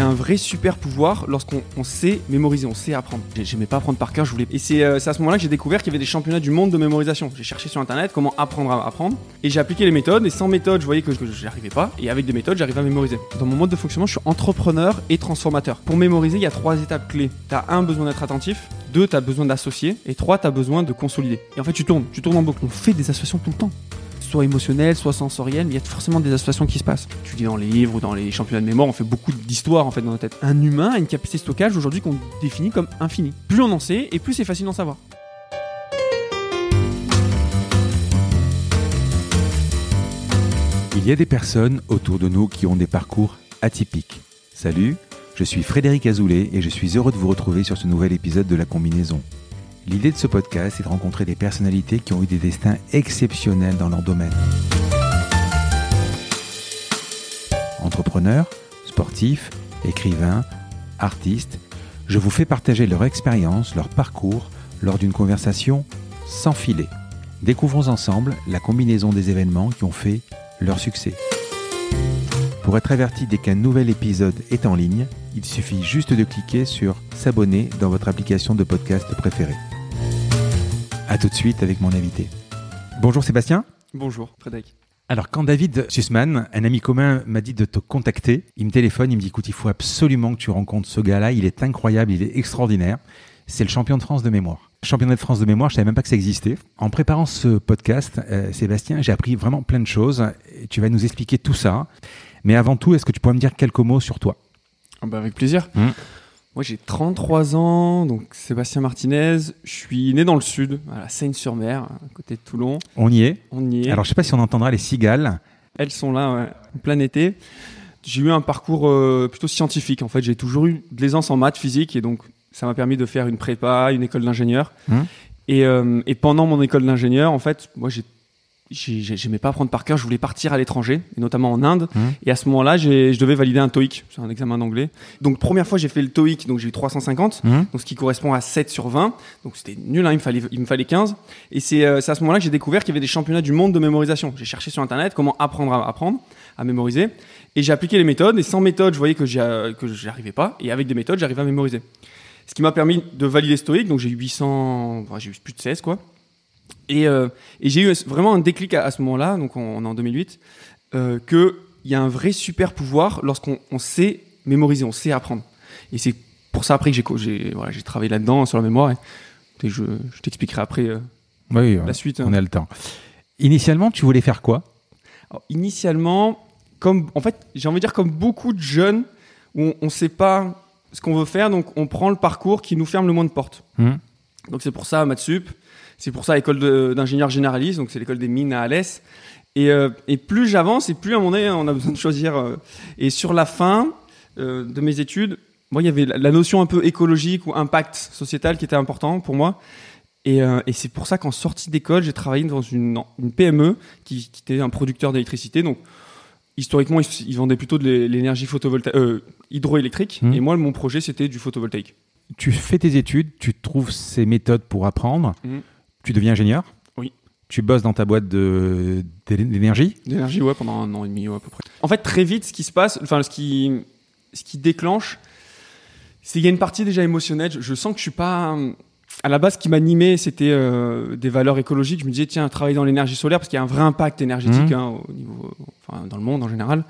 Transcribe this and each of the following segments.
a un vrai super pouvoir lorsqu'on on sait mémoriser, on sait apprendre. J'ai- J'aimais pas apprendre par cœur, je voulais. Et c'est euh, c'est à ce moment-là que j'ai découvert qu'il y avait des championnats du monde de mémorisation. J'ai cherché sur internet comment apprendre à apprendre et j'ai appliqué les méthodes. Et sans méthode, je voyais que, je n'y arrivais pas. Et avec des méthodes, j'arrivais à mémoriser. Dans mon mode de fonctionnement, je suis entrepreneur et transformateur. Pour mémoriser, il y a trois étapes clés. T'as un besoin d'être attentif, deux t'as besoin d'associer et trois t'as besoin de consolider. Et en fait, tu tournes, tu tournes en boucle. On fait des associations tout le temps soit émotionnelles, soit sensorielles, mais il y a forcément des associations qui se passent. Tu dis dans les livres ou dans les championnats de mémoire, on fait beaucoup d'histoires en fait dans notre tête. Un humain a une capacité de stockage aujourd'hui qu'on définit comme infinie. Plus on en sait, et plus c'est facile d'en savoir. Il y a des personnes autour de nous qui ont des parcours atypiques. Salut, je suis Frédéric Azoulay et je suis heureux de vous retrouver sur ce nouvel épisode de La Combinaison. L'idée de ce podcast est de rencontrer des personnalités qui ont eu des destins exceptionnels dans leur domaine. Entrepreneurs, sportifs, écrivains, artistes, je vous fais partager leur expérience, leur parcours lors d'une conversation sans filet. Découvrons ensemble la combinaison des événements qui ont fait leur succès. Pour être averti dès qu'un nouvel épisode est en ligne, il suffit juste de cliquer sur S'abonner dans votre application de podcast préférée. A tout de suite avec mon invité. Bonjour Sébastien. Bonjour, Frédéric. Alors quand David Sussman, un ami commun, m'a dit de te contacter, il me téléphone, il me dit écoute, il faut absolument que tu rencontres ce gars-là, il est incroyable, il est extraordinaire. C'est le champion de France de mémoire. Championnat de France de mémoire, je savais même pas que ça existait. En préparant ce podcast, euh, Sébastien, j'ai appris vraiment plein de choses. Et tu vas nous expliquer tout ça. Mais avant tout, est-ce que tu pourrais me dire quelques mots sur toi? Ah bah avec plaisir. Mm. Moi j'ai 33 ans, donc Sébastien Martinez. Je suis né dans le sud, à la Seine-sur-Mer, à côté de Toulon. On y est. On y est. Alors je sais pas si on entendra les cigales. Elles sont là, ouais, en plein été. J'ai eu un parcours euh, plutôt scientifique. En fait, j'ai toujours eu de l'aisance en maths, physique, et donc ça m'a permis de faire une prépa, une école d'ingénieur. Mhm. Et, euh, et pendant mon école d'ingénieur, en fait, moi, j'ai- j'aimais pas apprendre par cœur. Je voulais partir à l'étranger, et notamment en Inde. Mhm. Et à ce moment-là, je devais valider un TOEIC, c'est un examen d'anglais. Donc première fois, j'ai fait le TOEIC, donc j'ai eu 350 Hum donc ce qui correspond à 7 sur 20. Donc c'était nul, hein, il, me fallait, il me fallait 15. Et c'est euh, c'est à ce moment-là que j'ai découvert qu'il y avait des championnats du monde de mémorisation. J'ai cherché sur Internet comment apprendre à apprendre, à mémoriser. Et j'ai appliqué les méthodes. Et sans méthode, je voyais que j'y a- que j'y arrivais pas. Et avec des méthodes, j'arrivais à mémoriser. Ce qui m'a permis de valider stoïque. Donc j'ai eu 800, enfin, j'ai eu plus de 16 quoi. Et, euh, et j'ai eu vraiment un déclic à, à ce moment-là, donc on, on est en 2008, euh, qu'il y a un vrai super pouvoir lorsqu'on on sait mémoriser, on sait apprendre. Et c'est pour ça après que j'ai voilà, travaillé là-dedans sur la mémoire. Et, je, je t'expliquerai après euh, Oui, la suite. hein. on a le temps. Initialement, tu voulais faire quoi? Alors, initialement, comme en fait, j'ai envie de dire comme beaucoup de jeunes, où on ne sait pas ce qu'on veut faire, donc on prend le parcours qui nous ferme le moins de portes. Hum Donc c'est pour ça Matsup, c'est pour ça école d'ingénieur généraliste, donc c'est l'école des mines à Alès. Et, euh, et plus j'avance, et plus à un moment donné, on a besoin de choisir. euh, et sur la fin euh, de mes études, moi, il y avait la, notion un peu écologique ou impact sociétal qui était important pour moi. Et, et c'est pour ça qu'en sortie d'école, j'ai travaillé dans une, une PME qui, qui était un producteur d'électricité. Donc, historiquement, ils, ils vendaient plutôt de l'é- l'énergie photovoltaïque, hydroélectrique. Mhm. Et moi, mon projet, c'était du photovoltaïque. Tu fais tes études, tu trouves ces méthodes pour apprendre, Mhm. Tu deviens ingénieur. Oui. Tu bosses dans ta boîte de- d'énergie. D'énergie, ouais, pendant un an et demi, ouais, à peu près. En fait, très vite, ce qui se passe, enfin, ce qui, ce qui déclenche, c'est qu'il y a une partie déjà émotionnelle. Je, je sens que je suis pas. À la base, ce qui m'animait, c'était euh, des valeurs écologiques. Je me disais, tiens, travailler dans l'énergie solaire, parce qu'il y a un vrai impact énergétique Mhm. hein, au niveau, enfin, dans le monde en général.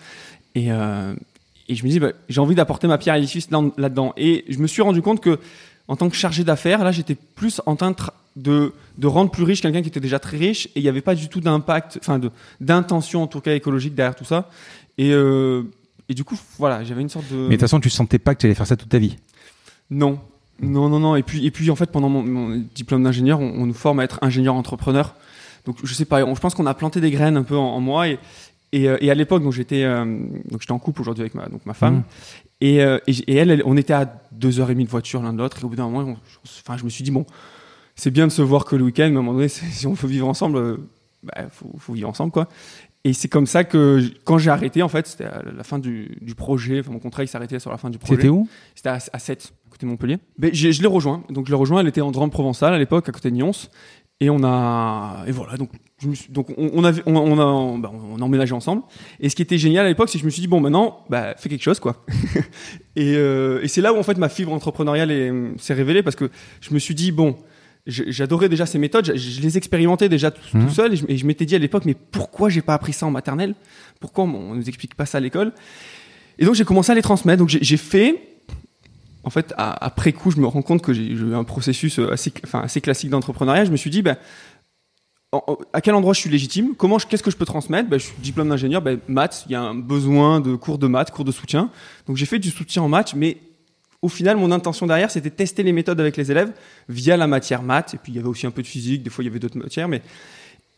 Et, euh, et je me dis, bah, j'ai envie d'apporter ma pierre à l'édifice là- là-dedans. Et je me suis rendu compte que, en tant que chargé d'affaires, là, j'étais plus en train de, tra- de, de rendre plus riche quelqu'un qui était déjà très riche, et il n'y avait pas du tout d'impact, enfin, de- d'intention en tout cas écologique derrière tout ça. Et, euh, et du coup, voilà, j'avais une sorte de. Mais de toute façon, tu sentais pas que tu allais faire ça toute ta vie. Non, non, non, non. Et puis, et puis en fait, pendant mon, mon diplôme d'ingénieur, on, on nous forme à être ingénieur entrepreneur. Donc, je sais pas, on- je pense qu'on a planté des graines un peu en, en moi. Et, et, euh, et à l'époque, donc j'étais, euh, en couple aujourd'hui avec ma, donc ma femme. Mhm. Et, euh, et, elle, on était à deux heures et demie de voiture l'un de l'autre. Et au bout d'un moment, on- enfin, je me suis dit bon, c'est bien de se voir que le week-end, mais à un moment donné, si on veut vivre ensemble, euh, bah, faut, faut vivre ensemble, quoi. Et c'est comme ça que quand j'ai arrêté, en fait, c'était à la fin du, du projet. Enfin, mon contrat il s'arrêtait sur la fin du projet. C'était où? C'était à, à 7, à côté de Montpellier. Mais je l'ai rejoint. Donc je l'ai rejoint. Elle était en Drôme provençale à l'époque, à côté de Nyons. Et on a, et voilà, donc, je me suis- donc on, on avait, on, on a, bah, on a emménagé ensemble. Et ce qui était génial à l'époque, c'est que je me suis dit bon, maintenant, bah, fais quelque chose, quoi. et euh, et c'est là où en fait ma fibre entrepreneuriale est- s'est révélée parce que je me suis dit bon, j'adorais déjà ces méthodes, je, je les expérimentais déjà tout, Mhm. tout seul, et je, m'étais dit à l'époque, mais pourquoi j'ai pas appris ça en maternelle? Pourquoi on, on nous explique pas ça à l'école? Et donc j'ai commencé à les transmettre. Donc j'ai fait en fait, à- après coup, je me rends compte que j'ai eu un processus euh, assez, enfin, assez classique d'entrepreneuriat. Je me suis dit, en- en- à quel endroit je suis légitime? Comment, qu'est-ce que je peux transmettre? Ben, Je suis diplôme d'ingénieur, ben, maths, il y a un besoin de cours de maths, cours de soutien. Donc j'ai fait du soutien en maths, mais au final, mon intention derrière, c'était tester les méthodes avec les élèves via la matière maths. Et puis il y avait aussi un peu de physique, des fois il y avait d'autres matières, mais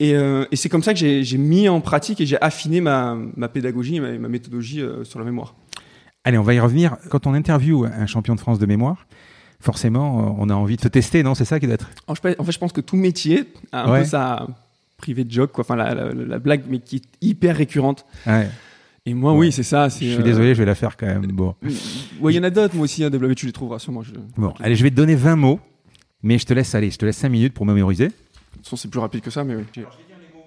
et, euh, et c'est comme ça que j'ai mis en pratique et j'ai affiné ma, ma pédagogie, ma, ma méthodologie euh, sur la mémoire. Allez, on va y revenir. Quand on interviewe un champion de France de mémoire, forcément, euh, on a envie de se tester, non? C'est ça qui doit être. En fait, en fait, je pense que tout métier a un Ouais. peu sa privée de joke, quoi. Enfin, la, la- la blague, mais qui est hyper récurrente. Ouais. Et moi, Ouais. oui, c'est ça. Je suis euh, désolé, je vais la faire quand même. Bon, Ouais, il y en a d'autres, moi aussi, à développer. Tu les trouveras sûrement. Je... bon allez, je vais te donner 20 mots, mais je te laisse aller. Je te laisse 5 minutes pour mémoriser. De toute façon, c'est plus rapide que ça, mais oui.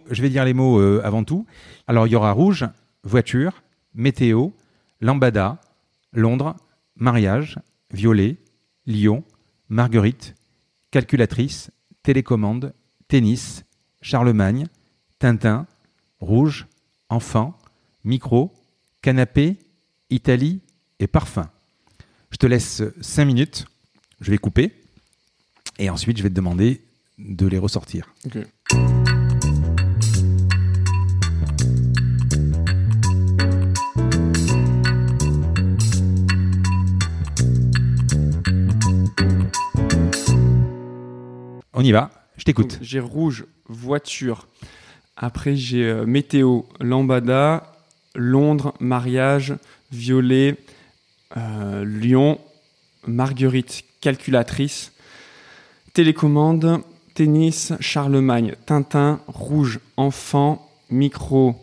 Je vais dire les mots euh, avant tout. Alors, il y aura rouge, voiture, météo, lambada, Londres, mariage, violet, Lyon, Marguerite, calculatrice, télécommande, tennis, Charlemagne, Tintin, rouge, enfant, micro, canapé, Italie et parfum. Je te laisse 5 minutes, je vais couper, et ensuite je vais te demander de les ressortir. On y va, je t'écoute. J'ai rouge, voiture. Après, j'ai euh, météo, lambada, Londres, mariage, violet, euh, Lyon, Marguerite, calculatrice, télécommande, tennis, Charlemagne, Tintin, rouge, enfant, micro,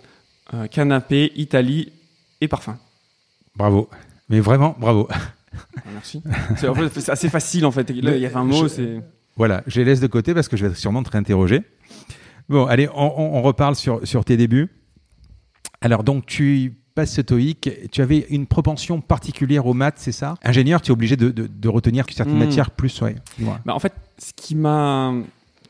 euh, canapé, Italie et parfum. Bravo. Mais vraiment, bravo. Merci. C'est en fait, c'est assez facile en fait. Là, il y a 20 mots, Je- c'est. Voilà, je les laisse de côté parce que je vais sûrement te réinterroger. Bon, allez, on, on- on reparle sur, sur tes débuts. Alors, donc, tu passes ce TOEIC, tu avais une propension particulière aux maths, c'est ça? Ingénieur, tu es obligé de, de- de retenir certaines Hmm. matières plus, ouais. Bah, en fait, ce qui m'a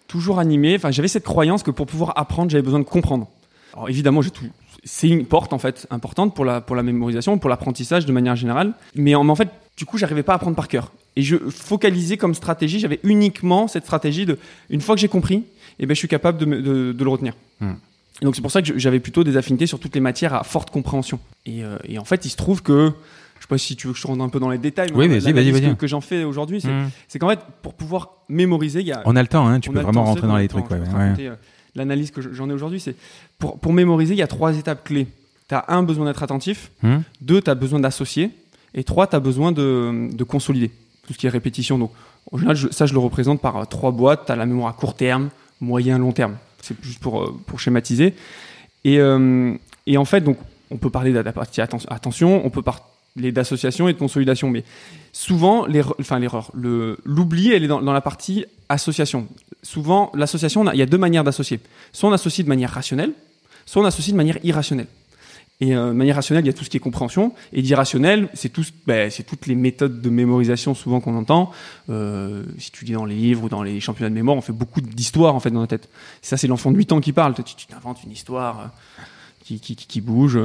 toujours animé, enfin, j'avais cette croyance que pour pouvoir apprendre, j'avais besoin de comprendre. Alors évidemment, j'ai tout. C'est une porte en fait importante pour la pour la mémorisation, pour l'apprentissage de manière générale. Mais en, fait, du coup, j'arrivais pas à apprendre par cœur. Et je focalisais comme stratégie, j'avais uniquement cette stratégie de une fois que j'ai compris, eh ben, je suis capable de, me- de, de le retenir. Hmm. Et donc c'est pour ça que j'avais plutôt des affinités sur toutes les matières à forte compréhension. Et, euh, et en fait, il se trouve que je sais pas si tu veux que je rentre un peu dans les détails. mais Oui, vas-y, vas-y, vas-y. Que, que j'en fais aujourd'hui, c'est Hmm. c'est qu'en fait, pour pouvoir mémoriser, il y a. On a le temps, hein, tu peux vraiment temps, rentrer dans les trucs. ouais, ouais. raconter, euh, L'analyse que j'en ai aujourd'hui, c'est pour, pour mémoriser, il y a trois étapes clés. Tu as un, besoin d'être attentif. Hmm Deux, tu as besoin d'associer. Et trois, tu as besoin de, de consolider. Tout ce qui est répétition. Donc, en général, je- ça, je le représente par euh, trois boîtes. Tu as la mémoire à court terme, moyen, long terme. C'est juste pour, euh, pour schématiser. Et, euh, et en fait, on peut parler de attention, on peut parler d'association et de consolidation. Mais souvent, l'erreur- l'oubli, elle est dans, dans la partie association. Souvent, l'association, il y a deux manières d'associer. Soit on associe de manière rationnelle, soit on associe de manière irrationnelle. Et euh, de manière rationnelle, il y a tout ce qui est compréhension. Et d'irrationnel, c'est tout, ben, toutes les méthodes de mémorisation souvent qu'on entend. Euh, si tu lis dans les livres ou dans les championnats de mémoire, on fait beaucoup d'histoires en fait dans la tête. Ça, c'est l'enfant de 8 ans qui parle. Tu t'inventes une histoire euh, qui, bouge.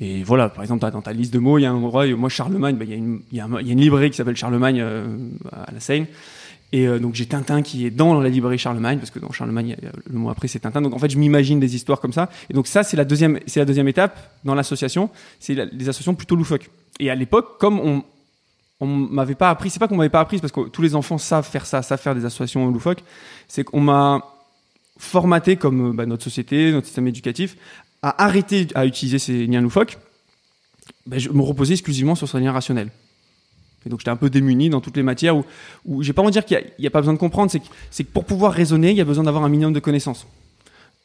Et voilà, par exemple, dans ta liste de mots, il y a un endroit, moi Charlemagne, ben, il y, a une- librairie qui s'appelle Charlemagne à la Seine. Et euh, donc j'ai Tintin qui est dans la librairie Charlemagne, parce que dans Charlemagne, le mot après c'est Tintin. Donc en fait, je m'imagine des histoires comme ça. Et donc ça, c'est la deuxième, c'est la deuxième étape dans l'association. C'est les associations plutôt loufoques. Et à l'époque, comme on on m'avait pas appris, c'est pas qu'on m'avait pas appris, parce que tous les enfants savent faire ça, savent faire des associations loufoques. C'est qu'on m'a formaté comme euh, bah, notre société, notre système éducatif, à arrêter à utiliser ces liens loufoques. Ben, je me reposais exclusivement sur ces liens rationnels. Et donc j'étais un peu démuni dans toutes les matières où, où j'ai pas envie de dire qu'il n'y a, pas besoin de comprendre, c'est que, c'est que pour pouvoir raisonner, il y a besoin d'avoir un minimum de connaissances.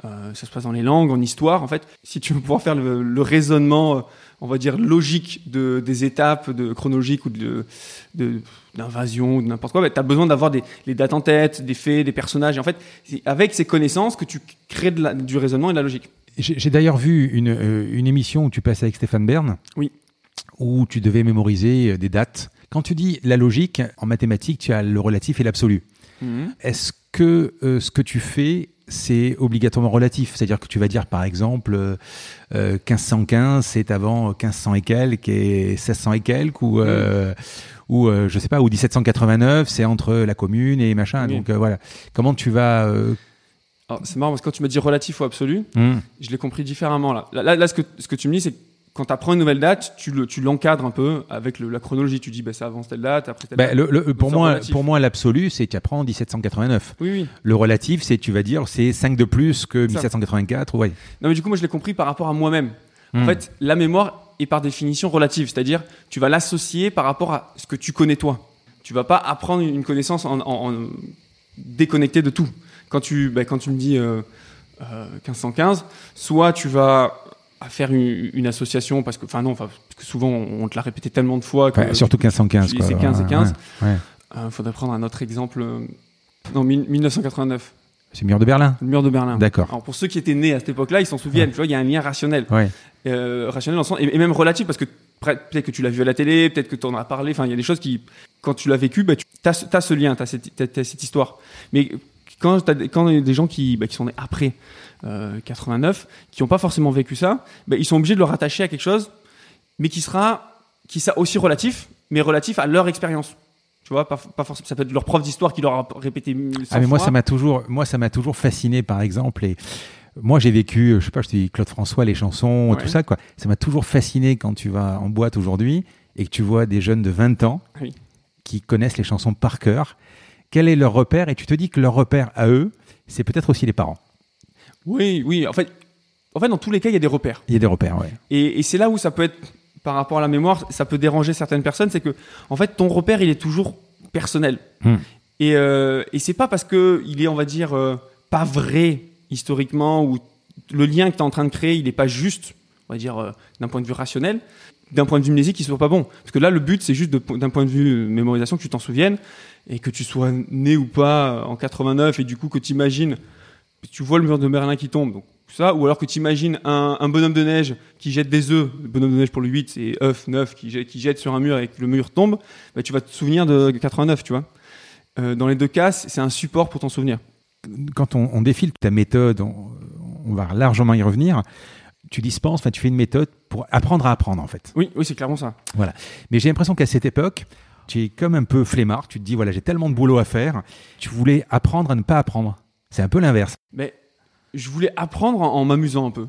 Euh, ça se passe dans les langues, en histoire, en fait. Si tu veux pouvoir faire le, le raisonnement, euh, on va dire, logique de, des étapes de chronologiques ou de, de- d'invasion ou de n'importe quoi, tu as besoin d'avoir des, les dates en tête, des faits, des personnages. Et en fait, c'est avec ces connaissances que tu crées de la- du raisonnement et de la logique. J'ai j'ai d'ailleurs vu une, euh, une émission où tu passais avec Stéphane Bern. Oui. Où tu devais mémoriser des dates. Quand tu dis la logique, en mathématiques, tu as le relatif et l'absolu. Est-ce que euh, ce que tu fais, c'est obligatoirement relatif? C'est-à-dire que tu vas dire, par exemple, euh, euh, 1515, c'est avant 1500 et quelques et 1600 et quelques, ou, euh, ou euh, je sais pas, ou 1789, c'est entre la commune et machin. Donc euh, voilà. Comment tu vas. euh, C'est marrant parce que quand tu me dis relatif ou absolu, hmm, je l'ai compris différemment là. Là, là, ce, que, ce que tu me dis, c'est que quand tu apprends une nouvelle date, tu, le, tu l'encadres un peu avec le- la chronologie. Tu dis, bah, ça avance telle date, après telle bah, date. le- le- pour, moi, relatif. pour moi, l'absolu, c'est tu apprends 1789. Oui, oui. Le relatif, c'est tu vas dire c'est 5 de plus que Ça. 1784. Ouais. Non, mais du coup, moi, je l'ai compris par rapport à moi-même. En Hmm. fait, la mémoire est par définition relative, c'est-à-dire tu vas l'associer par rapport à ce que tu connais toi. Tu vas pas apprendre une connaissance en, en- en déconnecté de tout. Quand tu, bah, quand tu me dis euh, euh, 1515, soit tu vas à faire une, une association parce que, enfin non, enfin, parce que souvent on te l'a répété tellement de fois que Ouais, surtout 1515. tu dis quoi. c'est 15 et Ouais, 15. ouais, ouais. Il faudrait prendre un autre exemple. euh, Non, mille- 1989, C'est le mur de Berlin. le mur de Berlin. D'accord. Alors pour ceux qui étaient nés à cette époque-là, ils s'en souviennent. Tu vois, il y a un lien rationnel. Ouais. euh, rationnel dans le sens- et, et même relatif parce que peut-être que tu l'as vu à la télé, peut-être que tu en as parlé. Enfin, il y a des choses qui, quand tu l'as vécu, bah, tu as, ce lien, tu as, cette histoire. Mais quand, des- quand il y a des gens qui, bah, qui sont nés après euh, 89, qui n'ont pas forcément vécu ça, bah, ils sont obligés de le rattacher à quelque chose, mais qui sera, qui sera aussi relatif, mais relatif à leur expérience. Tu vois, pas, pas forcément. Ça peut être leur prof d'histoire qui leur a répété. 100 Ah mais moi fois. ça m'a toujours moi ça m'a toujours fasciné par exemple et moi j'ai vécu je sais pas je te dis Claude François les chansons Ouais. tout ça quoi ça m'a toujours fasciné quand tu vas en boîte aujourd'hui et que tu vois des jeunes de 20 ans Oui. qui connaissent les chansons par cœur quel est leur repère? Et tu te dis que leur repère à eux c'est peut-être aussi les parents Oui, oui. En fait, en fait, dans tous les cas, il y a des repères. il y a des repères ouais Et, et c'est là où ça peut être, par rapport à la mémoire, ça peut déranger certaines personnes, c'est que, en fait, ton repère, il est toujours personnel. Hmm. Et, euh, et c'est pas parce que il est, on va dire, euh, pas vrai historiquement ou le lien que tu es en train de créer, il est pas juste, on va dire, euh, d'un point de vue rationnel, d'un point de vue mnésique, il soit pas bon. Parce que là, le but, c'est juste d'un point de vue mémorisation que tu t'en souviennes et que tu sois né ou pas en 89 et du coup que tu imagines, tu vois le mur de Berlin qui tombe, donc ça, ou alors que tu imagines un, un bonhomme de neige qui jette des œufs, le bonhomme de neige pour le 8, c'est œuf, 9, qui jette, qui jette sur un mur et que le mur tombe, bah, tu vas te souvenir de 89, tu vois. Euh, dans les deux cas, c'est un support pour t'en souvenir. quand on, on défile ta méthode on, on va largement y revenir tu dispenses enfin tu fais une méthode pour apprendre à apprendre en fait Oui, oui, c'est clairement ça. Mais j'ai l'impression qu'à cette époque, tu es comme un peu flemmard. Tu te dis, voilà, j'ai tellement de boulot à faire. Tu voulais apprendre à ne pas apprendre. C'est un peu l'inverse. Mais je voulais apprendre en, en m'amusant un peu.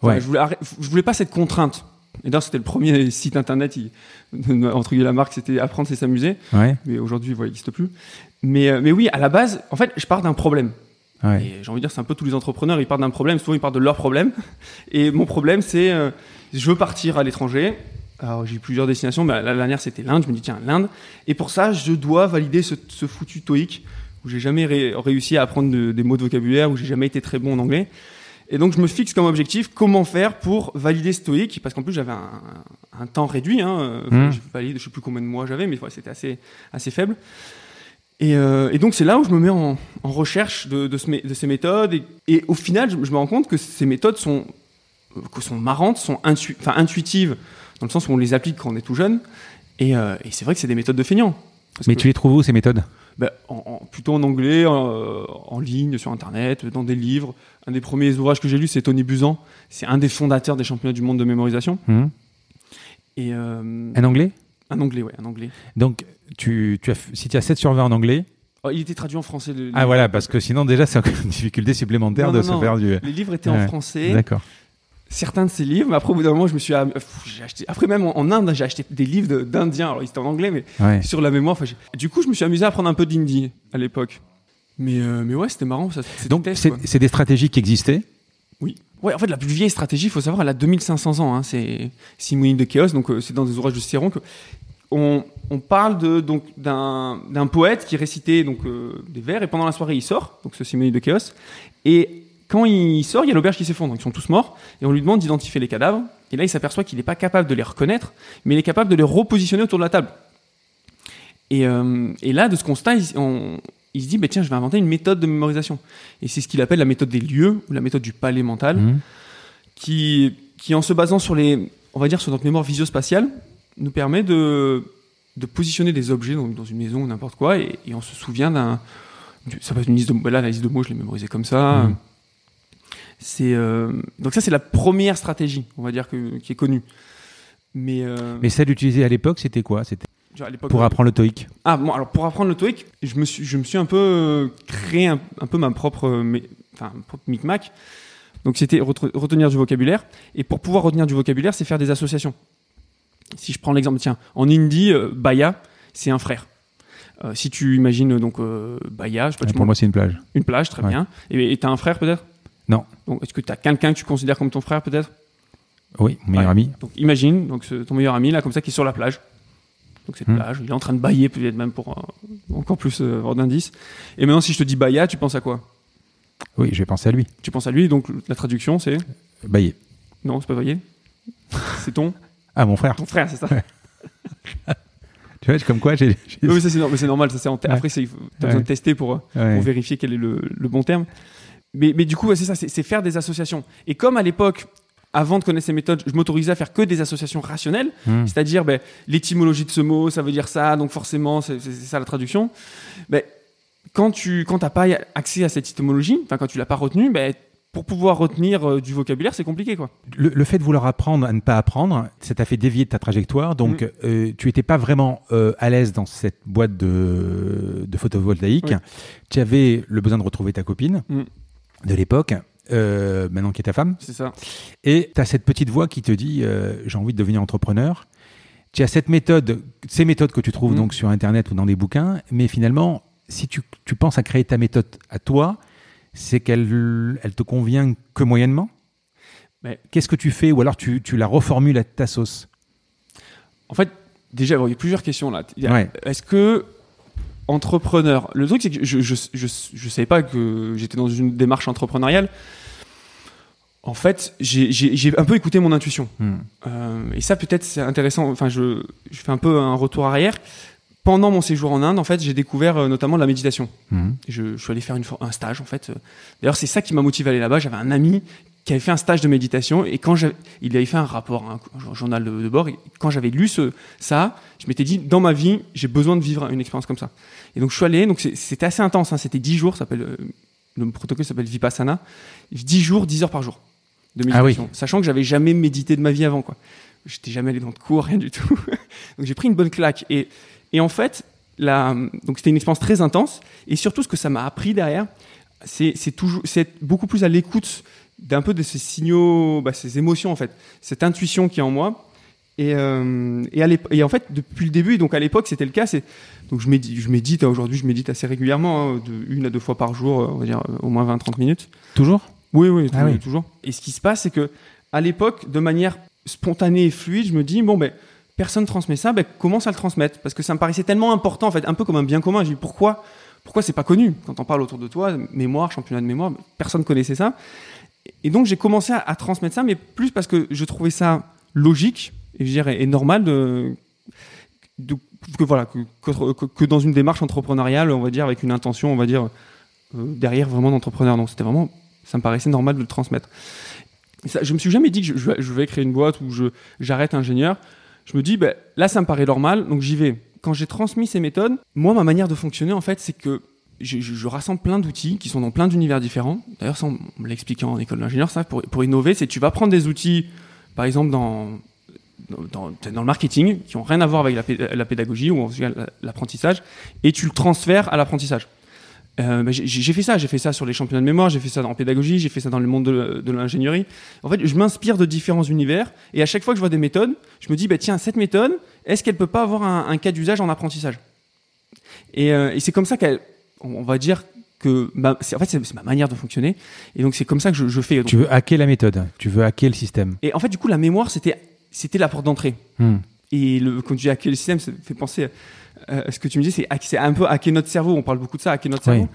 Enfin, Ouais. je, voulais je voulais pas cette contrainte. Et d'ailleurs, c'était le premier site internet, il, entre guillemets, la marque, c'était apprendre, c'est s'amuser. Ouais. Mais aujourd'hui, voilà, il n'existe plus. Mais, euh, mais oui, à la base, en fait, je pars d'un problème. ouais. Et j'ai envie de dire, c'est un peu tous les entrepreneurs, ils partent d'un problème, souvent ils partent de leur problème. Et mon problème, c'est, euh, je veux partir à l'étranger. Alors j'ai eu plusieurs destinations, mais la dernière c'était l'Inde. Je me dis tiens l'Inde. Et pour ça, je dois valider ce, ce foutu TOEIC où j'ai jamais ré- réussi à apprendre de- des mots de vocabulaire, où j'ai jamais été très bon en anglais. Et donc je me fixe comme objectif comment faire pour valider TOEIC, parce qu'en plus j'avais un, un temps réduit. Hein, euh, Mhm. Je valide, je sais plus combien de mois j'avais, mais c'était assez assez faible. Et, euh, et donc c'est là où je me mets en, en recherche de, de, ce mé- de ces méthodes. Et, et au final, je, je me rends compte que ces méthodes sont, euh, que sont marrantes, sont intu- enfin, intuitives, dans le sens où on les applique quand on est tout jeune. Et, euh, et c'est vrai que c'est des méthodes de feignants. Mais que- tu les trouves où ces méthodes? Ben, en, en- plutôt en anglais, en, en ligne, sur Internet, dans des livres. Un des premiers ouvrages que j'ai lu, c'est Tony Buzan. C'est un des fondateurs des championnats du monde de mémorisation. Hmm Et euh, Un anglais? Un anglais, ouais, un anglais. Donc, tu, tu as, si tu as 7 sur 20 en anglais. Oh, il était traduit en français. le- Ah voilà, parce que sinon, déjà, c'est encore une difficulté supplémentaire Non, de non, se non. faire du. Les livres étaient Ouais. en français. D'accord. Certains de ces livres, mais après au bout d'un moment, je me suis pff, j'ai acheté. Après même en, en Inde, j'ai acheté des livres de- d'indiens. Alors ils étaient en anglais, mais Ouais. sur la mémoire. du coup, je me suis amusé à apprendre un peu d'hindi à l'époque. Mais euh, mais ouais, c'était marrant. Ça, Donc, c'est des stratégies qui existaient? Oui. Ouais, en fait, la plus vieille stratégie, il faut savoir, elle a 2500 ans. Hein, c'est Simonide de Chaos, donc euh, c'est dans des ouvrages de Cicéron que on, on parle de donc d'un poète qui récitait donc euh, des vers et pendant la soirée il sort, donc ce Simonide de Chaos, et quand il sort, il y a l'auberge qui s'effondre, ils sont tous morts et on lui demande d'identifier les cadavres Et là, il s'aperçoit qu'il n'est pas capable de les reconnaître, mais il est capable de les repositionner autour de la table. Et, euh, et là, de ce constat, il, on- il se dit, bah, tiens, je vais inventer une méthode de mémorisation. Et c'est ce qu'il appelle la méthode des lieux, ou la méthode du palais mental, Mhm. qui, qui, en se basant sur les, on va dire, sur notre mémoire visio-spatiale, nous permet de, de positionner des objets dans, dans une maison ou n'importe quoi, et, et on se souvient d'un, du- ça être une liste de, bah là, la liste de mots, je l'ai mémorisée comme ça. Mhm. C'est euh, donc ça, c'est la première stratégie, on va dire que, qui est connue. Mais, euh, Mais celle utilisée à l'époque, c'était quoi? C'était pour apprendre le TOEIC. ah bon, alors pour apprendre le TOEIC, je me suis, je me suis un peu euh, créé un, un peu ma propre, enfin, propre micmac. Donc c'était retenir du vocabulaire. Et pour pouvoir retenir du vocabulaire, c'est faire des associations. Si je prends l'exemple, tiens, en hindi, euh, Baya, c'est un frère. Euh, si tu imagines donc euh, Baya, je sais pas, tu Pour moi, c'est une plage. une plage, très Ouais. bien. Et tu as un frère peut-être? Non. Donc est-ce que tu as quelqu'un que tu considères comme ton frère peut-être? Oui, mon meilleur Ouais. ami. Donc imagine donc ce- ton meilleur ami là comme ça qui est sur la plage. Donc cette Hmm. plage, il est en train de bailler peut-être même pour euh, encore plus euh, d'indices. Et maintenant si je te dis Baya, tu penses à quoi? Oui, je vais penser à lui. Tu penses à lui donc la traduction c'est? Baillet. non c'est pas Bayer, c'est ton Ah, mon frère. ton frère c'est ça. Tu vois, comme quoi, j'ai. oui c'est normal ça c'est en Ouais. après t'as Ouais. besoin de tester pour euh, pour vérifier quel est le, le bon terme. Mais, mais du coup, c'est ça, c'est faire des associations. Et comme à l'époque, avant de connaître ces méthodes, je m'autorisais à faire que des associations rationnelles, Hmm. c'est-à-dire ben, l'étymologie de ce mot, ça veut dire ça, donc forcément, c'est ça la traduction. Ben, quand tu quand t'as pas accès à cette étymologie, quand tu l'as pas retenu, ben, pour pouvoir retenir euh, du vocabulaire, c'est compliqué quoi. Le, le fait de vouloir apprendre à ne pas apprendre, ça t'a fait dévier de ta trajectoire. Donc, Mm. euh, tu n'étais pas vraiment euh, à l'aise dans cette boîte de, de photovoltaïque. Oui. Tu avais le besoin de retrouver ta copine Mm. De l'époque, euh, maintenant qui est ta femme. C'est ça. Et tu as cette petite voix qui te dit euh, j'ai envie de devenir entrepreneur. Tu as cette méthode, ces méthodes que tu trouves Mm. donc sur Internet ou dans des bouquins, mais finalement, si tu, tu penses à créer ta méthode à toi, c'est qu'elle elle te convient que moyennement Mais- Qu'est-ce que tu fais Ou alors tu, tu la reformules à ta sauce? En fait, déjà, il y a plusieurs questions là. Ouais. Est-ce que entrepreneur, le truc c'est que je je, je, je savais pas que j'étais dans une démarche entrepreneuriale. En fait, j'ai- un peu écouté mon intuition. Hmm. Euh, et ça, peut-être, c'est intéressant. Enfin, je, je fais un peu un retour arrière. Pendant mon séjour en Inde, en fait, j'ai découvert euh, notamment la méditation. Hmm. Je, je suis allé faire une, un stage, en fait. D'ailleurs, c'est ça qui m'a motivé à aller là-bas. J'avais un ami qui avait fait un stage de méditation et quand il avait fait un rapport, un, journal de, de bord, et quand j'avais lu ce, ça, je m'étais dit, dans ma vie, j'ai besoin de vivre une expérience comme ça. Et donc, je suis allé, donc c'était assez intense, hein, c'était 10 jours, ça s'appelle, euh, le protocole s'appelle Vipassana. 10 jours, 10 heures par jour de Ah oui. méditation. Sachant que j'avais jamais médité de ma vie avant, quoi. J'étais jamais allé dans de cours, rien du tout. donc, j'ai pris une bonne claque. Et, et en fait, la, donc c'était une expérience très intense. Et surtout, ce que ça m'a appris derrière, c'est toujours, c'est être beaucoup plus à l'écoute d'un peu de ces signaux, bah, ces émotions en fait, cette intuition qui est en moi. Et, euh, et, à l'ép- et en fait, depuis le début, donc à l'époque, c'était le cas. C'est donc je médite, je médite. hein, Aujourd'hui, je médite assez régulièrement, hein, de une à deux fois par jour, euh, on va dire euh, au moins 20-30 minutes. Toujours? Oui, oui, Ah oui. toujours. Et ce qui se passe, c'est que à l'époque, de manière spontanée et fluide, je me dis bon ben personne transmet ça, ben commence à le transmettre? Parce que ça me paraissait tellement important en fait, un peu comme un bien commun. Je dis pourquoi pourquoi c'est pas connu? Quand on parle autour de toi, mémoire, championnat de mémoire, personne connaissait ça. Et donc j'ai commencé à, transmettre ça, mais plus parce que je trouvais ça logique et normal de, que voilà que, dans une démarche entrepreneuriale, on va dire avec une intention, on va dire euh, derrière vraiment d'entrepreneur. Donc c'était vraiment ça me paraissait normal de le transmettre. Et ça, je me suis jamais dit que je, vais- créer une boîte ou j'arrête ingénieur. Je me dis, ben, là, ça me paraît normal, donc j'y vais. Quand j'ai transmis ces méthodes, moi, ma manière de fonctionner, en fait, c'est que je, rassemble plein d'outils qui sont dans plein d'univers différents. D'ailleurs, ça, on me l'expliquait en école d'ingénieur, ça, pour, pour innover, c'est tu vas prendre des outils, par exemple, dans, dans, le marketing, qui ont rien à voir avec la, pé- la pédagogie ou l'apprentissage, et tu le transfères à l'apprentissage. Euh, bah, j'ai fait ça, j'ai fait ça sur les championnats de mémoire, j'ai fait ça en pédagogie, j'ai fait ça dans le monde de, l'ingénierie. En fait, je m'inspire de différents univers et à chaque fois que je vois des méthodes, je me dis, bah, tiens, cette méthode, est-ce qu'elle peut pas avoir un, un cas d'usage en apprentissage? Euh, et c'est comme ça qu'elle, on, va dire que, c'est- en fait, c'est ma manière de fonctionner. Et donc, c'est comme ça que je, je fais. Donc- Tu veux hacker la méthode, tu veux hacker le système. et en fait, du coup, la mémoire, c'était, c'était la porte d'entrée. Hmm. Et le, quand tu dis hacker le système, ça fait penser euh, à ce que tu me dis, c'est, un peu hacker notre cerveau. On parle beaucoup de ça, hacker notre Oui. cerveau.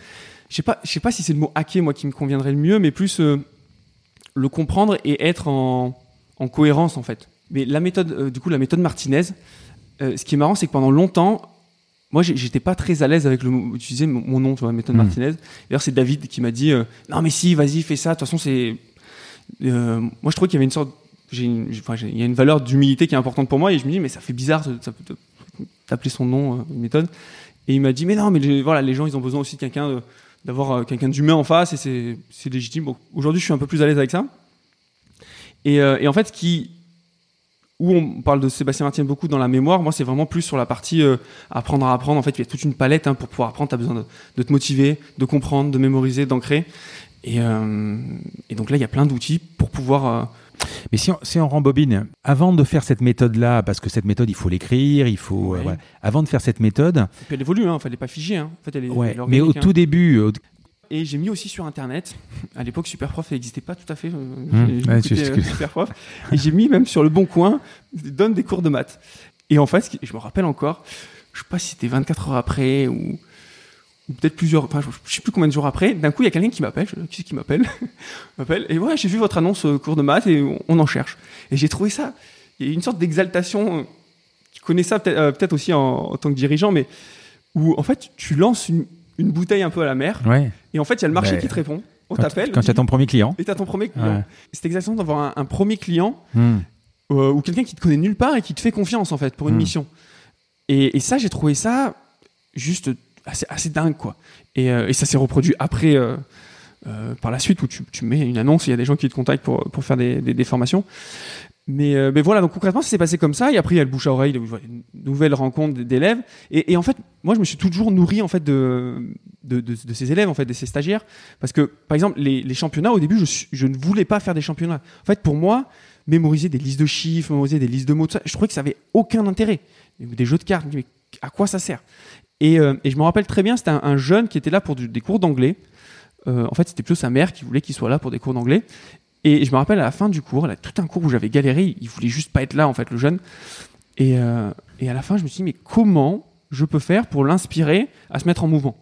Je sais pas, je sais pas si c'est le mot hacker, moi, qui me conviendrait le mieux, mais plus euh, le comprendre et être en, en cohérence en fait. Mais la méthode, euh, du coup, la méthode Martinez, ce qui est marrant, c'est que pendant longtemps, moi, j'étais pas très à l'aise avec le mot- utiliser mon, nom, tu vois, méthode Mm. Martinez. D'ailleurs, c'est David qui m'a dit, euh, non mais si, vas-y, fais ça. De toute façon, c'est, euh, moi, je trouvais qu'il y avait une sorte, il y a une valeur d'humilité qui est importante pour moi, et je me dis, mais ça fait bizarre, d'appeler son nom euh, une méthode. Et il m'a dit, mais non, mais les, voilà, les gens, ils ont besoin aussi de quelqu'un, d'avoir euh, quelqu'un d'humain en face, et c'est, c'est légitime. Bon, aujourd'hui, je suis un peu plus à l'aise avec ça. Et, euh, et en fait, ce qui, où on parle de Sébastien Martin beaucoup dans la mémoire, moi, c'est vraiment plus sur la partie euh, apprendre à apprendre. En fait, il y a toute une palette hein, pour pouvoir apprendre. Tu as besoin de, de te motiver, de comprendre, de mémoriser, d'ancrer. Et, euh, et donc là, il y a plein d'outils pour pouvoir. euh, Mais si on, si on rembobine, avant de faire cette méthode-là, parce que cette méthode, il faut l'écrire, il faut. Ouais. voilà. Avant de faire cette méthode, et puis elle évolue, hein, fallait pas figer. Hein. En fait, elle est, ouais, elle est mais au hein. tout début, Et j'ai mis aussi sur internet. À l'époque, Superprof n'existait pas tout à fait. euh, Mmh, ouais, euh, Superprof. Et j'ai mis même sur le bon coin, donne des cours de maths. Et en fait, je me rappelle encore, je sais pas si c'était 24 heures après ou, ou peut-être plusieurs, enfin, je sais plus combien de jours après. D'un coup, il y a quelqu'un qui m'appelle. Qui c'est qui m'appelle? M'appelle. Et ouais, j'ai vu votre annonce euh, cours de maths et on, on en cherche. Et j'ai trouvé ça. Il y a une sorte d'exaltation. Tu connais ça peut-être euh, peut-être aussi en, en tant que dirigeant, mais où en fait, tu lances une, une bouteille un peu à la mer. ouais, Et en fait, il y a le marché Bah, qui te répond. On t'appelle. quand tu as ton premier client. Et t'as ton premier client. Ouais. C'est exactement d'avoir un, un premier client Hmm. euh, ou quelqu'un qui te connaît nulle part et qui te fait confiance en fait pour une Mm. mission. Et, et ça, j'ai trouvé ça juste assez, assez dingue quoi. Et, euh, et ça s'est reproduit après, euh, euh, par la suite, où tu, tu mets une annonce, il y a des gens qui te contactent pour, pour faire des, des- des formations. Mais, euh, mais voilà, donc concrètement, ça s'est passé comme ça. Et après, il y a le bouche à oreille, une nouvelle rencontre d'élèves. Et, en fait, moi, je me suis toujours nourri en fait de, de, ces élèves, en fait, de ces stagiaires. Parce que, par exemple, les, championnats, au début, je, ne voulais pas faire des championnats. En fait, pour moi, mémoriser des listes de chiffres, mémoriser des listes de mots, tout ça, je trouvais que ça avait aucun intérêt. Des jeux de cartes, mais à quoi ça sert? Et, euh, et je me rappelle très bien, c'était un, un jeune qui était là pour des cours d'anglais. Euh, en fait, c'était plutôt sa mère qui voulait qu'il soit là pour des cours d'anglais. Et je me rappelle à la fin du cours, là, tout un cours où j'avais galéré, il voulait juste pas être là, en fait, le jeune. Et, euh, et à la fin, je me suis dit, mais comment je peux faire pour l'inspirer à se mettre en mouvement?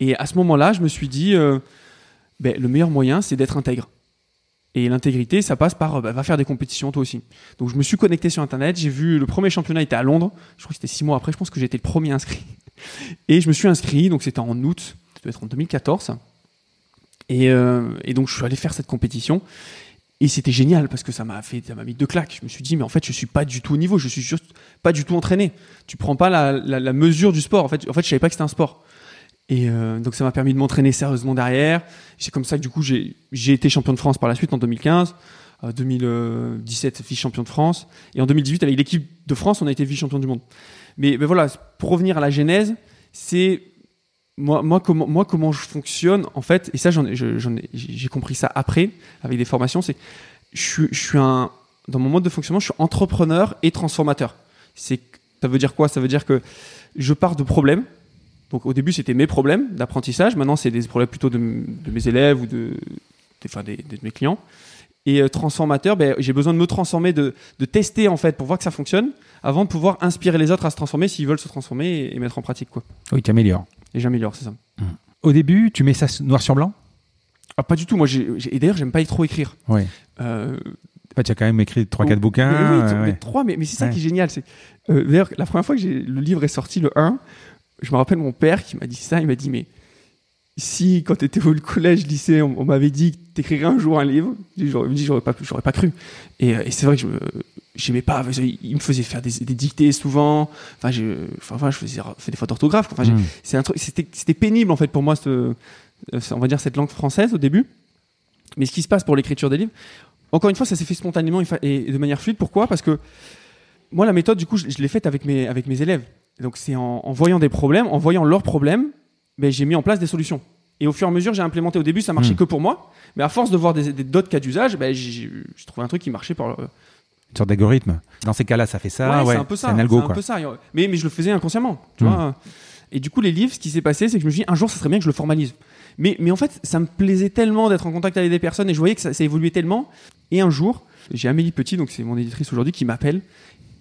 Et à ce moment-là, je me suis dit, euh, ben, le meilleur moyen, c'est d'être intègre. Et l'intégrité, ça passe par, bah, va faire des compétitions toi aussi. Donc je me suis connecté sur Internet, j'ai vu le premier championnat était à Londres, je crois que c'était six mois après, je pense que j'étais le premier inscrit. Et je me suis inscrit, donc c'était en août, ça doit être en 2014. Et, euh, et donc je suis allé faire cette compétition. Et c'était génial parce que ça m'a fait, ça m'a mis deux claques. Je me suis dit, mais en fait, je suis pas du tout au niveau, je suis juste pas du tout entraîné. Tu prends pas la, la- la mesure du sport. En fait, en fait, je savais pas que c'était un sport. Et euh, donc ça m'a permis de m'entraîner sérieusement derrière. C'est comme ça que du coup j'ai j'ai été champion de France par la suite en 2015, euh, 2017 vice champion de France et en 2018 avec l'équipe de France on a été vice champion du monde. Mais, mais voilà pour revenir à la genèse, c'est moi, moi comment moi comment je fonctionne en fait et ça j'en ai j'ai compris ça après avec des formations c'est je je suis un dans mon mode de fonctionnement je suis entrepreneur et transformateur. C'est ça veut dire quoi? Ça veut dire que je pars de problèmes donc au début, c'était mes problèmes d'apprentissage. Maintenant, c'est des problèmes plutôt de, de mes élèves ou de, de- enfin, des- de mes clients. Et euh, transformateur, ben, j'ai besoin de me transformer, de, de tester en fait pour voir que ça fonctionne, avant de pouvoir inspirer les autres à se transformer s'ils veulent se transformer et, et mettre en pratique quoi. Oui, tu améliores. Et j'améliore, c'est ça. Au début, tu mets ça noir sur blanc? Ah, pas du tout. Moi, j'ai, et d'ailleurs, j'aime pas trop écrire. Ouais. Euh, Enfin, tu as quand même écrit 3-4 Oh, bouquins. Mais oui, euh, mais ouais. trois, mais, mais c'est ça Ouais. qui est génial. C'est, euh, d'ailleurs, la première fois que j'ai, le livre est sorti, le 1, je me rappelle mon père qui m'a dit ça. Il m'a dit, mais si, quand tu étais au collège, lycée, on, on m'avait dit que t'écrirais un jour un livre, j'aurais, dit, j'aurais, pas, j'aurais pas cru. Et, euh, et c'est vrai que je me, j'aimais pas. Il me faisait faire des, des dictées souvent. Enfin, j'ai, enfin, je faisais, faisais des fautes d'orthographe. Enfin, j'ai- Mm. c'est un truc, c'était, c'était pénible en fait pour moi, ce, on va dire cette langue française au début. Mais ce qui se passe pour l'écriture des livres, encore une fois, ça s'est fait spontanément et de manière fluide. Pourquoi? Parce que moi, la méthode, du coup, je, je l'ai faite avec mes, avec mes élèves. Donc, c'est en, en voyant des problèmes, en voyant leurs problèmes, ben, j'ai mis en place des solutions. Et au fur et à mesure, j'ai implémenté. Au début, ça marchait Mm. que pour moi. Mais à force de voir des, des- d'autres cas d'usage, ben, j'ai, trouvé un truc qui marchait par, Une sorte d'algorithme. Dans ces cas-là, ça fait ça. Ouais, Ouais, c'est un peu ça. Un algo, un quoi. peu ça. Mais, mais je le faisais inconsciemment. Tu Mm. vois et du coup, les livres, ce qui s'est passé, c'est que je me suis dit, un jour, ça serait bien que je le formalise. Mais, mais en fait, ça me plaisait tellement d'être en contact avec des personnes et je voyais que ça, ça évoluait tellement. Et un jour, j'ai Amélie Petit, donc c'est mon éditrice aujourd'hui, qui m'appelle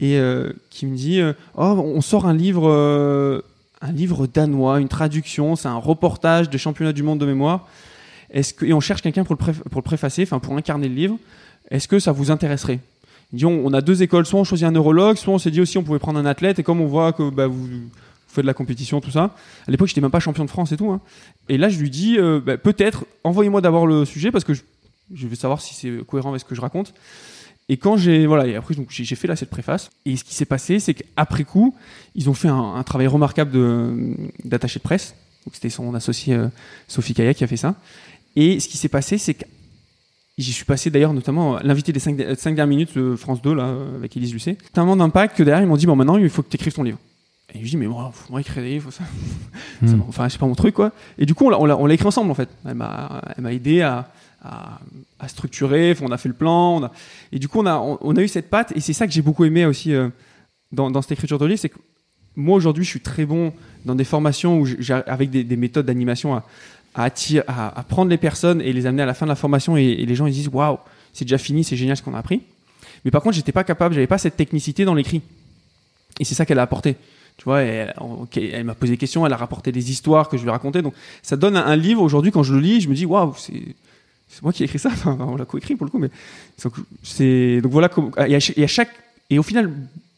et euh, qui me dit euh, Oh, on sort un livre, euh, un livre danois, une traduction, c'est un reportage de championnat du monde de mémoire. Est-ce que, et on cherche quelqu'un pour, le pour préfacer, pour incarner le livre. Est-ce que ça vous intéresserait? On, a deux écoles, soit on choisit un neurologue, soit on s'est dit aussi on pouvait prendre un athlète. Et comme on voit que bah, vous, faites de la compétition, tout ça. À l'époque, j'étais même pas champion de France et tout. hein. Et là, je lui dis euh, bah, peut-être, envoyez-moi d'abord le sujet parce que je, je veux savoir si c'est cohérent avec ce que je raconte. Et quand j'ai voilà, et après donc j'ai fait là cette préface. Et ce qui s'est passé, c'est qu'après coup, ils ont fait un, un travail remarquable de d'attaché de presse. Donc c'était son associé euh, Sophie Kaya qui a fait ça. Et ce qui s'est passé, c'est que j'y suis passé d'ailleurs notamment l'invité des 5, dernières minutes de France 2 là euh, avec Élise Lucet. Tellement d'impact que derrière ils m'ont dit bon maintenant il faut que tu écrives ton livre. Et je dis mais moi, faut moi écrire des livres, ça. M'a- enfin c'est pas mon truc quoi. Et du coup on l'a- on l'a on l'a écrit ensemble en fait. Elle m'a elle m'a aidé à, à, structurer, on a fait le plan, et du coup on a eu cette patte et c'est ça que j'ai beaucoup aimé aussi euh, dans, cette écriture de livre, c'est que moi aujourd'hui je suis très bon dans des formations où avec des, des méthodes d'animation à, prendre les personnes et les amener à la fin de la formation et, les gens ils disent waouh c'est déjà fini c'est génial ce qu'on a appris. Mais par contre j'étais pas capable j'avais pas cette technicité dans l'écrit. Et c'est ça qu'elle a apporté. Tu vois elle m'a posé des questions elle a rapporté des histoires que je lui racontais donc ça donne un, un livre aujourd'hui quand je le lis je me dis waouh c'est c'est moi qui ai écrit ça Enfin, on l'a coécrit pour le coup mais c'est- donc voilà à chaque- et à chaque et au final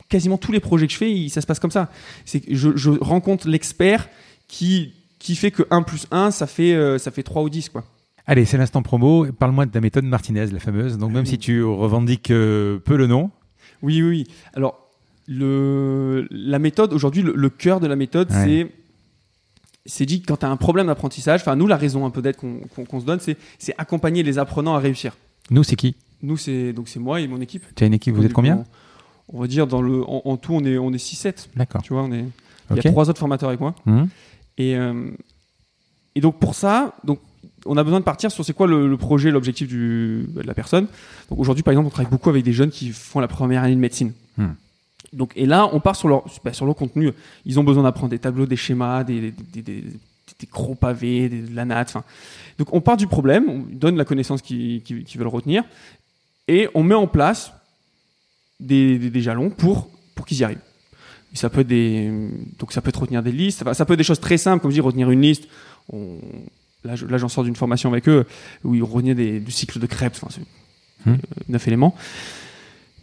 quasiment tous les projets que je fais, il- ça se passe comme ça. C'est je, je rencontre l'expert qui, qui fait que 1 plus 1, ça fait, euh, ça fait 3 ou 10. Quoi. Allez, c'est l'instant promo. Parle-moi de ta méthode Martinez, la fameuse. Donc, même si tu revendiques euh, peu le nom, Oui, oui, oui. Alors, le, la méthode, aujourd'hui, le, le cœur de la méthode, Ouais. c'est. C'est dit que quand tu as un problème d'apprentissage, enfin nous la raison un peu d'être qu'on se donne, c'est accompagner les apprenants à réussir. nous, c'est qui? Nous c'est donc c'est moi et mon équipe. Tu as une équipe, vous êtes combien? on, on va dire dans le en, en tout on est on est 6 7, D'accord. tu vois, on est il y a trois autres formateurs avec moi. Mhm. Et, euh, et donc pour ça, donc, on a besoin de partir sur c'est quoi le, le projet, l'objectif de la personne. Donc aujourd'hui, par exemple, on travaille beaucoup avec des jeunes qui font la première année de médecine. Hmm. Donc, et là, on part sur leur, bah, sur leur contenu. Ils ont besoin d'apprendre des tableaux, des schémas, des, des, des- gros pavés, de la natte. enfin. Donc on part du problème, on donne la connaissance qu'ils veulent retenir, et on met en place des, jalons pour, pour qu'ils y arrivent. Et ça peut être des, donc ça peut être retenir des listes, ça peut être des choses très simples, comme je dis, retenir une liste. On- là, je- là, j'en sors d'une formation avec eux où ils reniaient des- du cycle de Krebs, enfin, Hmm. neuf éléments.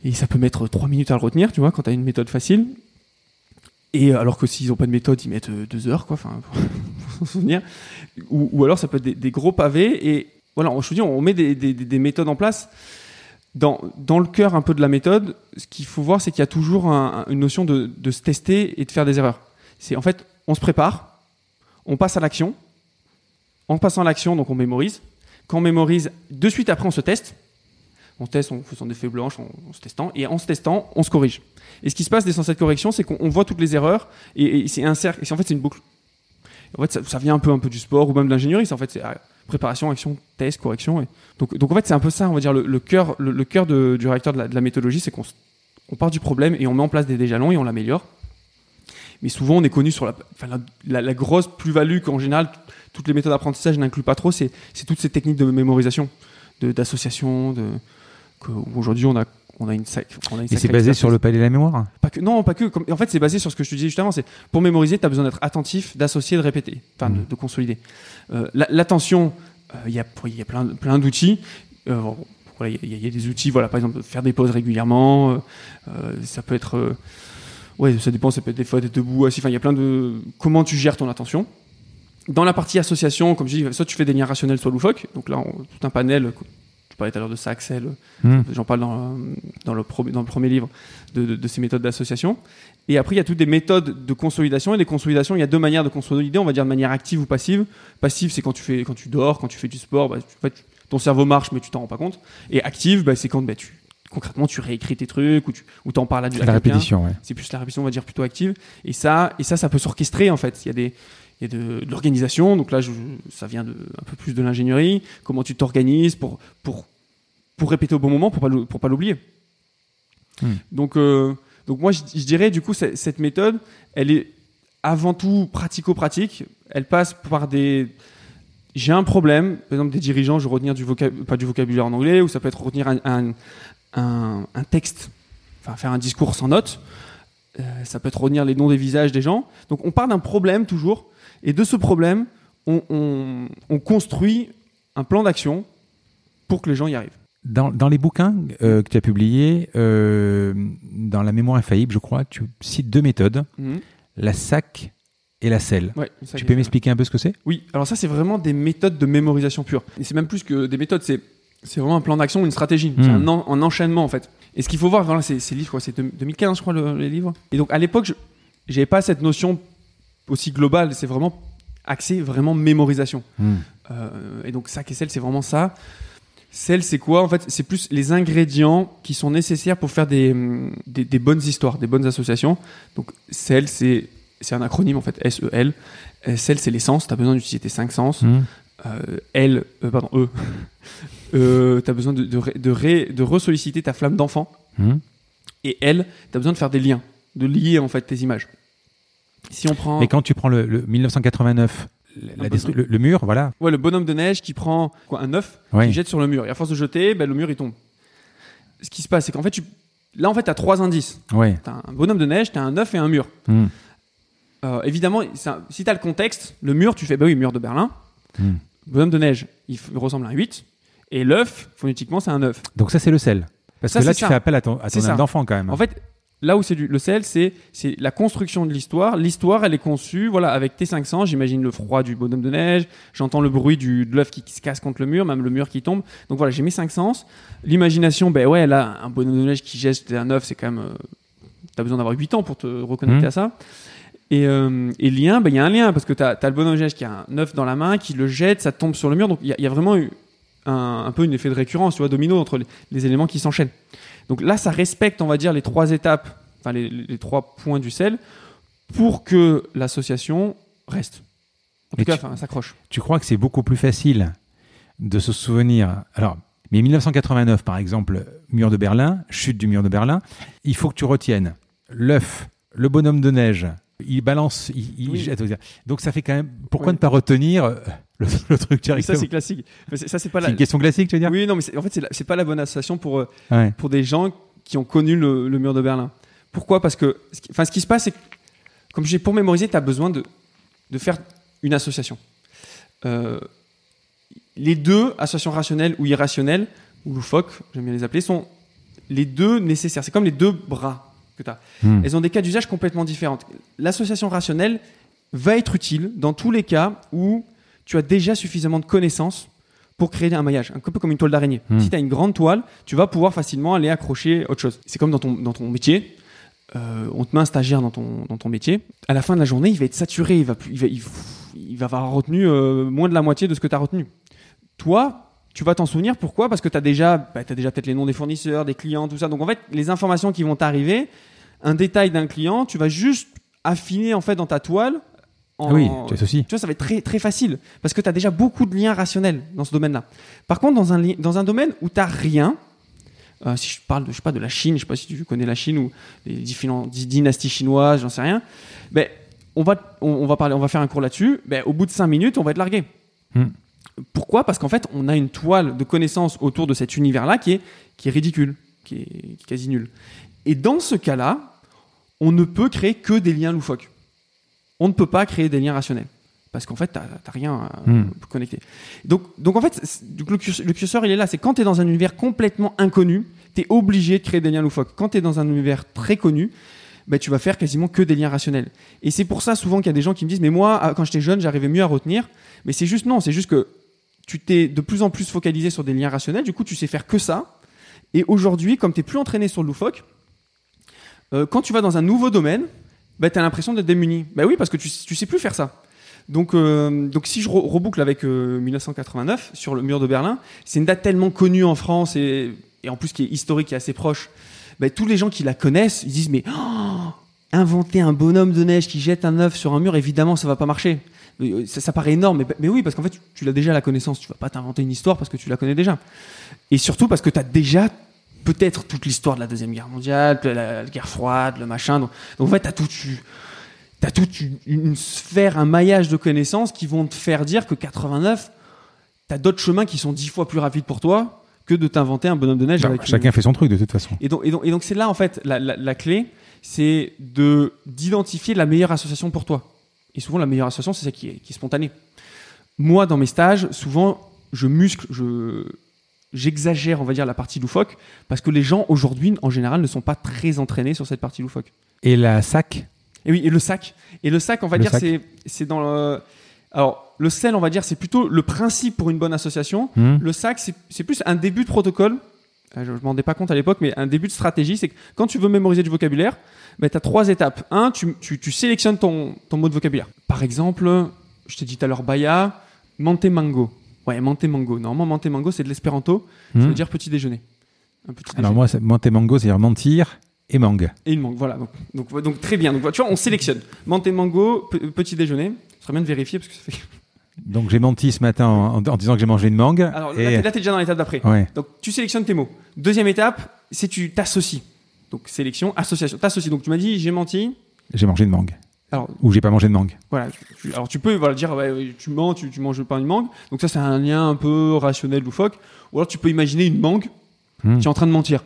Et ça peut mettre trois minutes à le retenir, tu vois, quand tu as une méthode facile. Et euh, alors que s'ils n'ont pas de méthode, ils mettent euh, deux heures, quoi, enfin, pour, s'en souvenir. Ou, alors ça peut être des, gros pavés. Et voilà, je te dis, on met des, des- des- des méthodes en place. Dans, le cœur un peu de la méthode, ce qu'il faut voir, c'est qu'il y a toujours un- un- une notion de se tester et de faire des erreurs. C'est en fait, on se prépare, on passe à l'action. En passant à l'action, donc on mémorise. Quand on mémorise, de suite après, on se teste. On teste en faisant des feuilles blanches, en, se testant. Et en se testant, on se corrige. Et ce qui se passe dans cette correction, c'est qu'on on voit toutes les erreurs. Et, c'est un cercle. Et en fait, c'est une boucle. En fait, ça, vient un peu, un peu du sport ou même de l'ingénierie. C'est en fait, ah, préparation, action, test, correction. Et donc, en fait, c'est un peu ça, on va dire, le, cœur, le, cœur de- du réacteur de la, méthodologie, c'est qu'on part du problème et on met en place des, des jalons et on l'améliore. Mais souvent, on est connu sur la, la, grosse plus-value qu'en général, toutes les méthodes d'apprentissage n'incluent pas trop, c'est toutes ces techniques de mémorisation, d'association, de, que- où aujourd'hui on a, on a une, sac- on a une Et c'est basé sur le palais de la mémoire Pas que, non, pas que. comme- en fait, c'est basé sur ce que je te disais juste avant. C'est pour mémoriser, tu as besoin d'être attentif, d'associer, de répéter, enfin de, de consolider. Euh, la- L'attention, euh, il y a, il y a plein, plein d'outils. Euh, il y, a- il y a des outils, voilà, par exemple, faire des pauses régulièrement. euh, euh, ça peut être, euh, ouais, ça dépend. Ça peut être des fois d'être debout, assis. Enfin, il y a plein de comment tu gères ton attention. Dans la partie association, comme je dis, soit tu fais des liens rationnels, soit loufoques. Donc là, on- tout un panel. Tu parlais tout à l'heure de ça, Axel. Hmm. J'en parle dans, dans, le pro- dans le premier livre de, de- de ces méthodes d'association. Et après, il y a toutes des méthodes de consolidation. Et les consolidations, il y a deux manières de consolider. On va dire de manière active ou passive. Passive, c'est quand tu fais, quand tu dors, quand tu fais du sport. bah, tu- en fait, ton cerveau marche, mais tu t'en rends pas compte. Et active, bah, c'est quand bah, tu, concrètement tu réécris tes trucs ou tu ou en parles à, du- La répétition, ouais. C'est plus la répétition, on va dire plutôt active. Et ça, et ça, ça peut s'orchestrer en fait. Il y a des a de, de l'organisation, donc là, je- ça vient de, un peu plus de l'ingénierie. Comment tu t'organises pour, pour, pour répéter au bon moment, pour pas pour pas l'oublier. Hmm. Donc, euh, donc moi, je, je dirais du coup, cette, méthode, elle est avant tout pratico-pratique. Elle passe par des. J'ai un problème, par exemple, des dirigeants, je veux retenir du vocab- pas du vocabulaire en anglais, ou ça peut être retenir un, un, un- un texte, enfin faire un discours sans notes. Euh, ça peut être retenir les noms des visages des gens. Donc on part d'un problème toujours, et de ce problème, on, on- on construit un plan d'action pour que les gens y arrivent. Dans, dans les bouquins euh, que tu as publiés, euh, dans la mémoire infaillible, je crois, tu cites deux méthodes, Mhm. la SAC et la SEL. Ouais, Tu peux m'expliquer un peu ce que c'est? Oui, alors ça c'est vraiment des méthodes de mémorisation pure. Et c'est même plus que des méthodes, c'est c'est vraiment un plan d'action, une stratégie, c'est Hmm. un, en- un enchaînement en fait. Et ce qu'il faut voir, voilà, c'est ces livres, c'est de- 2015 je crois le- les livres. Et donc à l'époque, je j'avais pas cette notion aussi globale, c'est vraiment axé vraiment mémorisation. Hmm. Euh, et donc sac et sel, c'est vraiment ça. Sel, c'est quoi? En fait, c'est plus les ingrédients qui sont nécessaires pour faire des, hum, des, des bonnes histoires, des bonnes associations. Donc sel, c'est c'est un acronyme en fait, S-E-L. Euh, Sel, c'est l'essence. Tu as besoin d'utiliser tes cinq sens. Hmm. Euh, L, euh, pardon, E. euh, tu as besoin de, de, de, ré- de ressolliciter ta flamme d'enfant. Hmm. Et L, tu as besoin de faire des liens, de lier en fait tes images. Si on prend Mais quand tu prends le, le 1989, la Un destru- peu. le, le mur, voilà. ouais, le bonhomme de neige qui prend quoi, un œuf, Ouais. qui jette sur le mur. Et à force de jeter, ben, le mur il tombe. Ce qui se passe, c'est qu'en fait, tu... là en fait, tu as trois indices. Ouais. Tu as un bonhomme de neige, tu as un œuf et un mur. Hmm. Euh, évidemment, un- si tu as le contexte, le mur, tu fais, bah oui, mur de Berlin. Hmm. Bonhomme de neige, il, f- il ressemble à un 8. Et l'œuf, phonétiquement, c'est un œuf. Donc ça, c'est le sel. Parce Ça, que là, tu ça. fais appel à ton, à ton âme d'enfant quand même. En fait, là où c'est du- le sel, c'est la construction de l'histoire. L'histoire, elle est conçue, voilà, avec tes 500. J'imagine le froid du bonhomme de neige. J'entends le bruit du, de l'œuf qui, qui se casse contre le mur, même le mur qui tombe. Donc voilà, j'ai mes cinq sens. L'imagination, ben ouais, là, un bonhomme de neige qui jette un œuf, c'est quand même. euh, T'as besoin d'avoir 8 ans pour te reconnecter Mhm. à ça. Et, euh, et lien, ben, il y a un lien parce que t'as as le bonhomme de neige qui a un œuf dans la main, qui le jette, ça tombe sur le mur. Donc il y, a- il y a vraiment eu un, un peu un effet de récurrence, tu vois, domino entre les, les éléments qui s'enchaînent. Donc là, ça respecte, on va dire, les trois étapes, enfin les, les trois points du sel, pour que l'association reste. En tout cas, tu- s'accroche. Tu crois que c'est beaucoup plus facile de se souvenir? Alors, mais 1989, par exemple, mur de Berlin, chute du mur de Berlin, il faut que tu retiennes l'œuf, le bonhomme de neige, il balance, il, jette. Donc ça fait quand même. Pourquoi ne pas retenir euh, le, le truc Mais ça, directement c'est classique. Ça, c'est pas C'est la. une question classique, tu veux dire Oui, non, mais en fait, c'est pas la bonne association pour, euh, Ouais. pour des gens qui ont connu le, le mur de Berlin. Pourquoi? Parce que, ce qui, enfin, ce qui se passe, c'est que, comme j'ai pour mémoriser, tu as besoin de, de faire une association. Euh, les deux, associations rationnelles ou irrationnelles, ou loufoques, j'aime bien les appeler, sont les deux nécessaires. C'est comme les deux bras que tu as. Hmm. Elles ont des cas d'usage complètement différents. L'association rationnelle va être utile dans tous les cas où tu as déjà suffisamment de connaissances pour créer un maillage, un peu comme une toile d'araignée. Hmm. Si tu as une grande toile, tu vas pouvoir facilement aller accrocher autre chose. C'est comme dans ton, dans ton métier. Euh, on te met un stagiaire dans ton, dans ton métier. À la fin de la journée, il va être saturé. Il va, plus- il va, il, il va avoir retenu euh, moins de la moitié de ce que tu as retenu. Toi, tu vas t'en souvenir. Pourquoi? Parce que tu as déjà, bah, déjà peut-être les noms des fournisseurs, des clients, tout ça. Donc en fait, les informations qui vont t'arriver, un détail d'un client, tu vas juste affiner en fait dans ta toile. En- Ah oui, tu vois, ça va être très, très facile parce que tu as déjà beaucoup de liens rationnels dans ce domaine-là. Par contre, dans un, li- dans un domaine où tu n'as rien, euh, si je parle de, je sais pas, de la Chine, je sais pas si tu connais la Chine ou les différentes dy- dynasties chinoises, j'en sais rien, ben, on, va, on, on va parler, on va faire un cours là-dessus. Ben, au bout de 5 minutes, on va être largué. Hmm. Pourquoi? Parce qu'en fait, on a une toile de connaissances autour de cet univers-là qui est, qui est ridicule, qui est, qui est quasi nul. Et dans ce cas-là, on ne peut créer que des liens loufoques. On ne peut pas créer des liens rationnels. Parce qu'en fait, tu n'as rien à Hmm. connecter. Donc, donc en fait, donc le, curseur, le curseur, il est là. C'est quand tu es dans un univers complètement inconnu, tu es obligé de créer des liens loufoques. Quand tu es dans un univers très connu, ben, tu vas faire quasiment que des liens rationnels. Et c'est pour ça souvent qu'il y a des gens qui me disent Mais moi, quand j'étais jeune, j'arrivais mieux à retenir. Mais c'est juste non, c'est juste que tu t'es de plus en plus focalisé sur des liens rationnels. Du coup, tu sais faire que ça. Et aujourd'hui, comme tu n'es plus entraîné sur le loufoque, euh, quand tu vas dans un nouveau domaine, bah, tu as l'impression d'être démuni. Bah oui, parce que tu, tu sais plus faire ça. Donc, euh, donc si je re- reboucle avec euh, 1989 sur le mur de Berlin, c'est une date tellement connue en France et, et en plus qui est historique et assez proche. Bah, tous les gens qui la connaissent, ils disent mais oh, inventer un bonhomme de neige qui jette un œuf sur un mur, évidemment ça va pas marcher. Euh, Ça, paraît énorme, mais, mais oui, parce qu'en fait tu, tu l'as déjà la connaissance. Tu vas pas t'inventer une histoire parce que tu la connais déjà. Et surtout parce que tu as déjà peut-être toute l'histoire de la Deuxième Guerre mondiale, la, guerre froide, le machin. Donc, donc en fait, tu as toute, t'as toute une, une sphère, un maillage de connaissances qui vont te faire dire que 89, tu as d'autres chemins qui sont dix fois plus rapides pour toi que de t'inventer un bonhomme de neige. Bah, avec une- chacun fait son truc de toute façon. et donc, et donc, et donc c'est là en fait la, la- la clé, c'est de d'identifier la meilleure association pour toi. Et souvent la meilleure association c'est celle qui est, qui est spontanée. Moi dans mes stages, souvent je muscle, je j'exagère, on va dire, la partie loufoque, parce que les gens aujourd'hui, en général, ne sont pas très entraînés sur cette partie loufoque. Et la SAC Et oui, et le sac. Et le sac, on va Le dire, c'est c'est dans le. Alors, le sel, on va dire, c'est plutôt le principe pour une bonne association. Hmm. Le sac, c'est c'est plus un début de protocole. Euh, Je ne m'en rendais pas compte à l'époque, mais un début de stratégie, c'est que quand tu veux mémoriser du vocabulaire, ben, tu as trois étapes. Un, tu, tu, tu sélectionnes ton, ton mot de vocabulaire. Par exemple, je t'ai dit tout à l'heure Baya, Mantemango. Ouais, Mantemango. Normalement, Mantemango, c'est de l'espéranto. Ça Hmm. veut dire petit déjeuner. Un petit Alors déjeuner. moi, c'est- monter mango, c'est-à-dire mentir et mangue. Et une mangue, voilà. Donc, donc, donc, très bien. Donc, tu vois, on sélectionne. Mantemango, pe- petit déjeuner. Ce serait bien de vérifier parce que ça fait. Donc j'ai menti ce matin en, en disant que j'ai mangé une mangue. Alors là, et... t'es- là, t'es déjà dans l'étape d'après. Ouais. Donc, tu sélectionnes tes mots. Deuxième étape, c'est tu t'associes. Donc, sélection, association. T'associes. Donc, tu m'as dit, j'ai menti. J'ai mangé une mangue. Alors, Ou j'ai pas mangé de mangue. voilà. tu- alors, tu peux voilà, dire, ouais, tu mens, tu, tu manges pas une mangue. Donc, ça, c'est un lien un peu rationnel, loufoque. Ou alors, tu peux imaginer une mangue Hmm. qui est en train de mentir.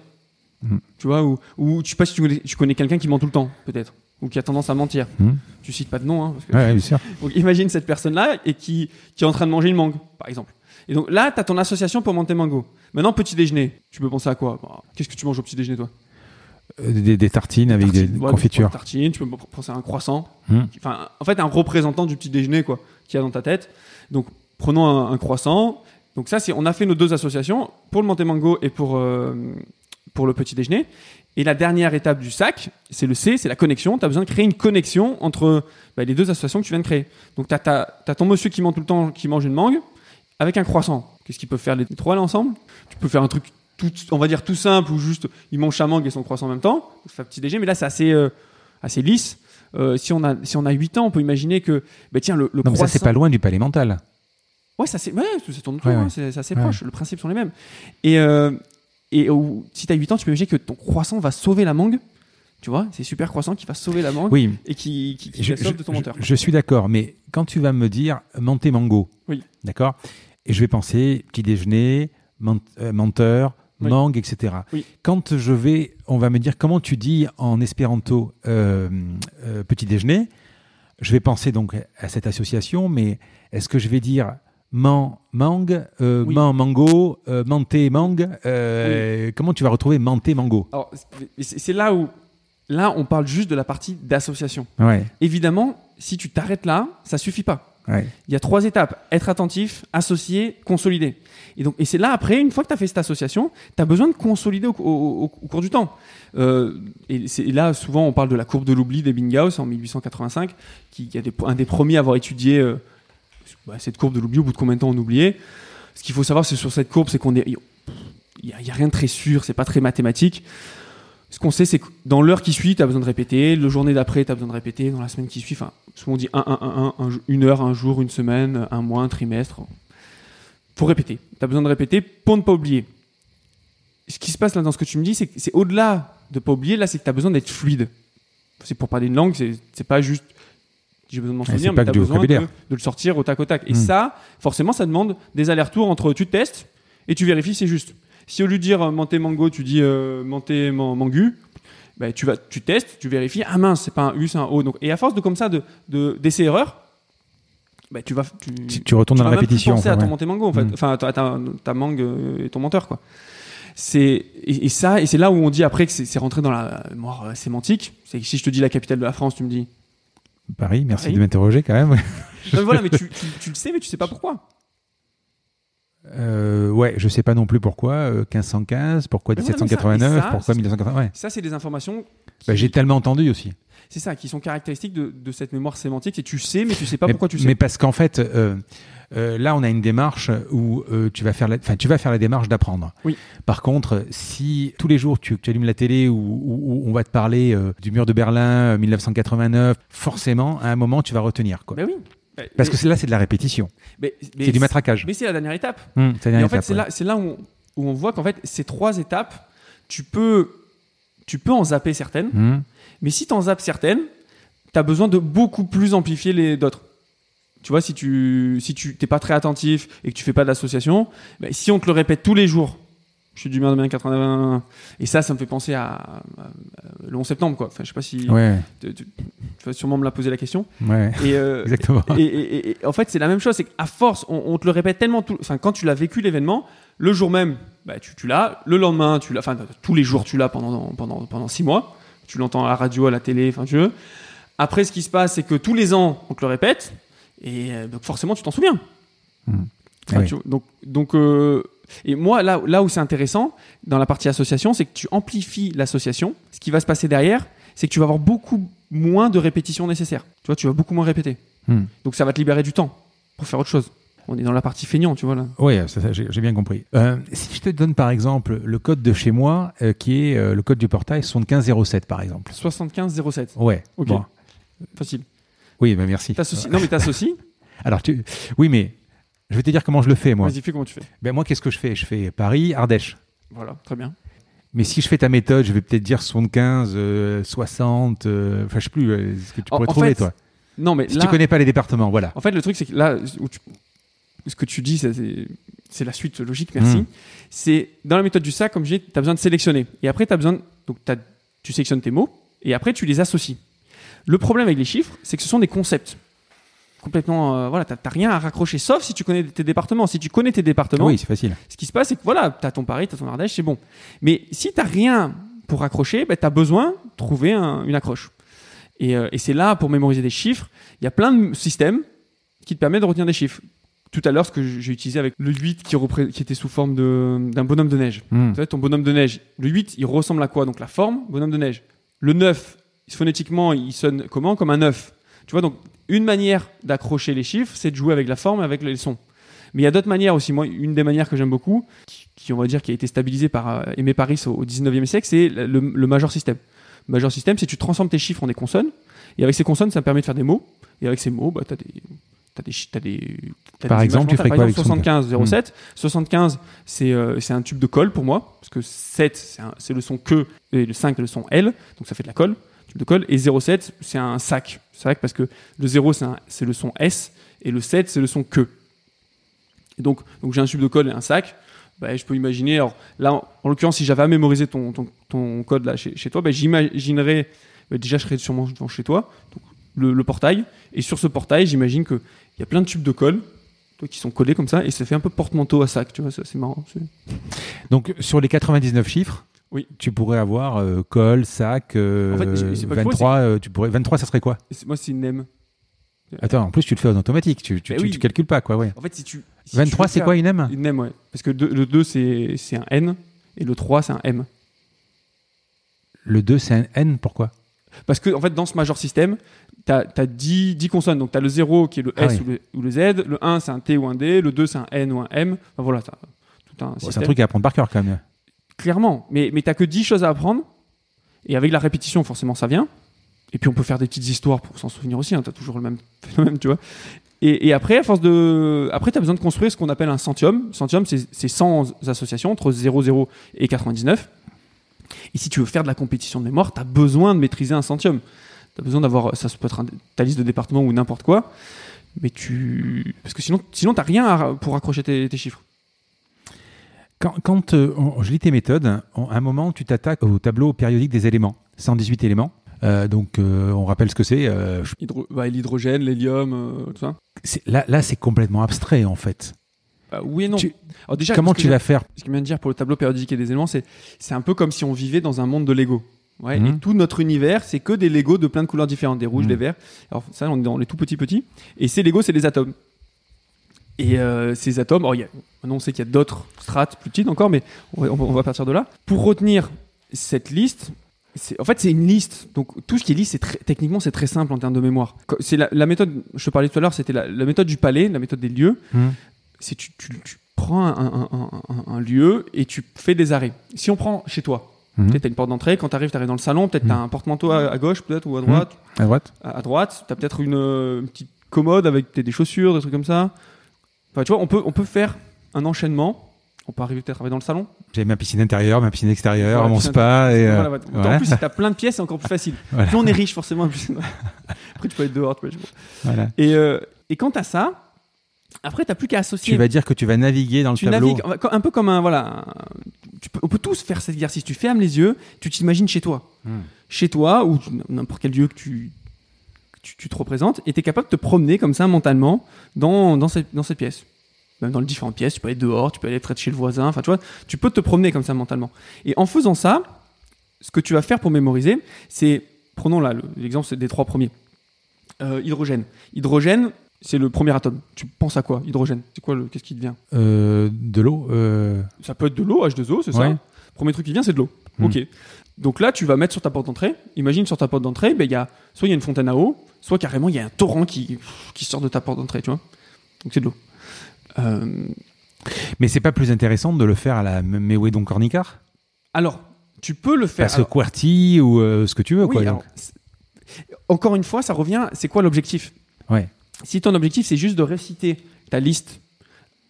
Hmm. Tu vois, ou, ou je sais pas si tu connais, tu connais quelqu'un qui ment tout le temps, peut-être. Ou qui a tendance à mentir. Hmm. Tu cites pas de nom, hein, parce que Ouais, bien sûr. Donc imagine cette personne-là et qui, qui est en train de manger une mangue, par exemple. Et donc là, tu as ton association pour monter mango. Maintenant, petit déjeuner. Tu peux penser à quoi? Bah, Qu'est-ce que tu manges au petit déjeuner, toi? Des, des tartines avec des ouais, confitures. des tartines, tu peux penser à un croissant. Hmm. Enfin, en fait, un représentant du petit déjeuner, quoi, qu'il y a dans ta tête. Donc, prenons un, un croissant. Donc ça, c'est, on a fait nos deux associations pour le monter mango et pour, euh, pour le petit déjeuner. Et la dernière étape du sac, c'est le C, c'est la connexion. Tu as besoin de créer une connexion entre bah, les deux associations que tu viens de créer. Donc tu as, ton monsieur qui ment tout le temps, qui mange une mangue, avec un croissant. Qu'est-ce qu'ils peuvent faire les trois là ensemble? Tu peux faire un truc, tout, on va dire tout simple, ou juste il mange sa mangue et son croissant en même temps. Ça fait un petit déjeuner, mais là c'est assez, euh, assez lisse. Euh, si, on a, si on a 8 ans, on peut imaginer que, bah, tiens, le, le Non, mais ça, croissant... c'est pas loin du palais mental. Ouais, ça c'est ouais, ça tourne Ouais, hein, c'est c'est assez Ouais, proche, le principe sont les mêmes. Et, euh, et au- si tu as 8 ans, tu peux imaginer que ton croissant va sauver la mangue. Tu vois, c'est super croissant qui va sauver la mangue Oui, et qui, qui, qui je, de ton menteur. je- je suis d'accord, mais quand tu vas me dire menté mango, Oui. d'accord? Et je vais penser petit déjeuner, euh, menteur, Oui. mangue, etc. Oui. Quand je vais, on va me dire comment tu dis en espéranto euh, euh, petit déjeuner, je vais penser donc à cette association, mais est-ce que je vais dire man, mangue, euh, Oui. man, mango, euh, euh, Comment tu vas retrouver menté, mango? C'est là où là on parle juste de la partie d'association. Ouais, Évidemment, si tu t'arrêtes là, ça suffit pas. Il y a trois étapes être attentif, associer, consolider. Et donc, et c'est là après, une fois que tu as fait cette association, tu as besoin de consolider au, cours du temps. Euh, et c'est là, souvent, on parle de la courbe de l'oubli d'Ebbinghaus en 1885, qui, est un des premiers à avoir étudié euh, bah, cette courbe de l'oubli. Au bout de combien de temps on oubliait Ce qu'il faut savoir, c'est sur cette courbe, c'est qu'on est, il y, a- a rien de très sûr, c'est pas très mathématique. Ce qu'on sait, c'est que dans l'heure qui suit, tu as besoin de répéter. Le journée d'après, tu as besoin de répéter. Dans la semaine qui suit, enfin, souvent on dit 1, 1, 1, 1, une heure, un jour, une semaine, un mois, un trimestre. Faut répéter. Tu as besoin de répéter pour ne pas oublier. Ce qui se passe là dans ce que tu me dis, c'est que c'est au-delà de pas oublier. Là, c'est que tu as besoin d'être fluide. C'est pour parler une langue, c'est pas juste j'ai besoin de m'en souvenir, mais tu as besoin de, le sortir au tac au tac. Et Hmm. ça, forcément, ça demande des allers-retours entre tu testes et tu vérifies c'est juste. Si au lieu de dire euh, menté mango, tu dis euh, menté man- mangu, bah, tu, vas, tu testes, tu vérifies, ah mince, c'est pas un U, c'est un O. Donc, et à force de comme ça, de, de, erreurs, bah, tu vas. Tu, Tu, tu retournes tu dans la répétition. penser enfin, à ton ouais. monté mango, en fait. Mm. Enfin, ta, ta, ta mangue euh, et ton menteur, quoi. C'est, et, et ça, et c'est là où on dit après que c'est, c'est rentré dans la mémoire euh, sémantique. C'est que si je te dis la capitale de la France, tu me dis. Paris, merci Paris. de m'interroger quand même. Non, mais voilà, mais tu, tu, tu le sais, mais tu sais pas pourquoi. Euh, ouais, je sais pas non plus pourquoi euh, 1515, pourquoi Mais voilà, mais ça- 1789, et ça, pourquoi c'est- 1980. Ouais. Ça, c'est des informations. Bah, j'ai tellement entendu aussi. c'est ça, qui sont caractéristiques de, de cette mémoire sémantique. C'est tu sais, mais tu sais pas mais, pourquoi tu sais. mais parce qu'en fait, euh, euh, là, on a une démarche où euh, tu vas faire, la, enfin, tu vas faire la démarche d'apprendre. Oui. Par contre, si tous les jours tu, tu allumes la télé ou où, on va te parler euh, du mur de Berlin euh, 1989, forcément, à un moment, tu vas retenir quoi. Ben oui. Parce Mais- que c'est- là, c'est de la répétition, mais- mais c'est du matraquage. Mais c'est la dernière étape. C'est la Et dernière en fait, étape, ouais. là, c'est là où, on, où on voit qu'en fait, ces trois étapes, tu peux, tu peux en zapper certaines, Hum. mais si tu en zappes certaines, tu as besoin de beaucoup plus amplifier les d'autres. Tu vois, si tu si tu t'es pas très attentif et que tu fais pas d'association, ben, si on te le répète tous les jours, je suis du bien de bien 80 et ça, ça me fait penser à, à- à le 11 septembre, quoi. Enfin, je sais pas si Ouais, tu, tu- tu vas sûrement me la poser la question. ouais, Et, euh, exactement. et, et- et- et en fait, c'est la même chose. C'est qu'à force, on, on te le répète tellement. Tout, enfin, quand tu l'as vécu l'événement, le jour même, bah, tu, tu l'as. Le lendemain, tu l'as. Enfin, tous les jours, tu l'as pendant, pendant, pendant six mois. Tu l'entends à la radio, à la télé, enfin, tu veux. Après, ce qui se passe, c'est que tous les ans, on te le répète. Et euh, donc, forcément, tu t'en souviens. Hmm. Enfin, oui. tu vois, donc, donc euh, et moi, là, là où c'est intéressant, dans la partie association, c'est que tu amplifies l'association. Ce qui va se passer derrière, c'est que tu vas avoir beaucoup moins de répétitions nécessaires. Tu vois, tu vas beaucoup moins répéter. Hmm. Donc, ça va te libérer du temps pour faire autre chose. On est dans la partie feignant, tu vois, là. Oui, j'ai bien compris. Euh, si je te donne par exemple le code de chez moi, euh, qui est euh, le code du portail 7507 par exemple. 75 07. Ouais. Ok. Bon. Facile. Oui, bah merci. Non, mais t'associes. Alors, tu... oui, mais je vais te dire comment je le fais moi. Vas-y, fais comment tu fais. Ben, moi, qu'est-ce que je fais? Je fais Paris, Ardèche. Voilà, très bien. Mais si je fais ta méthode, je vais peut-être dire 75, euh, 60, euh, enfin je sais plus euh, ce que tu pourrais en trouver fait, toi. Non, mais Si là, tu connais pas les départements, voilà. en fait, le truc, c'est que là, où tu- ce que tu dis, c'est- la suite logique, merci. Mm. C'est dans la méthode du sac, comme je dis, tu as besoin de sélectionner. Et après, tu as besoin. Donc, t'as- tu sélectionnes tes mots et après, tu les associes. Le problème avec les chiffres, c'est que ce sont des concepts. Complètement. euh, voilà, tu n'as rien à raccrocher, sauf si tu connais tes départements. Si tu connais tes départements, Oui, c'est facile. ce qui se passe, c'est que voilà, tu as ton Paris, tu as ton Ardèche, c'est bon. Mais si tu rien pour accrocher, tu as besoin de trouver un- une accroche. Et, euh, et c'est là, pour mémoriser des chiffres, il y a plein de systèmes qui te permettent de retenir des chiffres. Tout à l'heure, ce que j'ai utilisé avec le 8 qui, était sous forme d'un bonhomme de neige. Hmm. Tu sais, ton bonhomme de neige, le 8, il ressemble à quoi Donc la forme, bonhomme de neige. Le 9, phonétiquement, il sonne comment Comme un 9. Tu vois, donc une manière d'accrocher les chiffres, c'est de jouer avec la forme et avec les sons. Mais il y a d'autres manières aussi. Moi, une des manières que j'aime beaucoup, qui, qui, on va dire, qui a été stabilisée par euh, Aimé Paris au, au 19e siècle, c'est le, le major system. Le major system, c'est que tu transformes tes chiffres en des consonnes, et avec ces consonnes, ça permet de faire des mots, et avec ces mots, bah, tu as des. T'as des, t'as des, Par des exemple, tu ferais quoi avec exemple, 75, 07. 75, c'est euh, un tube de colle pour moi, parce que 7, c'est un- c'est le son que, et le 5, c'est le son L, donc ça fait de la colle, de colle, et 07, c'est un sac. Sac parce que le 0, c'est le son S, et le 7, c'est le son que. Et donc, donc j'ai un tube de colle et un sac. Bah, je peux imaginer, alors là, en, en l'occurrence, si j'avais à mémoriser ton, ton, ton code là chez, chez toi, bah, j'imaginerais, bah, déjà je serais sûrement devant chez toi, donc, le, le portail, et sur ce portail, j'imagine qu'il y a plein de tubes de colle qui sont collés comme ça, et ça fait un peu porte-manteau à sac, tu vois, c'est marrant. Donc sur les 99 chiffres, Oui. tu pourrais avoir euh, col, sac, euh, En fait, c'est- c'est pas que 23, euh, tu pourrais 23 ça serait quoi c'est- Moi, c'est une NEM. Attends, en plus tu le fais en automatique, tu tu, Mais tu, oui. tu calcules pas quoi, ouais. En fait, si tu. si tu 23 veux c'est faire- quoi une M? Une NEM, ouais. Parce que deux- le 2, c'est c'est un N, et le 3, c'est un M. Le 2 c'est un N, pourquoi? Parce que, en fait, dans ce major system, tu as, 10, 10 consonnes. Donc, tu as le 0 qui est le Ah S oui. ou, le, ou le Z, le 1, c'est un T ou un D, le 2, c'est un N ou un M. Enfin, voilà, t'as tout un Bon, C'est système. un truc à apprendre par cœur quand même. Clairement. Mais, mais tu que 10 choses à apprendre. Et avec la répétition, forcément, ça vient. Et puis, on peut faire des petites histoires pour s'en souvenir aussi. Hein. Tu as toujours le même phénomène, tu vois. Et, et après, à force de. Après, tu as besoin de construire ce qu'on appelle un centium. Centium, c'est c'est 100 associations entre 0, 0 et 99. Et si tu veux faire de la compétition de mémoire, tu as besoin de maîtriser un centium. Tu as besoin d'avoir. Ça peut être ta liste de départements ou n'importe quoi. Mais tu. Parce que sinon, sinon tu rien pour accrocher tes, tes chiffres. Quand, quand euh, on- je lis tes méthodes, à un moment, tu t'attaques au tableau périodique des éléments. 118 éléments. Euh, donc, euh, on rappelle ce que c'est. euh, je- Hydro- bah, L'hydrogène, l'hélium, euh, tout ça. là, là c'est complètement abstrait, en fait. Bah, oui et non. Tu- Alors déjà, Comment tu vas faire Ce qu'il vient de dire pour le tableau périodique et des éléments, c'est c'est un peu comme si on vivait dans un monde de Lego. Ouais, Mhm. Et tout notre univers, c'est que des Lego de plein de couleurs différentes, des rouges, Mhm. des verts. Alors ça, on est dans les tout petits petits. Et ces Lego, c'est les atomes. Et euh, ces atomes, alors, y a, on sait qu'il y a d'autres strates plus petites encore, mais on va, on va partir de là. Pour retenir cette liste, en fait, c'est une liste. Donc tout ce qui est liste, c'est techniquement, c'est très simple en termes de mémoire. C'est la, la méthode, je te parlais tout à l'heure, c'était la, la méthode du palais, la méthode des lieux Hmm. c'est tu, tu, tu prends un, un- un- un- un lieu et tu fais des arrêts. Si on prend chez toi, peut-être tu as une porte d'entrée, quand tu arrives, tu arrives dans le salon, peut-être tu as Mhm. un porte-manteau à, à gauche, peut-être, ou à droite. À droite À, à droite, tu as peut-être une, euh, une petite commode avec des chaussures, des trucs comme ça. Enfin, tu vois, on peut, on peut faire un enchaînement. On peut arriver peut-être à arriver dans le salon. J'ai ma piscine intérieure, ma piscine extérieure, Voilà, mon piscine spa. Et, euh, Voilà, voilà. voilà. En plus, si tu as plein de pièces, c'est encore plus facile. Plus on est riche, forcément. plus- Après, tu peux être dehors. Tu peux. Et, euh, et quand tu as ça, après, tu plus qu'à associer. Tu vas dire que tu vas naviguer dans le tu tableau. navigues un- peu comme un voilà un- tu peux- on peut tous faire cet exercice tu fermes les yeux tu t'imagines chez toi Hmm. chez toi ou n'importe quel lieu que tu tu, tu te représentes et tu es capable de te promener comme ça mentalement dans, dans, cette, dans cette pièce même dans les différentes pièces. Tu peux aller dehors, tu peux aller près de chez le voisin. Enfin, tu vois, tu peux te promener comme ça mentalement. Et en faisant ça, ce que tu vas faire pour mémoriser, c'est, prenons là le- l'exemple des trois premiers. Euh, hydrogène. Hydrogène, c'est le premier atome. Tu penses à quoi Hydrogène? C'est quoi le Qu'est-ce qui te vient? Euh, de l'eau. euh, Ça peut être de l'eau, H2O, c'est Ouais. ça. Premier truc qui vient, c'est de l'eau. Hmm. Ok. Donc là, tu vas mettre sur ta porte d'entrée. Imagine sur ta porte d'entrée, ben, il y a, soit il y a une fontaine à eau, soit carrément il y a un torrent qui, qui sort de ta porte d'entrée, tu vois. Donc c'est de l'eau. Euh, Mais c'est pas plus intéressant de le faire à la Mewedon Cornicar alors, tu peux le faire. Parce alors- QWERTY ou euh, ce que tu veux, oui, quoi. alors, encore une fois, ça revient. C'est quoi l'objectif? Ouais. Si ton objectif c'est juste de réciter ta liste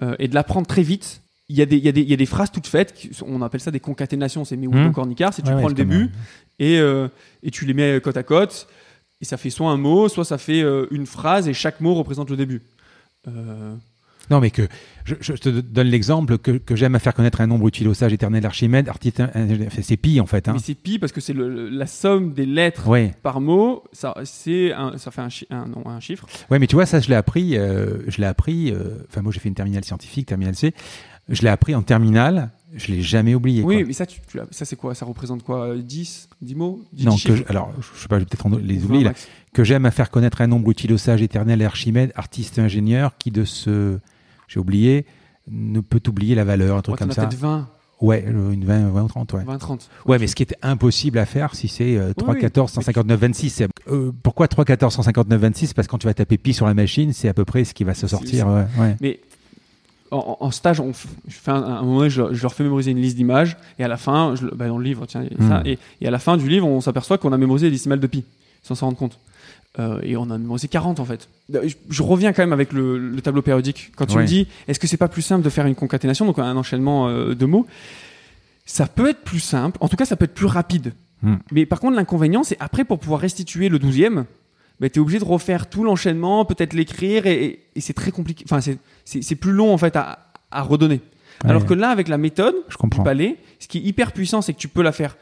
euh, et de l'apprendre très vite, il y, a des- il y, a des- il y a des phrases toutes faites. on appelle ça des concaténations. C'est Mewedon Hmm. Cornicar. C'est tu Ouais, prends ouais, le début. et, euh, et tu les mets côte à côte. Et ça fait soit un mot, soit ça fait euh, une phrase, et chaque mot représente le début. Euh, Non, mais que je, je te donne l'exemple que, que j'aime à faire connaître un nombre utile au sage éternel Archimède, c'est pi en fait. Hein. Mais c'est pi parce que c'est la somme des lettres Ouais. par mot. Ça, un- ça fait un, chi- un, non, un chiffre. ouais, mais tu vois, ça je l'ai appris. euh, je l'ai appris. Enfin, moi j'ai fait une terminale scientifique, terminale C. Je l'ai appris en terminale. Je l'ai jamais oublié. Oui, quoi. mais ça, tu, tu ça c'est quoi? Ça représente quoi? Euh, 10 10 mots? 10 Non, que je- alors je sais pas, je vais peut-être les oublier là. Que j'aime à faire connaître un nombre utile au sage éternel Archimède, artiste ingénieur, qui de ce, j'ai oublié, ne peut oublier la valeur, un truc Ouais, comme ça. peut-être 20, Ouais, euh, une 20, 20 ou 30, ouais. 20, 30. Ouais, mais ce qui était impossible à faire si c'est euh, 3, oui. 14, 159, 26. c'est- euh, pourquoi 3, 14, 159, 26 Parce que quand tu vas taper pi sur la machine, c'est à peu près ce qui va se sortir. Ouais, ouais. Mais en, stage, on je fais un, un moment je, je leur fais mémoriser une liste d'images, et à la fin, je, bah, dans le livre, tiens, ça, Hmm. et, et à la fin du livre, on s'aperçoit qu'on a mémorisé les décimales de pi, sans s'en rendre compte. Euh, et on a mémorisé 40 en fait. Euh, Je, je reviens quand même avec le, le tableau périodique. Quand tu Ouais. me dis, est-ce que c'est pas plus simple de faire une concaténation, donc un enchaînement euh, de mots Ça peut être plus simple, en tout cas ça peut être plus rapide. Hmm. Mais par contre, l'inconvénient, c'est après pour pouvoir restituer le 12e, bah, tu es obligé de refaire tout l'enchaînement, peut-être l'écrire, et, et- et c'est très compliqué. Enfin, c'est- plus long en fait à, à redonner. Alors que là, avec la méthode je du comprends. palais, ce qui est hyper puissant, c'est que tu peux la faire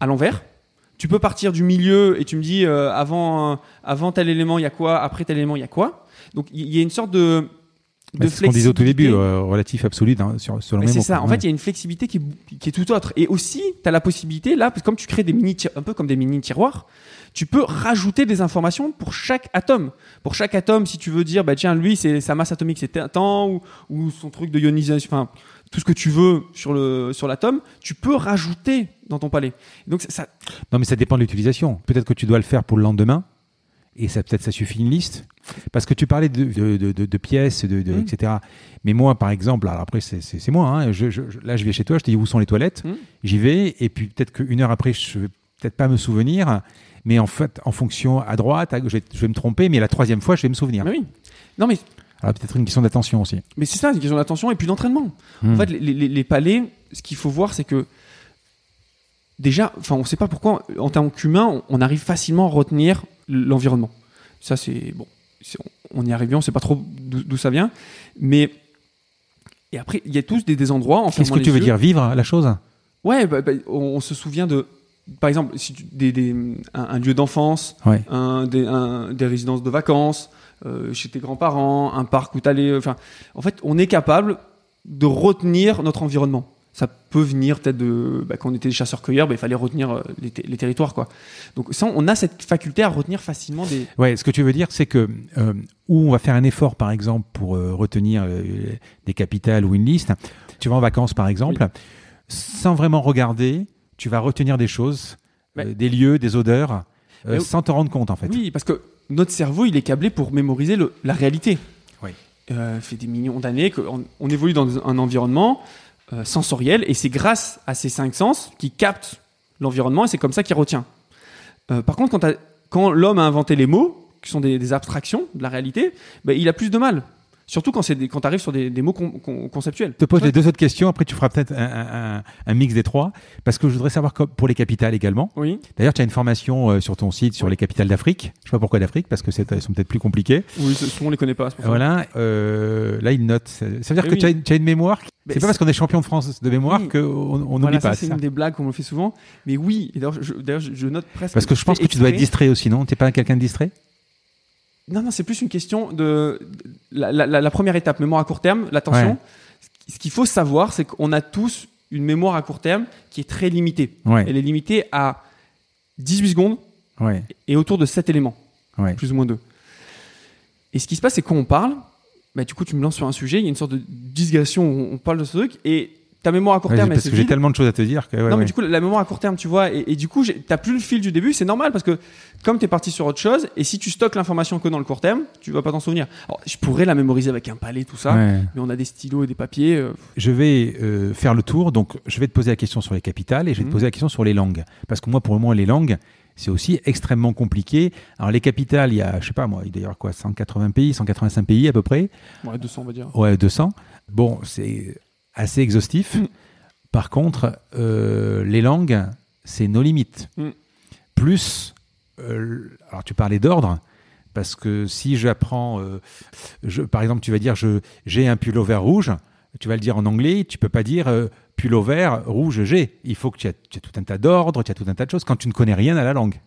à l'envers. Tu peux partir du milieu et tu me dis euh, avant, euh, avant tel élément il y a quoi, après tel élément il y a quoi. Donc il y a une sorte de, de c'est ce qu'on disait au tout début, euh, relatif absolu dans- sur, même c'est ça. En fait, il y a une flexibilité qui est, qui est tout autre. Et aussi, tu as la possibilité, là, parce que comme tu crées des mini un peu comme des mini tiroirs, tu peux rajouter des informations pour chaque atome. Pour chaque atome, si tu veux dire, bah tiens, lui, c'est sa masse atomique, c'est tant, ou, ou son truc de ionisation, enfin, tout ce que tu veux sur le sur l'atome, tu peux rajouter dans ton palais. Donc ça, Non, mais ça dépend de l'utilisation. Peut-être que tu dois le faire pour le lendemain, et ça peut-être ça suffit une liste. Parce que tu parlais de, de, de- pièces, de, de- Mm. etc. Mais moi, par exemple, alors après, c'est- moi. hein, je, je- je- là, je vais chez toi, je te dis où sont les toilettes? Mm. J'y vais, et puis peut-être qu'une heure après, je vais peut-être pas me souvenir. Mais en fait, en fonction à droite, à gauche, je vais, je vais me tromper, mais la troisième fois, je vais me souvenir. mais oui. Non mais Alors peut-être une question d'attention aussi. mais c'est ça, une question d'attention et puis d'entraînement. En Mm. fait, les, les- les palais, ce qu'il faut voir, c'est que déjà, enfin, on sait pas pourquoi, en tant qu'humain, on, on arrive facilement à retenir l'environnement. Ça, c'est bon. On, on y arrive bien, on sait pas trop d'où ça vient, mais et après, il y a tous des, des endroits. En Qu'est-ce que tu veux yeux- dire Vivre la chose? Ouais, bah, bah, on, on se souvient de, par exemple, si tu- des, des- un, un lieu d'enfance, Ouais. un, des, un- des résidences de vacances, euh, chez tes grands-parents, un parc où tu allais. Enfin, en fait, on est capable de retenir notre environnement. Ça peut venir peut-être de. Bah, quand on était chasseurs-cueilleurs, bah, il fallait retenir euh, les, ter- les territoires. Quoi. Donc, ça, on a cette faculté à retenir facilement des. Ouais, ce que tu veux dire, c'est que euh, où on va faire un effort, par exemple, pour euh, retenir euh, des capitales ou une liste, tu vas en vacances, par exemple, sans vraiment regarder, tu vas retenir des choses, euh, des lieux, des odeurs, euh, Mais- sans te rendre compte, en fait. Oui, parce que notre cerveau, il est câblé pour mémoriser le- la réalité. Oui. Euh, fait des millions d'années qu'on on évolue dans un environnement sensoriel et c'est grâce à ces cinq sens qui captent l'environnement et c'est comme ça qu'il retient. Par contre, quand, l'homme a inventé les mots, qui sont des, des abstractions de la réalité, ben, il a plus de mal. Surtout quand, c'est des- quand tu arrives sur des, des mots con- con- conceptuels. Je te pose les deux autres questions, après tu feras peut-être un, un- un- mix des trois, parce que je voudrais savoir pour les capitales également. Oui, D'ailleurs, tu as une formation euh, sur ton site sur les capitales d'Afrique. Je sais pas pourquoi d'Afrique, parce que c'est- elles sont peut-être plus compliquées. oui souvent on les connaît pas. pour ça. Voilà, euh, là il note. Ça veut dire Eh que oui. tu, as une, tu as une mémoire. C'est pas parce qu'on est champion de France de mémoire Oui. qu'on on n'oublie Voilà, pas ça, c'est une des blagues qu'on me fait souvent. Mais oui, d'ailleurs, je, je- note presque. Parce que je pense que tu dois être distrait aussi, non? T'es pas quelqu'un de distrait? Non, non, c'est plus une question de la, la- la- la première étape, mémoire à court terme, l'attention. Ouais. Ce qu'il faut savoir, c'est qu'on a tous une mémoire à court terme qui est très limitée. Ouais, Elle est limitée à 18 secondes ouais, et autour de 7 éléments, plus ou moins 2. Et ce qui se passe, c'est quand on parle, bah, du coup, tu me lances sur un sujet, il y a une sorte de digression où on parle de ce truc, et ta mémoire à court Ouais, terme, parce que j'ai tellement de choses à te dire que. ouais, non, mais ouais. du coup, la mémoire à court terme, tu vois, et, et du coup, t'as plus le fil du début, c'est normal parce que comme t'es parti sur autre chose, et si tu stockes l'information que dans le court terme, tu vas pas t'en souvenir. Alors, je pourrais la mémoriser avec un palais, tout ça, mais on a des stylos et des papiers. euh, Je vais euh, faire le tour. Donc, je vais te poser la question sur les capitales et je vais Mhm. te poser la question sur les langues. Parce que moi, pour le moment, les langues, c'est aussi extrêmement compliqué. Alors, les capitales, il y a, je sais pas moi, il y avoir quoi, 180 pays, 185 pays à peu près? ouais, 200, on va dire. Ouais, 200. Bon, c'est assez exhaustif. Mm. Par contre, euh, les langues, c'est nos limites. Mm. Plus, euh, alors tu parlais d'ordre, parce que si j'apprends, euh, je, par exemple, tu vas dire je j'ai un pull vert rouge, tu vas le dire en anglais, tu peux pas dire pull vert rouge j'ai. Il faut que tu aies, tu aies tout un tas d'ordres, tu as tout un tas de choses quand tu ne connais rien à la langue.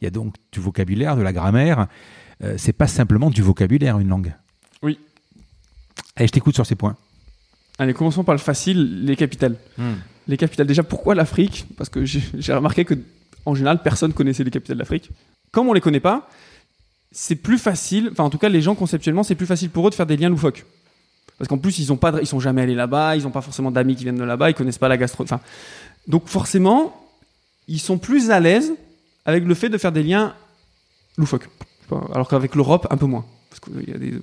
Il y a donc du vocabulaire, de la grammaire. C'est pas simplement du vocabulaire une langue. Oui. Allez, je t'écoute sur ces points. Allez, commençons par le facile, les capitales. Les capitales, déjà, pourquoi l'Afrique? Parce que j'ai remarqué que, en général, personne connaissait les capitales d'Afrique. Comme on les connaît pas, c'est plus facile, enfin, en tout cas, les gens, conceptuellement, c'est plus facile pour eux de faire des liens loufoques. Parce qu'en plus, ils ont pas, de- ils sont jamais allés là-bas, ils ont pas forcément d'amis qui viennent de là-bas, ils connaissent pas la gastro. Enfin, donc forcément, ils sont plus à l'aise avec le fait de faire des liens loufoques. Alors qu'avec l'Europe, un peu moins. Parce qu'il y a des.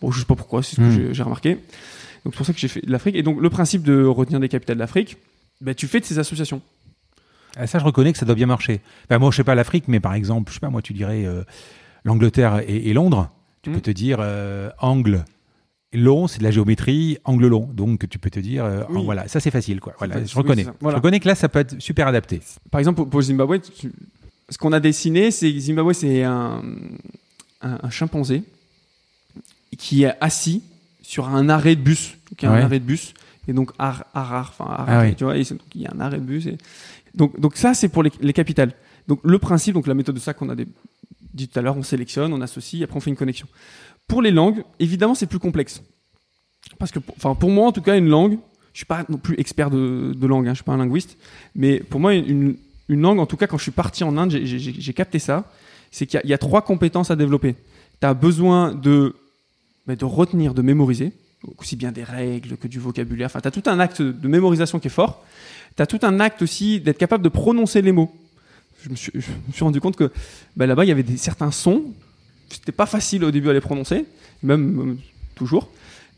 Bon, je sais pas pourquoi, c'est ce que Hmm. j'ai remarqué. Donc c'est pour ça que j'ai fait de l'Afrique. Et donc le principe de retenir des capitales d'Afrique, bah, tu fais de ces associations. Ah, ça, je reconnais que ça doit bien marcher. Enfin, moi, je sais pas l'Afrique, mais par exemple, je sais pas, moi, tu dirais euh, l'Angleterre et, et Londres. Tu Mhm. peux te dire euh, angle long, c'est de la géométrie, angle long. Donc, tu peux te dire, euh, Oui. voilà, ça, c'est facile, quoi. Voilà, facile, je reconnais. oui. Voilà. Je reconnais que là, ça peut être super adapté. Par exemple, pour, Zimbabwe, tu- ce qu'on a dessiné, c'est Zimbabwe, c'est un, un, un chimpanzé qui est assis sur un arrêt de bus. Donc, il y a Ouais. un arrêt de bus. Et donc, ar, arar, enfin, arar, Ah oui. tu vois, et c'est- donc, il y a un arrêt de bus. et- donc, donc, ça, c'est pour les, les capitales. Donc, le principe, donc la méthode de ça qu'on a des- dit tout à l'heure, on sélectionne, on associe, après on fait une connexion. Pour les langues, évidemment, c'est plus complexe. Parce que, pour- enfin, pour moi, en tout cas, une langue, je suis pas non plus expert de, de langue, hein, je suis pas un linguiste, mais pour moi, une, une langue, en tout cas, quand je suis parti en Inde, j'ai- capté ça, c'est qu'il y, y a trois compétences à développer. Tu as besoin de, bah, de retenir, de mémoriser, aussi bien des règles que du vocabulaire. Enfin, tu as tout un acte de mémorisation qui est fort. Tu as tout un acte aussi d'être capable de prononcer les mots. Je me suis, rendu compte que bah, là-bas, il y avait certains sons, c'était pas facile au début à les prononcer, même toujours.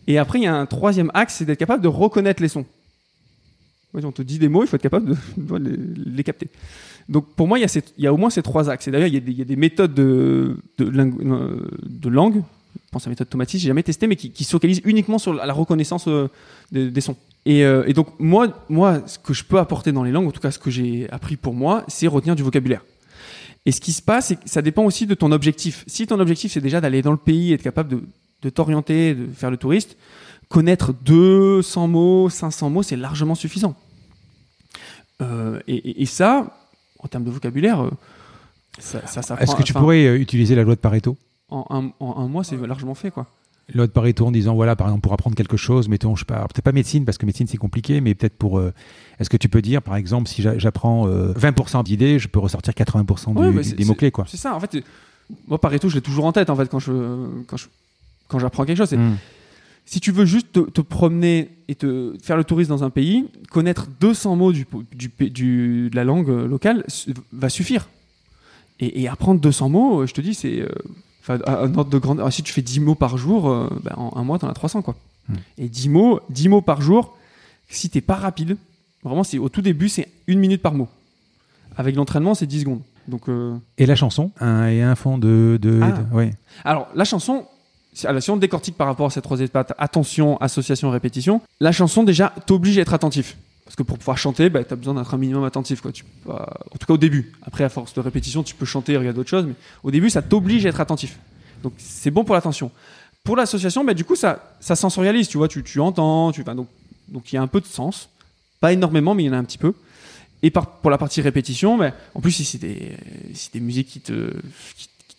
Et après, il y a un troisième axe, c'est d'être capable de reconnaître les sons. On te dit des mots, il faut être capable de, les, capter. Donc pour moi, il y, a au moins ces trois axes. Et d'ailleurs, il, y a des- méthodes de, euh, de langue, je pense à la méthode Tomatis, j'ai jamais testé, mais qui, qui se focalisent uniquement sur la reconnaissance euh, des, des sons. Et, euh, et donc moi, moi, ce que je peux apporter dans les langues, en tout cas ce que j'ai appris pour moi, c'est retenir du vocabulaire. Et ce qui se passe, c'est que ça dépend aussi de ton objectif. Si ton objectif, c'est déjà d'aller dans le pays, être capable de, de t'orienter, de faire le touriste, connaître 200 mots, 500 mots, c'est largement suffisant. Euh, et, et- et ça, en termes de vocabulaire, ça, ça s'apprend. Est-ce que tu pourrais utiliser la loi de Pareto? En un, en un mois, c'est largement fait, quoi. La loi de Pareto en disant, voilà, par exemple, pour apprendre quelque chose, mettons, je sais pas, peut-être pas médecine, parce que médecine, c'est compliqué, mais peut-être pour. euh, Est-ce que tu peux dire, par exemple, si j'a- j'apprends euh, 20% d'idées, je peux ressortir 80% du- Ouais, c'est- des mots-clés, quoi C'est ça, en fait. Moi, Pareto, je l'ai toujours en tête, en fait, quand je, quand je, quand j'apprends quelque chose. C'est- Mm. Si tu veux juste te, te promener et te faire le tourisme dans un pays, connaître 200 mots du, du, du- de la langue locale va suffire. Et, et apprendre 200 mots, je te dis, c'est euh, enfin, un ordre de grandeur. Si tu fais 10 mots par jour, euh, ben, en un mois, tu en as 300. Quoi. Hmm. Et 10 mots, 10 mots par jour, si t'es pas rapide, vraiment, c'est, au tout début, c'est une minute par mot. Avec l'entraînement, c'est 10 secondes. Donc, euh, Et la chanson? Un et un fond de. de, Ah. de- ouais. Alors, la chanson, alors, si on décortique par rapport à ces trois étapes, attention, association, répétition, la chanson, déjà, t'oblige à être attentif. Parce que pour pouvoir chanter, bah, tu as besoin d'être un minimum attentif. Quoi. En tout cas, au début. Après, à force de répétition, tu peux chanter et regarder d'autres choses. Mais au début, ça t'oblige à être attentif. Donc, c'est bon pour l'attention. Pour l'association, bah, du coup, ça, ça sensorialise. Tu vois, tu, tu entends. Enfin, donc, il y a un peu de sens. Pas énormément, mais il y en a un petit peu. Et pour la partie répétition, bah, en plus, si c'est des, si des musiques qui te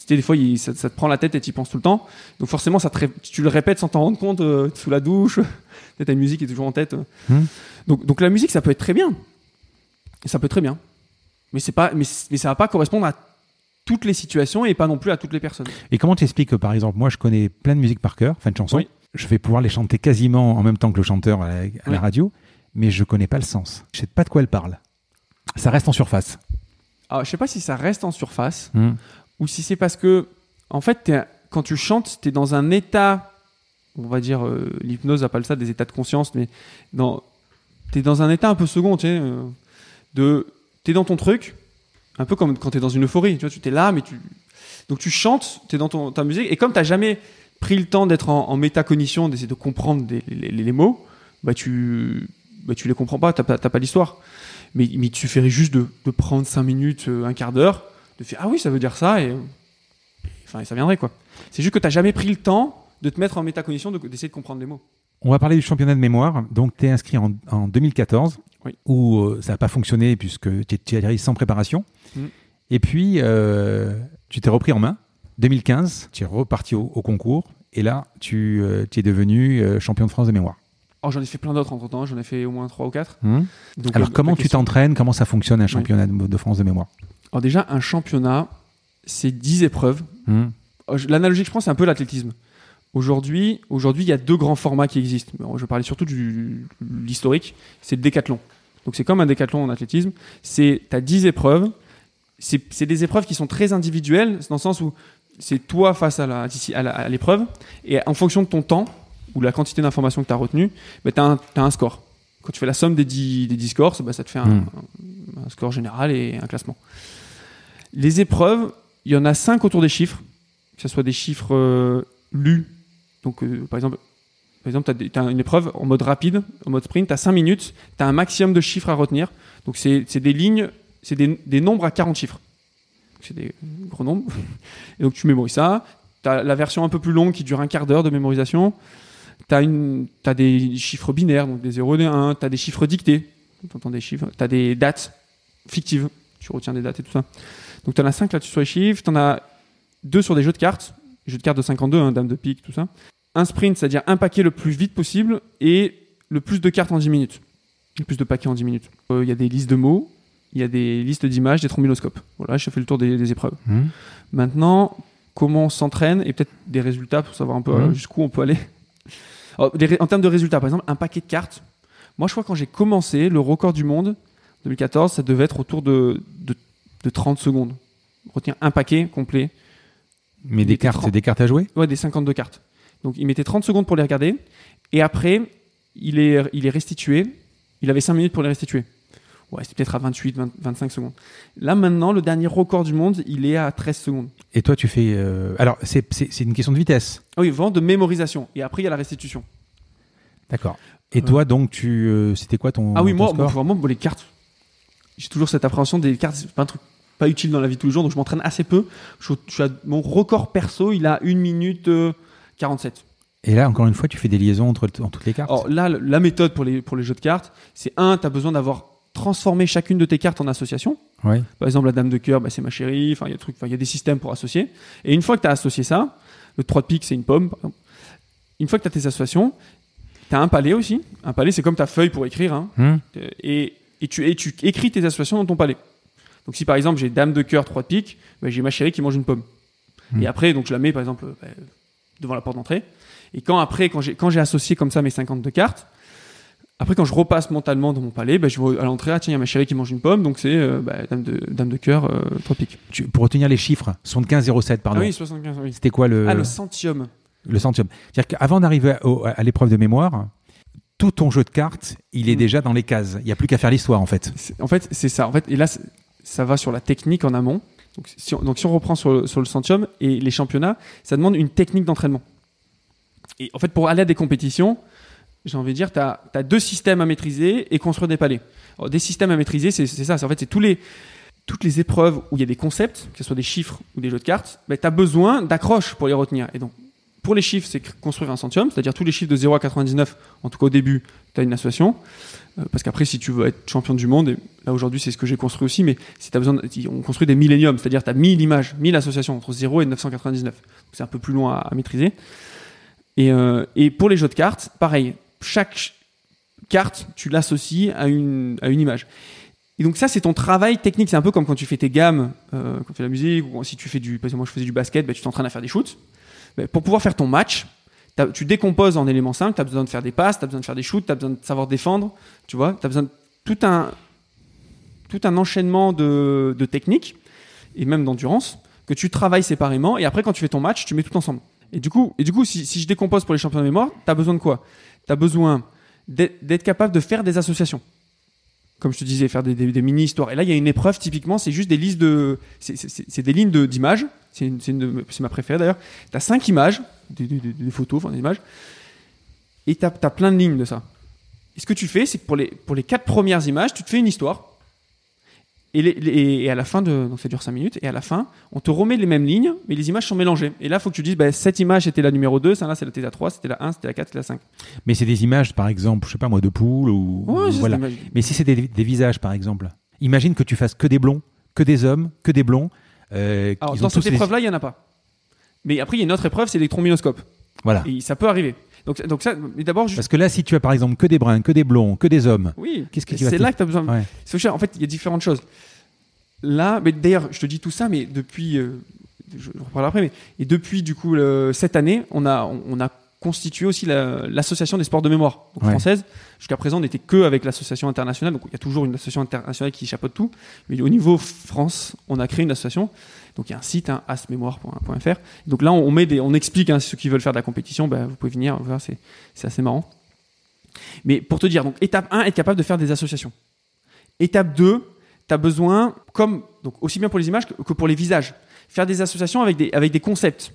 des fois, il- ça, ça te prend la tête et tu y penses tout le temps. Donc forcément, ça te tu le répètes sans t'en rendre compte euh, sous la douche. Ta musique est toujours en tête. Hmm. Donc, donc la musique, ça peut être très bien. Ça peut être très bien. Mais, c'est pas, mais, mais ça va pas correspondre à toutes les situations et pas non plus à toutes les personnes. Et comment tu expliques que, par exemple, moi, je connais plein de musiques par cœur, enfin de chansons. Oui. Je vais pouvoir les chanter quasiment en même temps que le chanteur à la, à la Oui. radio, mais je connais pas le sens. Je sais pas de quoi elle parle. Ça reste en surface. Alors, je sais pas si ça reste en surface Hmm. Ou si c'est parce que, en fait, quand tu chantes, tu es dans un état, on va dire, euh, l'hypnose appelle ça des états de conscience, mais tu es dans un état un peu second, tu sais, euh, es dans ton truc, un peu comme quand tu es dans une euphorie, tu vois, tu t'es là, mais tu. Donc tu chantes, tu es dans ton, ta musique, et comme tu jamais pris le temps d'être en, en métacognition, d'essayer de comprendre les, mots, bah tu, bah les comprends pas, t'as pas, pas l'histoire. Mais, mais il suffirait juste de, de prendre 5 minutes, euh, un quart d'heure, de faire Ah oui, ça veut dire ça, et, enfin, et ça viendrait quoi. C'est juste que tu jamais pris le temps de te mettre en métacognition, de- d'essayer de comprendre les mots. On va parler du championnat de mémoire. Donc, tu es inscrit en, en 2014, Oui. où euh, ça n'a pas fonctionné puisque tu es arrivé sans préparation. Mm. Et puis, euh, tu t'es repris en main. 2015, tu es reparti au, au concours. Et là, tu, euh, tu es devenu champion de France de mémoire. Oh, j'en ai fait plein d'autres entre temps, j'en ai fait au moins 3 ou 4. Hmm Alors, comment tu t'entraînes? Comment ça fonctionne un championnat de France de mémoire? Alors, déjà, un championnat, c'est 10 épreuves. Hmm Euh, L'analogie que je prends, c'est un peu l'athlétisme. Aujourd'hui, aujourd'hui, il y a deux grands formats qui existent. Je parlais surtout de l'historique. C'est le décathlon. Donc c'est comme un décathlon en athlétisme. C'est t'as 10 épreuves. C'est des épreuves qui sont très individuelles dans le sens où c'est toi face à l'épreuve et en fonction de ton temps ou la quantité d'informations que tu as retenues, bah, tu as, un score. Quand tu fais la somme des 10, des 10 scores, bah, ça te fait un, Mm. un- un score général et un classement. Les épreuves, il y en a 5 autour des chiffres, que ce soit des chiffres euh, lus. Donc, euh, par exemple, par exemple tu as, une épreuve en mode rapide, en mode sprint, tu as 5 minutes, tu as un maximum de chiffres à retenir. Donc, c'est des lignes, c'est des, des nombres à 40 chiffres. C'est des gros nombres. Et donc, tu mémorises ça. Tu as la version un peu plus longue qui dure un quart d'heure de mémorisation. Tu as, des chiffres binaires, donc des 0 et des 1. Tu as des chiffres dictés. Tu entends des chiffres. Tu as des dates fictives. Tu retiens des dates et tout ça. Donc, tu en as 5 là-dessus sur les chiffres. Tu en as 2 sur des jeux de cartes. Jeux de cartes de 52, hein, dame de pique, tout ça. Un sprint, c'est-à-dire un paquet le plus vite possible et le plus de cartes en 10 minutes. Le plus de paquets en 10 minutes. Euh, Il y a des listes de mots, il y a des listes d'images, des trombinoscopes. Voilà, je fais le tour des, des épreuves. Hmm Maintenant, comment on s'entraîne et peut-être des résultats pour savoir un peu jusqu'où on peut aller. Alors, des ré- en termes de résultats, par exemple, un paquet de cartes. Moi, je crois que quand j'ai commencé, le record du monde, 2014, ça devait être autour de, de, de 30 secondes. Retenir un paquet complet. Mais Il des cartes, c'est des cartes à jouer? Ouais, des 52 cartes. Donc, il mettait 30 secondes pour les regarder. Et après, il est, il est restitué. Il avait 5 minutes pour les restituer. Ouais, c'était peut-être à 28, 20 25 secondes. Là, maintenant, le dernier record du monde, il est à 13 secondes. Et toi, tu fais. euh, Alors, c'est c'est- c'est une question de vitesse. Ah oui, vraiment de mémorisation. Et après, il y a la restitution. D'accord. Et toi, donc, tu, euh, c'était quoi ton. Ah oui, ton moi, score? moi, vraiment, moi, les cartes, j'ai toujours cette appréhension des cartes, c'est pas un truc pas utile dans la vie de tous les jours, donc je m'entraîne assez peu. Je, je mon record perso, il a 1 minute euh, 47. Et là, encore une fois, tu fais des liaisons entre, entre toutes les cartes. Alors là, la méthode pour les, pour les jeux de cartes, c'est un, tu as besoin d'avoir transformé chacune de tes cartes en association. Ouais. Par exemple, la dame de cœur, bah, c'est ma chérie. Enfin, il y a des trucs, enfin, il y a des systèmes pour associer. Et une fois que tu as associé ça, le 3 de pique, c'est une pomme, par exemple. Une fois que tu as tes associations, tu as un palais aussi. Un palais, c'est comme ta feuille pour écrire. Hein. Hmm Euh, et, et, tu, et tu écris tes associations dans ton palais. Donc si par exemple j'ai dame de cœur, 3 de pique, bah, j'ai ma chérie qui mange une pomme. Hmm. Et après, donc je la mets par exemple bah, devant la porte d'entrée. Et quand après, quand j'ai, quand j'ai associé comme ça mes 52 cartes, après quand je repasse mentalement dans mon palais, bah, je vois à l'entrée, ah tiens, il y a ma chérie qui mange une pomme, donc c'est euh, bah, dame, de, dame de cœur, euh, 3 pique. Tu- pour retenir les chiffres, 75,07, pardon. Ah oui, 75, oui. C'était quoi le, Ah, le centium. le centième C'est-à-dire qu'avant d'arriver à l'épreuve de mémoire, tout ton jeu de cartes, il est Hmm. déjà dans les cases. Il n'y a plus qu'à faire l'histoire, en fait. C'est- En fait, c'est ça. En fait, et là, ça va sur la technique en amont. Donc si, on, reprend sur le, sur centium et les championnats, ça demande une technique d'entraînement. Et en fait, pour aller à des compétitions, j'ai envie de dire, tu as, deux systèmes à maîtriser et construire des palais. Alors, des systèmes à maîtriser, c'est ça. En fait, c'est toutes les épreuves où il y a des concepts, que ce soit des chiffres ou des jeux de cartes, tu as besoin d'accroches pour les retenir. Et donc, pour les chiffres, c'est construire un centium, c'est-à-dire tous les chiffres de 0 à 99, en tout cas au début, tu as une association. Euh, parce qu'après, si tu veux être champion du monde, et là aujourd'hui, c'est ce que j'ai construit aussi, mais si besoin, de- on construit des milléniums, c'est-à-dire tu as 1000 images, 1000 associations entre 0 et 999. C'est un peu plus loin à, maîtriser. Et, euh, et pour les jeux de cartes, pareil, chaque ch- carte, tu l'associes à une, à une image. Et donc ça, c'est ton travail technique. C'est un peu comme quand tu fais tes gammes, euh, quand tu fais la musique, ou si tu fais du... Parce que moi, je faisais du basket, bah, tu t'entraînes à faire des shoots. Pour pouvoir faire ton match, tu décomposes en éléments simples. Tu as besoin de faire des passes, tu as besoin de faire des shoots, tu as besoin de savoir défendre. Tu vois, tu as besoin de tout un, tout un enchaînement de, de techniques et même d'endurance que tu travailles séparément. Et après, quand tu fais ton match, tu mets tout ensemble. Et du coup, et du coup si, si je décompose pour les champions de mémoire, tu as besoin de quoi? Tu as besoin d'être d'être capable de faire des associations. Comme je te disais, faire des, mini-histoires. Et là, il y a une épreuve, typiquement, c'est juste des listes de. C'est des lignes d'images. De- c'est ma préférée d'ailleurs. Tu as cinq images, des, photos, enfin des images. Et tu as, plein de lignes de ça. Et ce que tu fais, c'est que pour les, pour les quatre premières images, tu te fais une histoire. Et, les- les- et à la fin de. Donc ça dure 5 minutes. Et à la fin, on te remet les mêmes lignes, mais les images sont mélangées. Et là, il faut que tu dises bah, cette image c'était la numéro 2, celle-là c'était la 3, c'était la 1, c'était la 4, c'était la 5. Mais c'est des images, par exemple, je sais pas moi, de poules ou. Ouais, voilà. Mais si c'est des, des visages, par exemple, imagine que tu fasses que des blonds, que des hommes, que des blonds. euh, Alors, dans cette tous les- épreuve-là, il n'y en a pas. Mais après, il y a une autre épreuve, c'est l'électrominoscope. Voilà. Et ça peut arriver. Donc, donc ça, mais d'abord, juste. Parce que là, si tu as par exemple que des bruns, que des blonds, que des hommes, Oui, Qu'est-ce que tu c'est là que tu as besoin. Ouais. En fait, il y a différentes choses. Là, mais d'ailleurs, je te dis tout ça, mais depuis. euh, je reparlerai après, mais. Et depuis, du coup, le- cette année, on a, on, on a constitué aussi la- l'association des sports de mémoire donc Ouais. française. Jusqu'à présent, on n'était que avec l'association internationale, donc il y a toujours une association internationale qui chapeaute tout. Mais au niveau France, on a créé une association. Donc il y a un site, hein. Donc là, on, met des, on explique hein, ceux qui veulent faire de la compétition, ben, vous pouvez venir, c'est assez marrant. Mais pour te dire, donc étape 1, être capable de faire des associations. Étape 2, tu as besoin, comme donc aussi bien pour les images que, pour les visages, faire des associations avec des, avec des concepts.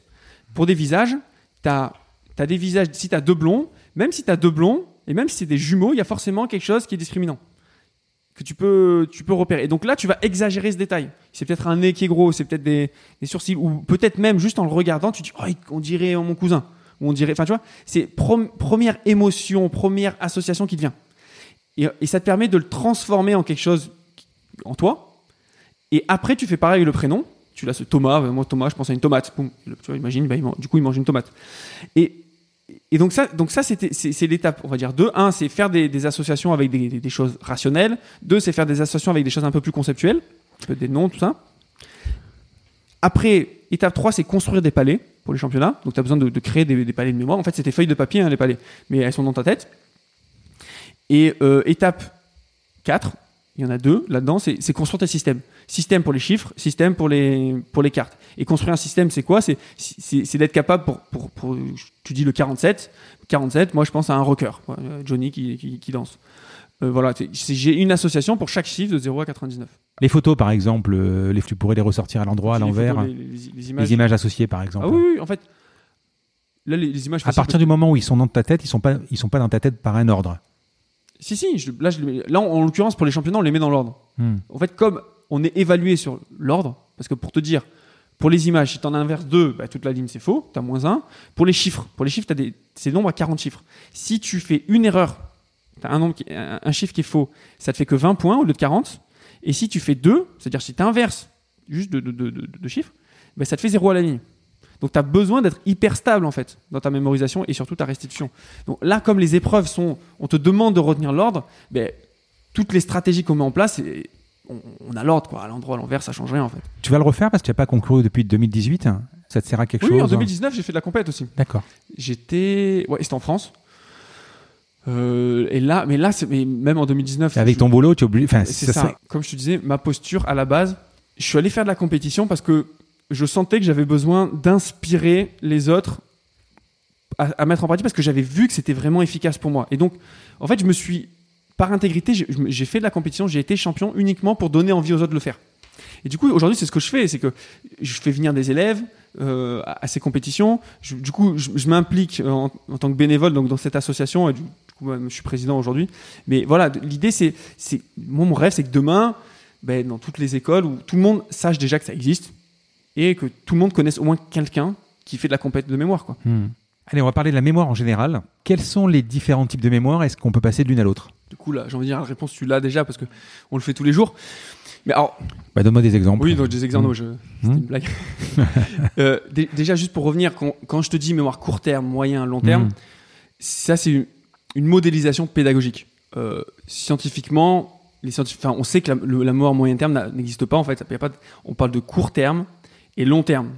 Pour des visages, tu des visages, si tu as deux blonds, même si tu as deux blonds, et même si c'est des jumeaux, il y a forcément quelque chose qui est discriminant. Que tu peux, tu peux repérer. Et donc là, tu vas exagérer ce détail. C'est peut-être un nez qui est gros, c'est peut-être des, des sourcils, ou peut-être même juste en le regardant, tu dis, oh, on dirait mon cousin. Ou on dirait, enfin, tu vois, c'est première émotion, première association qui te vient. Et, ça te permet de le transformer en quelque chose en toi. Et après, tu fais pareil avec le prénom. Tu l'as ce Thomas, euh, moi Thomas, je pense à une tomate. Tu vois, imagine, bah, il man- du coup, il mange une tomate. Et, et donc ça, donc ça c'était, c'est, l'étape, on va dire. Deux, un, c'est faire des, associations avec des, choses rationnelles. Deux, c'est faire des associations avec des choses un peu plus conceptuelles, des noms, tout ça. Après, étape 3, c'est construire des palais pour les championnats. Donc tu as besoin de, créer des, palais de mémoire. En fait, des feuilles de papier, hein, les palais, mais elles sont dans ta tête. Et euh, étape 4, il y en a deux là-dedans, c'est construire tes systèmes. Système pour les chiffres, système pour les, pour les cartes. Et construire un système, c'est quoi? C'est d'être capable pour, pour, pour- Tu dis le 47. 47, moi je pense à un rocker, euh, Johnny qui, qui, qui danse. Euh, voilà, j'ai une association pour chaque chiffre de 0 à 99. Les photos, par exemple, euh, les, tu pourrais les ressortir à l'endroit, à l'envers. photos, Les, Les, les- les images. associées, par exemple. Ah oui, oui, en fait. Là, les, images. À partir du moment où ils sont dans ta tête, ils sont pas, ils sont pas dans ta tête par un ordre. Si, si, je- là, je là, en, en l'occurrence, pour les championnats, on les met dans l'ordre. Hmm. En fait, comme on est évalué sur l'ordre, parce que pour te dire, pour les images, si tu en inverses deux, bah, toute la ligne c'est faux, tu as moins 1. Pour les chiffres, pour les chiffres, tu as des, c'est nombre à 40 chiffres. Si tu fais une erreur, tu as un, nombre qui- un, un chiffre qui est faux, ça te fait que 20 points au lieu de 40. Et si tu fais 2, c'est-à-dire si tu inverses juste de- de- de chiffres, bah, ça te fait 0 à la ligne. Donc tu as besoin d'être hyper stable en fait dans ta mémorisation et surtout ta restitution. Donc là, comme les épreuves sont, on te demande de retenir l'ordre, ben, toutes les stratégies qu'on met en place, on, on a l'ordre quoi. À l'endroit, à l'envers, ça change rien en fait. Tu vas le refaire parce que tu n'as pas concouru depuis 2018. hein? Ça te sert à quelque Oui, chose en hein? 2019, j'ai fait de la compète aussi. D'accord. J'étais, ouais, c'était en France. Euh, et là, mais là, mais même en 2019, Avec je- ton boulot, tu es obligé. Enfin, c'est ça Comme je te disais, ma posture à la base, je suis allé faire de la compétition parce que je sentais que j'avais besoin d'inspirer les autres à, mettre en pratique parce que j'avais vu que c'était vraiment efficace pour moi. Et donc, en fait, je me suis, par intégrité, j'ai- fait de la compétition, j'ai été champion uniquement pour donner envie aux autres de le faire. Et du coup, aujourd'hui, c'est ce que je fais, c'est que je fais venir des élèves euh, à, ces compétitions. Du coup, je, m'implique en, tant que bénévole donc dans cette association. Et du, coup, je suis président aujourd'hui. Mais voilà, l'idée, c'est, c'est, moi, mon rêve, c'est que demain, ben, dans toutes les écoles, où tout le monde sache déjà que ça existe et que tout le monde connaisse au moins quelqu'un qui fait de la compétition de mémoire, quoi. Hmm. Allez, on va parler de la mémoire en général. Quels sont les différents types de mémoire? Est-ce qu'on peut passer de l'une à l'autre? Du coup, là, j'ai envie de dire la réponse, tu l'as déjà parce que on le fait tous les jours. Mais alors, bah, Donne-moi des exemples. oui, donc des exemples, Mmh. non, je... c'était une blague. Euh, dé- déjà, juste pour revenir, quand, quand je te dis mémoire court terme, moyen, long terme, Mmh. ça, c'est une, une modélisation pédagogique. Euh, scientifiquement, les scientif- enfin, on sait que la, le- la mémoire moyen terme n'existe pas. En fait, Y a pas de- on parle de court terme et long terme.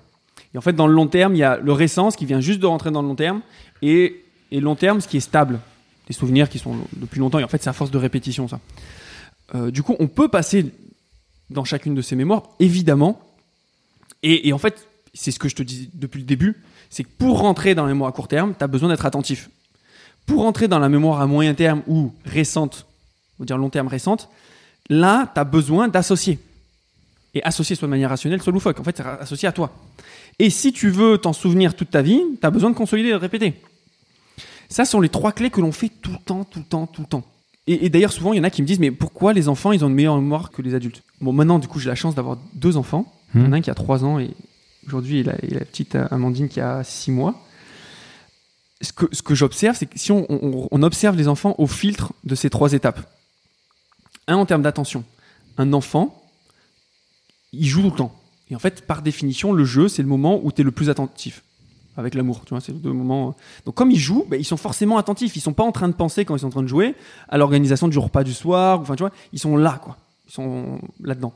Et en fait, dans le long terme, il y a le récent, ce qui vient juste de rentrer dans le long terme, et, et long terme, ce qui est stable. Des souvenirs qui sont depuis longtemps. Et en fait, c'est à force de répétition, ça. Euh, du coup, on peut passer dans chacune de ces mémoires, évidemment. Et, et en fait, c'est ce que je te dis depuis le début, c'est que pour rentrer dans la mémoire à court terme, tu as besoin d'être attentif. Pour rentrer dans la mémoire à moyen terme ou récente, on va dire long terme récente, là, tu as besoin d'associer. Et associer soit de manière rationnelle, soit loufoque. En fait, c'est associé à toi. Et si tu veux t'en souvenir toute ta vie, tu as besoin de consolider et de répéter. Ça sont les trois clés que l'on fait tout le temps, tout le temps, tout le temps. Et, d'ailleurs, souvent, il y en a qui me disent, mais pourquoi les enfants, ils ont une meilleure mémoire que les adultes? Bon, maintenant, du coup, j'ai la chance d'avoir deux enfants. Il y en a un qui a 3 ans et aujourd'hui, il il a la petite Amandine qui a 6 mois. Ce que, ce que j'observe, c'est que si on- on observe les enfants au filtre de ces trois étapes, un en termes d'attention, un enfant, il joue tout le temps. Et en fait, par définition, le jeu, c'est le moment où tu es le plus attentif. Avec l'amour, tu vois, c'est le deux moments. Donc, comme ils jouent, ben, ils sont forcément attentifs. Ils sont pas en train de penser quand ils sont en train de jouer à l'organisation du repas du soir. Enfin, tu vois, ils sont là, quoi. Ils sont là-dedans.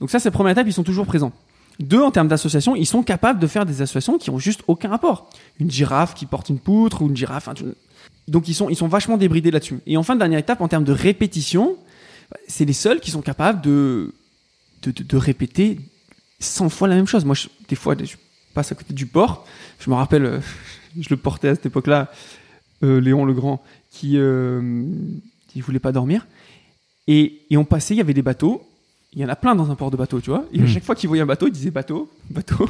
Donc, ça, c'est la première étape, ils sont toujours présents. Deux, en termes d'association, ils sont capables de faire des associations qui ont juste aucun rapport. Une girafe qui porte une poutre ou une girafe. enfin, tu- Donc, ils sont, ils sont vachement débridés là-dessus. Et enfin, dernière étape, en termes de répétition, c'est les seuls qui sont capables de, de, répéter 100 fois la même chose. Moi, des fois, je passe à côté du port. Je me rappelle, euh, je le portais à cette époque-là, euh, Léon le Grand, qui euh, qui voulait pas dormir. Et, et on passait, il y avait des bateaux. Il y en a plein dans un port de bateau, tu vois. Et à Mm. chaque fois qu'il voyait un bateau, il disait bateau, bateau.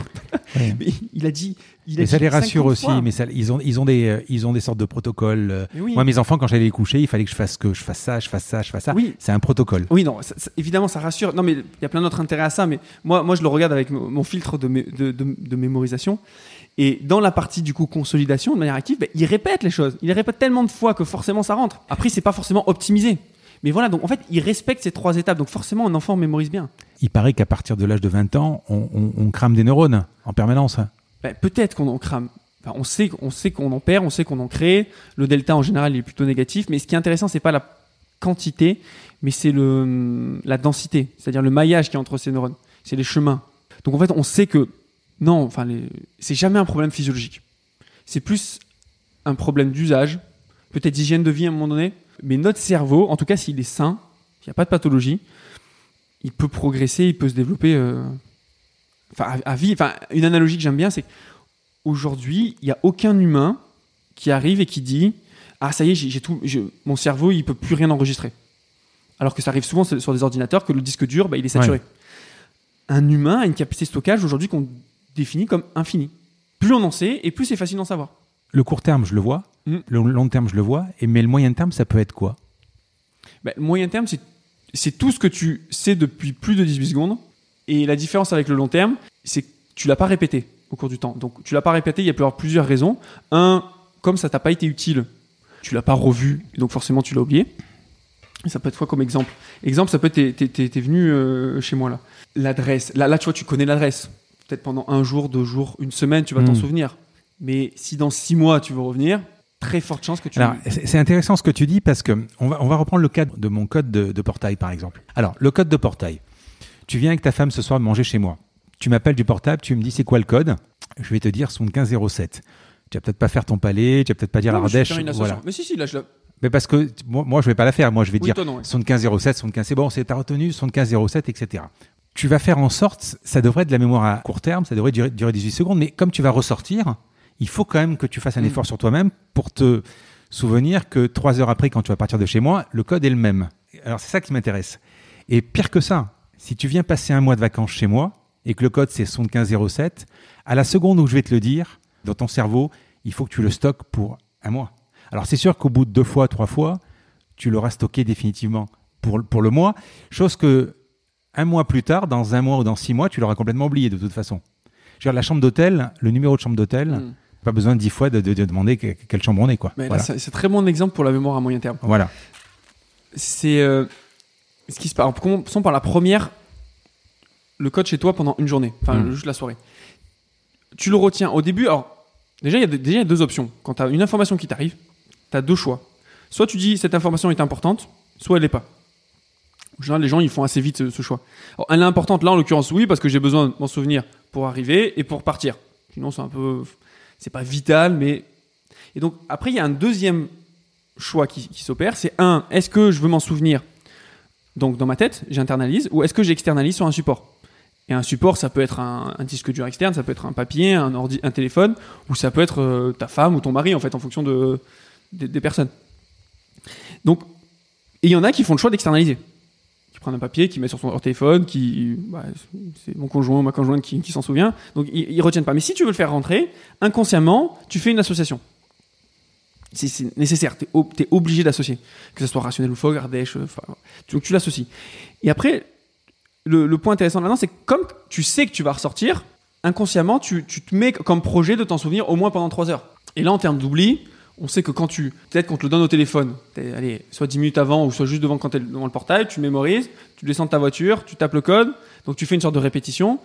Ouais. Mais il a dit. Il a Mais ça dit les rassure 50 aussi, fois. mais ça, ils, ont, ils, ont des, euh, ils ont des sortes de protocoles. euh. Oui. Moi, mes enfants, quand j'allais les coucher, il fallait que je fasse que je fasse ça, je fasse ça, je fasse ça. Oui. C'est un protocole. Oui, non, ça- ça- évidemment, ça rassure. Non, mais il y a plein d'autres intérêts à ça. Mais moi, moi je le regarde avec mon mon filtre de, mé- de, de- de mémorisation. Et dans la partie du coup consolidation, de manière active, ben, il répète les choses. Il les répète tellement de fois que forcément ça rentre. Après, c'est pas forcément optimisé. Mais voilà, donc en fait, il respecte ces trois étapes. Donc forcément, un enfant mémorise bien. Il paraît qu'à partir de l'âge de 20 ans, on, on- on crame des neurones en permanence. Ben, peut-être qu'on en crame. Enfin, on sait, on sait qu'on en perd, on sait qu'on en crée. Le delta en général il est plutôt négatif. Mais ce qui est intéressant, c'est pas la quantité, mais c'est le la densité, c'est-à-dire le maillage qui est entre ces neurones. C'est les chemins. Donc en fait, on sait que non, enfin, les... c'est jamais un problème physiologique. C'est plus un problème d'usage, peut-être d'hygiène de vie à un moment donné. Mais notre cerveau, en tout cas, s'il est sain, s'il n'y a pas de pathologie, il peut progresser, il peut se développer. euh, Enfin, à, à vie. Enfin, une analogie que j'aime bien, c'est qu'aujourd'hui, il n'y a aucun humain qui arrive et qui dit Ah, ça y est, j'ai tout, mon cerveau, il peut plus rien enregistrer. Alors que ça arrive souvent sur sur des ordinateurs que le disque dur, bah, il est saturé. Un humain a une capacité de stockage aujourd'hui qu'on définit comme infinie. Plus on en sait, et plus c'est facile d'en savoir. Le court terme, je le vois. Mm. Le long terme, je le vois. Et, mais le moyen terme, ça peut être quoi? Bah, le moyen terme, c'est- tout ce que tu sais depuis plus de 18 secondes. Et la différence avec le long terme, c'est que tu l'as pas répété au cours du temps. Donc tu l'as pas répété, il y a plusieurs raisons. Un, comme ça t'a pas été utile, tu l'as pas revu, donc forcément tu l'as oublié. Ça peut être quoi comme exemple? Exemple, ça peut être t'es- venu euh, chez moi là. L'adresse. Là, là, tu vois, tu connais l'adresse. Peut-être pendant un jour, deux jours, une semaine, tu vas t'en Mm. souvenir. Mais si dans six mois tu veux revenir, très forte chance que tu. Alors, c'est intéressant ce que tu dis parce que on va, on va reprendre le cas de mon code de, de portail, par exemple. Alors, le code de portail. Tu viens avec ta femme ce soir manger chez moi. Tu m'appelles du portable, tu me dis c'est quoi le code? Je vais te dire 7507. Tu vas peut-être pas faire ton palais, tu vas peut-être pas dire Non, la je vais Ardèche. faire une association. Voilà. Mais si, si, la- Mais parce que moi, moi, je vais pas la faire. Moi, je vais Oui, dire non, ouais. 7507, 75, c'est bon, c'est ta retenu, 7507, etc. Tu vas faire en sorte, ça devrait être de la mémoire à court terme, ça devrait durer, durer 18 secondes, mais comme tu vas ressortir, il faut quand même que tu fasses un Mm. effort sur toi-même pour te souvenir que trois heures après, quand tu vas partir de chez moi, le code est le même. Alors c'est ça qui m'intéresse. Et pire que ça, si tu viens passer un mois de vacances chez moi et que le code c'est 7507, à la seconde où je vais te le dire, dans ton cerveau, il faut que tu le stockes pour un mois. Alors c'est sûr qu'au bout de deux fois, trois fois, tu l'auras stocké définitivement pour, pour le mois, chose que un mois plus tard, dans un mois ou dans six mois, tu l'auras complètement oublié de toute façon. Je veux dire, la chambre d'hôtel, le numéro de chambre d'hôtel, Mm. Pas besoin dix fois de, de- de demander que- quelle chambre on est, quoi. Mais là, voilà. c'est très bon exemple pour la mémoire à moyen terme. voilà. C'est euh, ce qui se passe. Commençons par la première. Le code chez toi pendant une journée, enfin Mm. juste la soirée. Tu le retiens au début. Alors, déjà, il y a, de- déjà, il y a deux options. Quand tu as une information qui t'arrive, tu as deux choix. Soit tu dis cette information est importante, soit elle l'est pas. En général, les gens ils font assez vite ce, ce choix. Alors, elle est importante là en l'occurrence, oui, parce que j'ai besoin de m'en souvenir pour arriver et pour partir. Sinon, c'est un peu. C'est pas vital, mais. Et donc, après, il y a un deuxième choix qui, s'opère. C'est un, est-ce que je veux m'en souvenir? Donc dans ma tête, j'internalise, ou est-ce que j'externalise sur un support? Et un support, ça peut être un, disque dur externe, ça peut être un papier, un, ordi, un téléphone, ou ça peut être euh, ta femme ou ton mari, en fait, en fonction de, des- personnes. Donc, il y en a qui font le choix d'externaliser. Prennent un papier, qui mettent sur son téléphone, qui. bah, c'est mon conjoint ma conjointe qui, s'en souvient. Donc, ils, ils retiennent pas. Mais si tu veux le faire rentrer, inconsciemment, tu fais une association. C'est- nécessaire, tu es, obligé d'associer. Que ce soit rationnel ou faux, Ardèche, euh, donc tu l'associes. Et après, le, le point intéressant là-dedans, c'est que comme tu sais que tu vas ressortir, inconsciemment, tu, tu te mets comme projet de t'en souvenir au moins pendant 3 heures. Et là, en termes d'oubli, on sait que quand tu. Peut-être qu'on te le donne au téléphone, t'es- allez, soit 10 minutes avant ou soit juste devant quand tu es devant le portail, tu mémorises, tu descends de ta voiture, tu tapes le code, donc tu fais une sorte de répétition.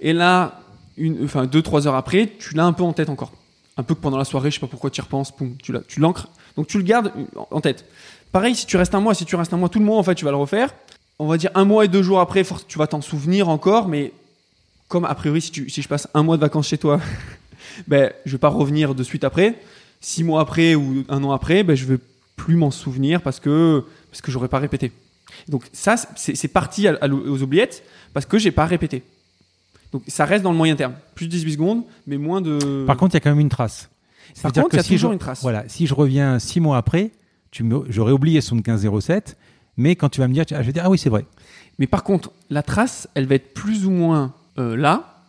Et là, une, enfin, 2-3 heures après, tu l'as un peu en tête encore. Un peu que pendant la soirée, je sais pas pourquoi tu y repenses, poum, tu l'ancres. Donc tu le gardes en- en tête. Pareil, si tu restes un mois, si tu restes un mois, tout le mois, en fait, tu vas le refaire. On va dire un mois et deux jours après, tu vas t'en souvenir encore, mais comme a priori, si, tu- si je passe un mois de vacances chez toi, ben, je vais pas revenir de suite après. Six mois après ou un an après, ben, je vais plus m'en souvenir parce que, parce que j'aurais pas répété. Donc ça, c'est parti à- à l'ou- aux oubliettes parce que j'ai pas répété. Donc ça reste dans le moyen terme. Plus de 18 secondes, mais moins de... Par contre, il y a quand même une trace. Par contre, il y a si toujours je- une trace. Voilà, si je reviens six mois après, j'aurais oublié 7507, mais quand tu vas me dire, ah, je vais dire, ah oui, c'est vrai. Mais par contre, la trace, elle va être plus ou moins euh, là,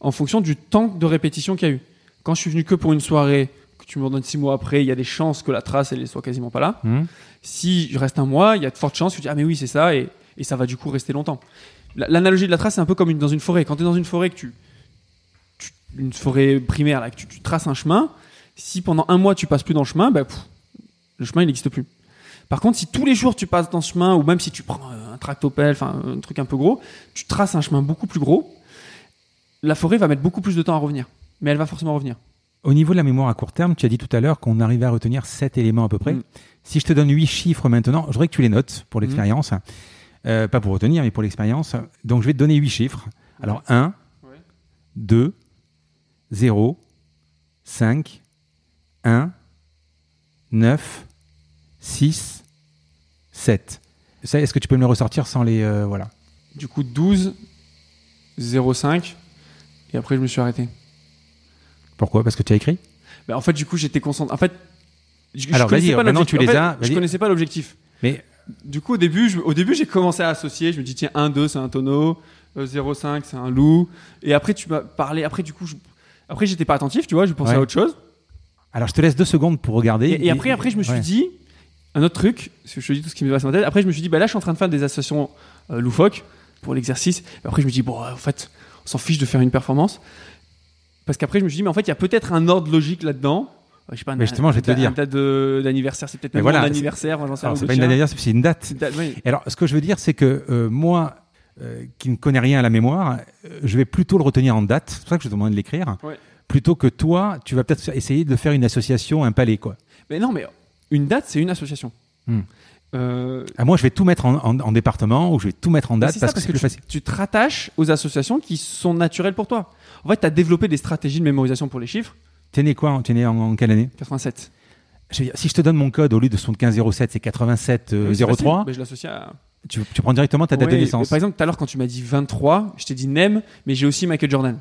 en fonction du temps de répétition qu'il y a eu. Quand je suis venu que pour une soirée, tu me redonnes six mois après, il y a des chances que la trace, elle soit quasiment pas là. Hmm Si je reste un mois, il y a de fortes chances que tu dis, ah mais oui, c'est ça, et, et ça va du coup rester longtemps. La- L'analogie de la trace, c'est un peu comme une- dans une forêt. Quand tu es dans une forêt, que tu, tu- une forêt primaire, là, que tu, tu traces un chemin, si pendant un mois tu passes plus dans le chemin, bah, pff, le chemin il n'existe plus. Par contre, si tous les jours tu passes dans ce chemin, ou même si tu prends un tractopelle, enfin un truc un peu gros, tu traces un chemin beaucoup plus gros, la forêt va mettre beaucoup plus de temps à revenir. Mais elle va forcément revenir. Au niveau de la mémoire à court terme, tu as dit tout à l'heure qu'on arrivait à retenir 7 éléments à peu près. Mm. Si je te donne 8 chiffres maintenant, je voudrais que tu les notes Mm. pour l'expérience. Euh, pas pour retenir, mais pour l'expérience. Donc je vais te donner 8 chiffres. Alors 1, Ouais. 2, 0, 5, 1, 9, 6, 7. Ça, Est-ce que tu peux me le ressortir sans les... euh, voilà. Du coup, 12, 0,5, et après je me suis arrêté. Pourquoi? Parce que tu as écrit? Ben, en fait, du coup, j'étais concentré. En fait, je, je Alors, connaissais vas-y, pas maintenant, tu les En fait, as, Je connaissais pas l'objectif. Mais Du coup, au début, je- au début, j'ai commencé à associer. Je me dis, tiens, 1, 2, c'est un tonneau. euh, 0,5, c'est un loup. Et après, tu m'as parlé. Après, du coup, je... après, j'étais pas attentif, tu vois. Je pensais Ouais. à autre chose. alors je te laisse deux secondes pour regarder. Et, et après, après, je me suis ouais. dit, un autre truc, parce que je te dis tout ce qui me passe dans ma tête. Après, je me suis dit, bah là, je suis en train de faire des associations euh, loufoques pour l'exercice. Après, je me dis, bon, euh, en fait, on s'en fiche de faire une performance. Parce qu'après, je me suis dit, mais en fait, il y a peut-être un ordre logique là-dedans. Euh, Je sais pas, Mais justement, je vais te le dire. Une date d'anniversaire, c'est peut-être même voilà, c'est- anniversaire. c'est pas une anniversaire, c'est une date. Une date, oui. Alors, ce que je veux dire, c'est que euh, moi, euh, qui ne connais rien à la mémoire, euh, je vais plutôt le retenir en date. C'est pour ça que je te demande de l'écrire. Ouais. Plutôt que toi, tu vas peut-être essayer de faire une association, un palais, quoi. Mais non, mais une date, c'est une association. Hmm. Euh, Ah, moi, je vais tout mettre en, en- en département ou je vais tout mettre en mais date parce ça, que c'est plus tu, facile. tu te rattaches aux associations qui sont naturelles pour toi. En fait, tu as développé des stratégies de mémorisation pour les chiffres. T'es né quoi T'es né en, en quelle année? 87. Je dire, Si je te donne mon code, au lieu de 7507, c'est 8703, Oui, c'est facile. Mais je l'associe à. tu, tu prends directement ta date Ouais, de naissance. Par exemple, tout à l'heure, quand tu m'as dit 23, je t'ai dit Nem, mais j'ai aussi Michael Jordan.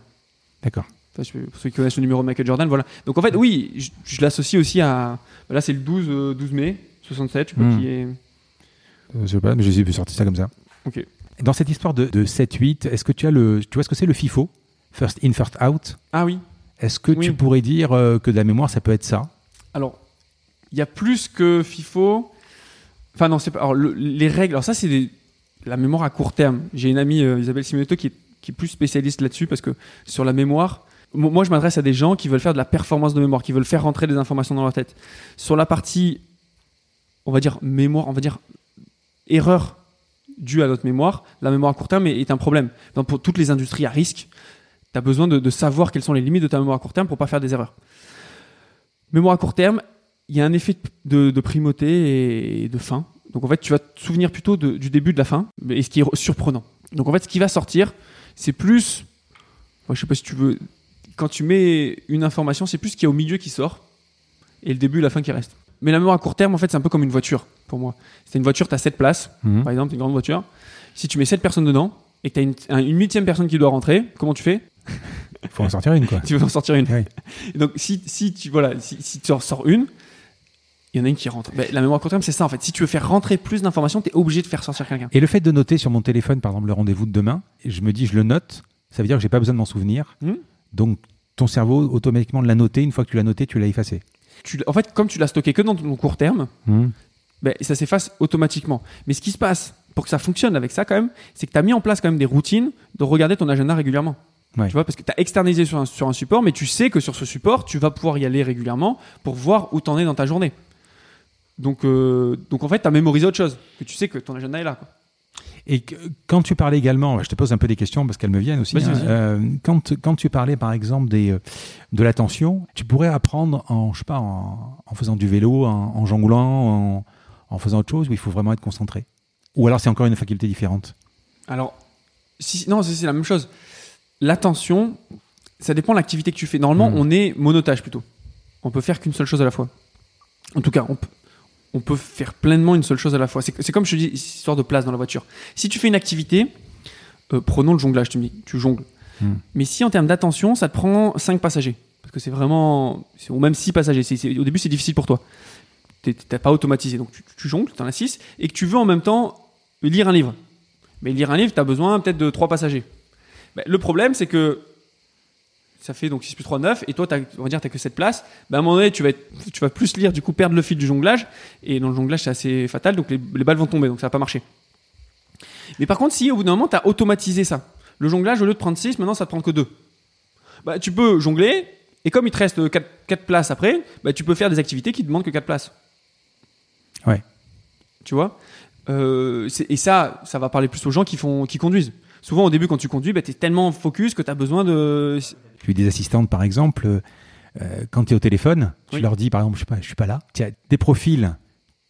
D'accord. Enfin, pour ceux qui connaissent le numéro de Michael Jordan, voilà. Donc en fait, oui, je, je l'associe aussi à. Là, c'est le 12, euh, 12 mai 67, je pas Hmm. qui est. Euh, je sais pas, mais j'ai vu sortir ça comme ça. Ok. Dans cette histoire de, de 7-8, est-ce que tu as le. Tu vois ce que c'est le FIFO? First in, first out? Ah oui. Est-ce que Oui. tu pourrais dire euh, que de la mémoire, ça peut être ça? Alors, il y a plus que FIFO. Enfin, non, c'est pas. Alors, le- les règles. Alors, ça, c'est des- la mémoire à court terme. J'ai une amie, euh, Isabelle Simonetto, qui est, qui est plus spécialiste là-dessus parce que sur la mémoire, mo- moi, je m'adresse à des gens qui veulent faire de la performance de mémoire, qui veulent faire rentrer des informations dans leur tête. Sur la partie, on va dire mémoire, on va dire erreur due à notre mémoire, la mémoire à court terme est, est un problème. Donc, pour toutes les industries à risque, tu as besoin de, savoir quelles sont les limites de ta mémoire à court terme pour pas faire des erreurs. Mémoire à court terme, il y a un effet de, de primauté et de fin. Donc en fait, tu vas te souvenir plutôt du début de la fin, et ce qui est surprenant. Donc en fait, ce qui va sortir, c'est plus. Moi, je sais pas si tu veux. Quand tu mets une information, c'est plus ce qu'il y a au milieu qui sort, et le début et la fin qui reste. Mais la mémoire à court terme, en fait, c'est un peu comme une voiture pour moi. C'est une voiture, tu as 7 places, Mhm. par exemple, une grande voiture. Si tu mets 7 personnes dedans, et que tu as une, un- une huitième personne qui doit rentrer, comment tu fais? Faut en sortir une, quoi. Tu veux en sortir une. Oui. Donc, si, si, tu, voilà, si, si tu en sors une, il y en a une qui rentre. Ben, la mémoire à court terme, c'est ça en fait. Si tu veux faire rentrer plus d'informations, tu es obligé de faire sortir quelqu'un. Et le fait de noter sur mon téléphone, par exemple, le rendez-vous de demain, je me dis, je le note, ça veut dire que j'ai pas besoin de m'en souvenir. Mhm. Donc, ton cerveau, automatiquement, l'a noté. Une fois que tu l'as noté, tu l'as effacé. Tu, en fait, comme tu l'as stocké que dans ton court terme, Mhm. ben, ça s'efface automatiquement. Mais ce qui se passe pour que ça fonctionne avec ça quand même, c'est que tu as mis en place quand même des routines de regarder ton agenda régulièrement. Ouais. Tu vois, parce que tu as externalisé sur un, sur un support, mais tu sais que sur ce support, tu vas pouvoir y aller régulièrement pour voir où t'en es dans ta journée. Donc, euh, donc en fait, tu as mémorisé autre chose, que tu sais que ton agenda est là. quoi. Et que- quand tu parlais également, je te pose un peu des questions parce qu'elles me viennent aussi. Hein. Euh, quand, quand tu parlais par exemple des, euh, de l'attention, tu pourrais apprendre en, je sais pas, en, en faisant du vélo, en, en jonglant, en, en faisant autre chose où il faut vraiment être concentré? Ou alors c'est encore une faculté différente? Alors, si, non, c'est la même chose. L'attention, ça dépend de l'activité que tu fais. Normalement, Mm. on est monotage plutôt. On peut faire qu'une seule chose à la fois. En tout cas, on peut, on peut faire pleinement une seule chose à la fois. C'est comme je te dis, histoire de place dans la voiture. Si tu fais une activité, euh, prenons le jonglage, tu me dis, tu jongles. Mm. Mais si en termes d'attention, ça te prend 5 passagers, parce que c'est vraiment, ou même 6 passagers, au début c'est difficile pour toi. T'as pas automatisé, donc tu, tu jongles, tu en as 6, et que tu veux en même temps lire un livre. Mais lire un livre, tu as besoin peut-être de 3 passagers. Ben, le problème, c'est que ça fait donc 6 plus 3, 9, et toi, t'as- on va dire, tu que cette place. Ben, à un moment donné, tu vas, être- tu vas plus lire, du coup, perdre le fil du jonglage, et dans le jonglage, c'est assez fatal, donc les, les balles vont tomber, donc ça va pas marcher. Mais par contre, si au bout d'un moment, tu as automatisé ça, le jonglage, au lieu de prendre 6, maintenant, ça te prend que 2. Bah, tu peux jongler, et comme il te reste 4, places après, bah, tu peux faire des activités qui demandent que 4 places. Ouais. Tu vois? Euh, Et ça, ça va parler plus aux gens qui, font, qui conduisent. Souvent, au début, quand tu conduis, bah, tu es tellement focus que tu as besoin de. J'ai eu des assistantes, par exemple, euh, quand tu es au téléphone, tu Oui. leur dis, par exemple, je sais pas, je suis pas là. Tu as des profils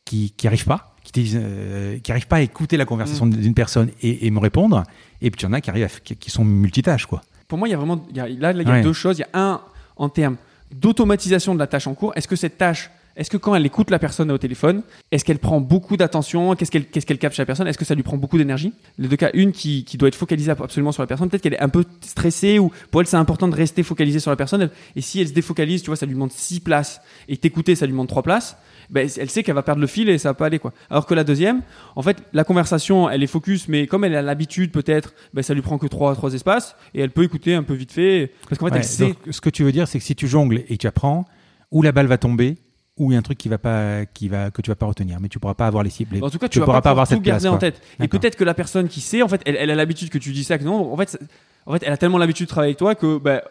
qui qui arrivent pas, qui, disent, euh, qui arrivent pas à écouter la conversation d'une personne et, et me répondre. Et puis il y en a qui arrivent, à qui, qui sont multitâches, quoi. Pour moi, il y a vraiment. il Y a, là, là, il y a Ouais. deux choses. Il y a un, en termes d'automatisation de la tâche en cours. Est-ce que cette tâche. Est-ce que quand elle écoute la personne au téléphone, est-ce qu'elle prend beaucoup d'attention? Qu'est-ce qu'elle qu'est-ce qu'elle capte chez la personne? Est-ce que ça lui prend beaucoup d'énergie? Les deux cas, une qui, qui doit être focalisée absolument sur la personne, peut-être qu'elle est un peu stressée ou pour elle c'est important de rester focalisée sur la personne. Et si elle se défocalise, tu vois, ça lui demande six places et t'écouter, ça lui demande trois places. Ben, elle sait qu'elle va perdre le fil et ça va pas aller quoi. Alors que la deuxième, en fait, la conversation, elle est focus, mais comme elle a l'habitude peut-être, ben, ça lui prend que trois, trois espaces et elle peut écouter un peu vite fait parce qu'en fait, Ouais, elle sait. ce que tu veux dire, c'est que si tu jongles et tu apprends, ou la balle va tomber, ou il y a un truc qui va pas, qui va, que tu vas pas retenir, mais tu pourras pas avoir les cibles. En tout cas, tu, vas pourras pas, avoir tout cette garder place, en tête. Et peut-être que la personne qui sait, en fait, elle, elle a l'habitude que tu dis ça, que non, en fait, en fait, elle a tellement l'habitude de travailler avec toi que, ben,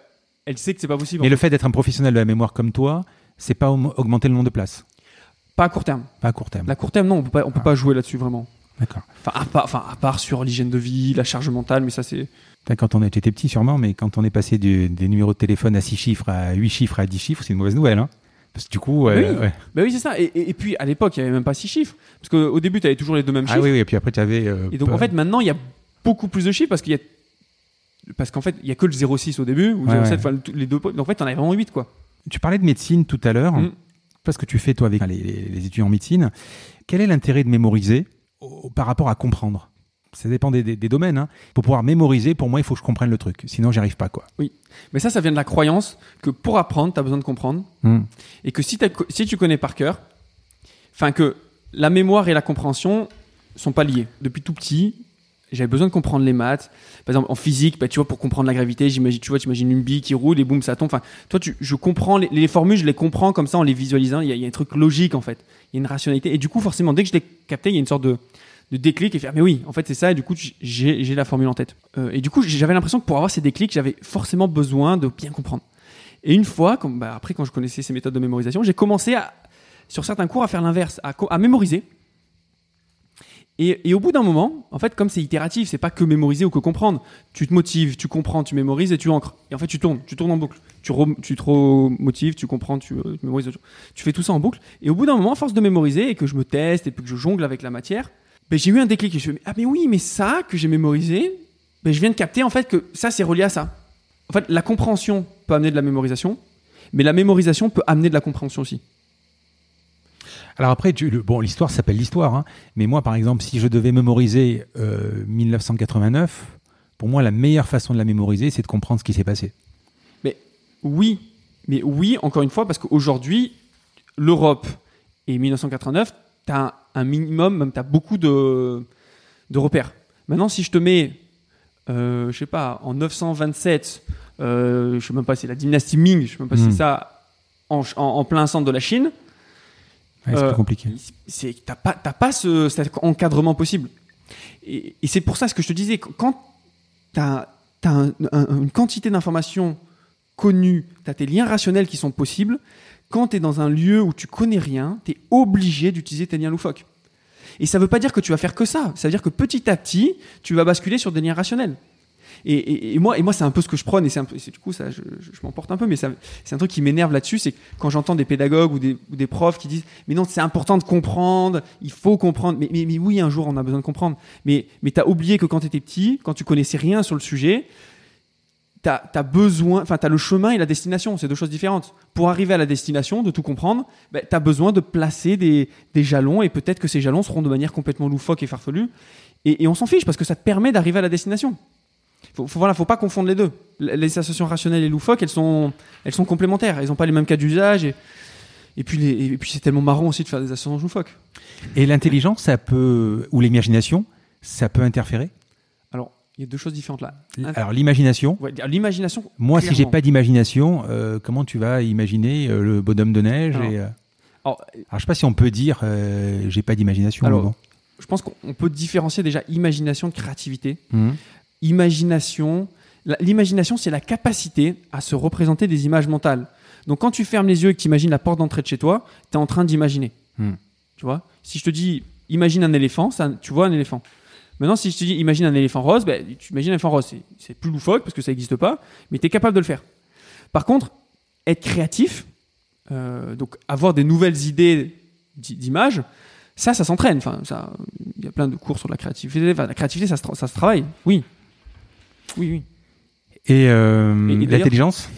elle sait que c'est pas possible. Mais le fait d'être un professionnel de la mémoire comme toi, c'est pas aug- augmenter le nombre de places, Pas à court terme. pas à court terme. La court terme, non, on peut pas, on peut Ah. pas jouer là-dessus vraiment. D'accord. Enfin, à part, enfin, à part sur l'hygiène de vie, la charge mentale, mais ça c'est. Quand on était petit, sûrement, mais quand on est passé du- des numéros de téléphone à 6 chiffres, à 8 chiffres, à 10 chiffres, c'est une mauvaise nouvelle. Hein Parce que du coup, Oui. ouais. Bah oui, c'est ça. Et, et- et puis à l'époque, il y avait même pas six chiffres, parce qu'au début, tu avais toujours les deux mêmes Ah chiffres. oui, oui, et puis après, tu avais. euh, Et donc en fait, maintenant, il y a beaucoup plus de chiffres parce qu'il y a parce qu'en fait, il y a que le 06 au début ou Ouais, 07, ouais. enfin, le- les deux. Donc en fait, t'en as vraiment 8 quoi. Tu parlais de médecine tout à l'heure. Mm. Parce que tu fais, toi, avec les, les- les étudiants en médecine? Quel est l'intérêt de mémoriser au- par rapport à comprendre? Ça dépend des, des- des domaines. hein. Pour pouvoir mémoriser, pour moi, il faut que je comprenne le truc. Sinon, j'y arrive pas, quoi. Mais ça, ça vient de la croyance que pour apprendre, tu as besoin de comprendre. Mm. Et que si, tu connais par cœur, enfin que la mémoire et la compréhension sont pas liées. Depuis tout petit, j'avais besoin de comprendre les maths. Par exemple, en physique, bah, tu vois, pour comprendre la gravité, j'imagine, tu vois, tu imagines une bille qui roule et boum, ça tombe. Enfin, toi, tu, je comprends les, les formules, je les comprends comme ça en les visualisant. Il y, a, il y a un truc logique en fait. Il y a une rationalité. Et du coup, forcément, dès que je l'ai capté, il y a une sorte de, de déclic et faire mais oui, en fait c'est ça et du coup j'ai la formule en tête. Euh, et du coup j'avais l'impression que pour avoir ces déclics, j'avais forcément besoin de bien comprendre. Et une fois, comme, bah, après quand je connaissais ces méthodes de mémorisation, j'ai commencé à, sur certains cours à faire l'inverse, à, à mémoriser. Et, et au bout d'un moment, en fait, comme c'est itératif, c'est pas que mémoriser ou que comprendre. Tu te motives, tu comprends, tu mémorises et tu ancres. Et en fait, tu tournes, tu tournes en boucle. Tu, tu te remotives, tu comprends, tu, tu mémorises. Tu fais tout ça en boucle. Et au bout d'un moment, à force de mémoriser et que je me teste et puis que je jongle avec la matière, ben, j'ai eu un déclic. Et je me suis dit, ah mais oui, mais ça que j'ai mémorisé, ben, je viens de capter en fait que ça c'est relié à ça. En fait, la compréhension peut amener de la mémorisation, mais la mémorisation peut amener de la compréhension aussi. Alors après, tu- le- bon, l'histoire s'appelle l'histoire, hein, mais moi, par exemple, si je devais mémoriser euh, 1989, pour moi, la meilleure façon de la mémoriser, c'est de comprendre ce qui s'est passé. Oui, mais oui, encore une fois, parce qu'aujourd'hui, l'Europe et 1989, tu as un minimum, même tu as beaucoup de, de repères. Maintenant, si je te mets, euh, je sais pas, en 927, euh, je sais même pas, c'est la dynastie Ming, je sais même pas si c'est ça, en, en- en plein centre de la Chine, Ouais, c'est Euh, plus compliqué. c'est t'as pas t'as pas ce, cet encadrement possible et, et c'est pour ça ce que je te disais quand t'as as un- un- une quantité d'informations connues t'as tes liens rationnels qui sont possibles quand t'es dans un lieu où tu connais rien t'es obligé d'utiliser tes liens loufoques et ça veut pas dire que tu vas faire que ça. Ça veut dire que petit à petit tu vas basculer sur des liens rationnels. Et, moi, et moi c'est un peu ce que je prône, et un peu, du coup, ça, je, je- m'emporte un peu, mais c'est un truc qui m'énerve là-dessus, c'est quand j'entends des pédagogues ou des, ou des profs qui disent, mais non, c'est important de comprendre, il faut comprendre, mais, mais, oui, un jour, on a besoin de comprendre, mais, mais t'as oublié que quand t'étais petit, quand tu connaissais rien sur le sujet, t'as as besoin, enfin, le chemin et la destination, c'est deux choses différentes. Pour arriver à la destination, de tout comprendre, ben, t'as besoin de placer des, des jalons, et peut-être que ces jalons seront de manière complètement loufoque et farfelue, et, et on s'en fiche parce que ça te permet d'arriver à la destination. Faut, faut, voilà, faut pas confondre les deux. Les associations rationnelles et loufoques, elles sont, elles sont complémentaires. Elles n'ont pas les mêmes cas d'usage. Et, et puis, et puis c'est tellement marrant aussi de faire des associations loufoques. Et l'intelligence, ça peut, ou l'imagination, ça peut interférer? Il y a deux choses différentes là. Alors l'imagination, Ouais, L'imagination. moi, si j'ai clairement. pas d'imagination, euh, comment tu vas imaginer euh, le bonhomme de neige Alors, et, euh, Alors, Alors je sais pas si on peut dire euh, j'ai pas d'imagination. Alors, bon. je pense qu'on on peut différencier déjà imagination de créativité. Mhm. Imagination. L'imagination, c'est la capacité à se représenter des images mentales. Donc, quand tu fermes les yeux et que tu imagines la porte d'entrée de chez toi, tu es en train d'imaginer. Hmm. Tu vois? Si je te dis imagine un éléphant, ça, tu vois un éléphant. Maintenant, si je te dis imagine un éléphant rose, ben, tu imagines un éléphant rose. C'est- plus loufoque parce que ça n'existe pas, mais tu es capable de le faire. Par contre, être créatif, euh, donc avoir des nouvelles idées d'i- d'images, ça, ça s'entraîne. Enfin, ça, il y a plein de cours sur la créativité. Enfin, la créativité, ça se, tra- ça se travaille. Oui. Oui, oui. Et, euh, Et- et d'ailleurs- l'intelligence?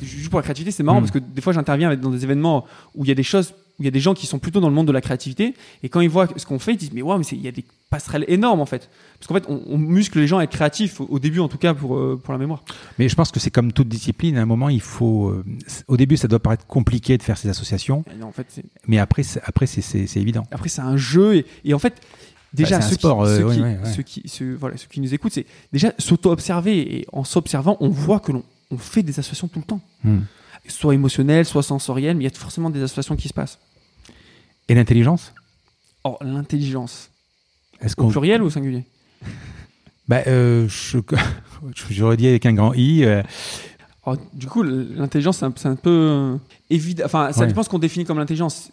juste pour la créativité, c'est marrant Mm. parce que des fois j'interviens dans des événements où il y a des choses, où il y a des gens qui sont plutôt dans le monde de la créativité et quand ils voient ce qu'on fait, ils disent mais waouh, mais il y a des passerelles énormes en fait. Parce qu'en fait, on, on muscle les gens à être créatifs au, début en tout cas pour, euh, pour la mémoire. Mais je pense que c'est comme toute discipline. À un moment, il faut. euh, au début, ça doit paraître compliqué de faire ces associations, Et non, en fait, c'est- mais après, c'est- après, c'est- évident. après c'est un jeu et, et en fait déjà Bah, ceux, sport, qui, euh, ceux, qui, ceux qui- ceux- voilà, ceux qui nous écoutent, c'est déjà s'auto-observer et en s'observant, on voit que l'on on fait des associations tout le temps, Hmm. soit émotionnelles, soit sensorielles, mais il y a forcément des associations qui se passent. Et l'intelligence Or l'intelligence, Est-ce qu'on pluriel ou au singulier bah, euh, je- J'aurais dit avec un grand i. euh, Alors, du coup, l'intelligence, c'est un, c'est un peu évident. Enfin, ça Ouais. dépend ce qu'on définit comme l'intelligence.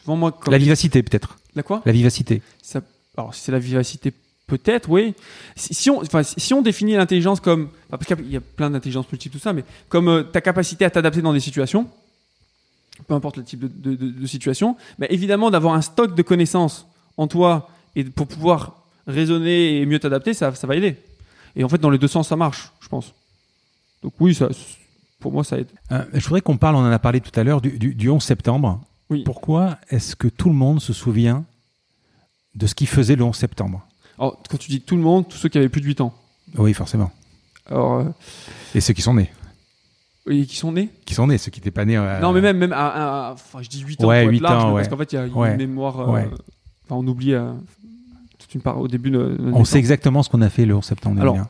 Souvent, moi, comme La vivacité, peut-être. la quoi? La vivacité. Ça- Alors, si c'est la vivacité, peut-être, oui. Si, si on, enfin, si on définit l'intelligence comme, enfin, parce qu'il y a plein d'intelligences multiples, tout ça, mais comme euh, ta capacité à t'adapter dans des situations, peu importe le type de, de- de- de situation, mais évidemment d'avoir un stock de connaissances en toi et pour pouvoir raisonner et mieux t'adapter, ça, ça va aider. Et en fait, dans les deux sens, ça marche, je pense. Donc oui, ça, pour moi, ça aide. Euh, je voudrais qu'on parle, on en a parlé tout à l'heure, du, du- du 11 septembre. Oui. Pourquoi est-ce que tout le monde se souvient de ce qu'il faisait le 11 septembre? Alors, quand tu dis tout le monde, tous ceux qui avaient plus de 8 ans. Oui, forcément. Alors, euh, Et ceux qui sont nés. Et qui sont nés Qui sont nés, ceux qui n'étaient pas nés. euh, Non, mais même, même à, à- à- enfin, je dis 8 ans, Ouais, pour être 8 large, ans, ouais. parce qu'en fait, il y a une Ouais. mémoire. euh. Enfin, on oublie euh, toute une part au début de. On naissance. sait exactement ce qu'on a fait le 11 septembre. Alors, dernier.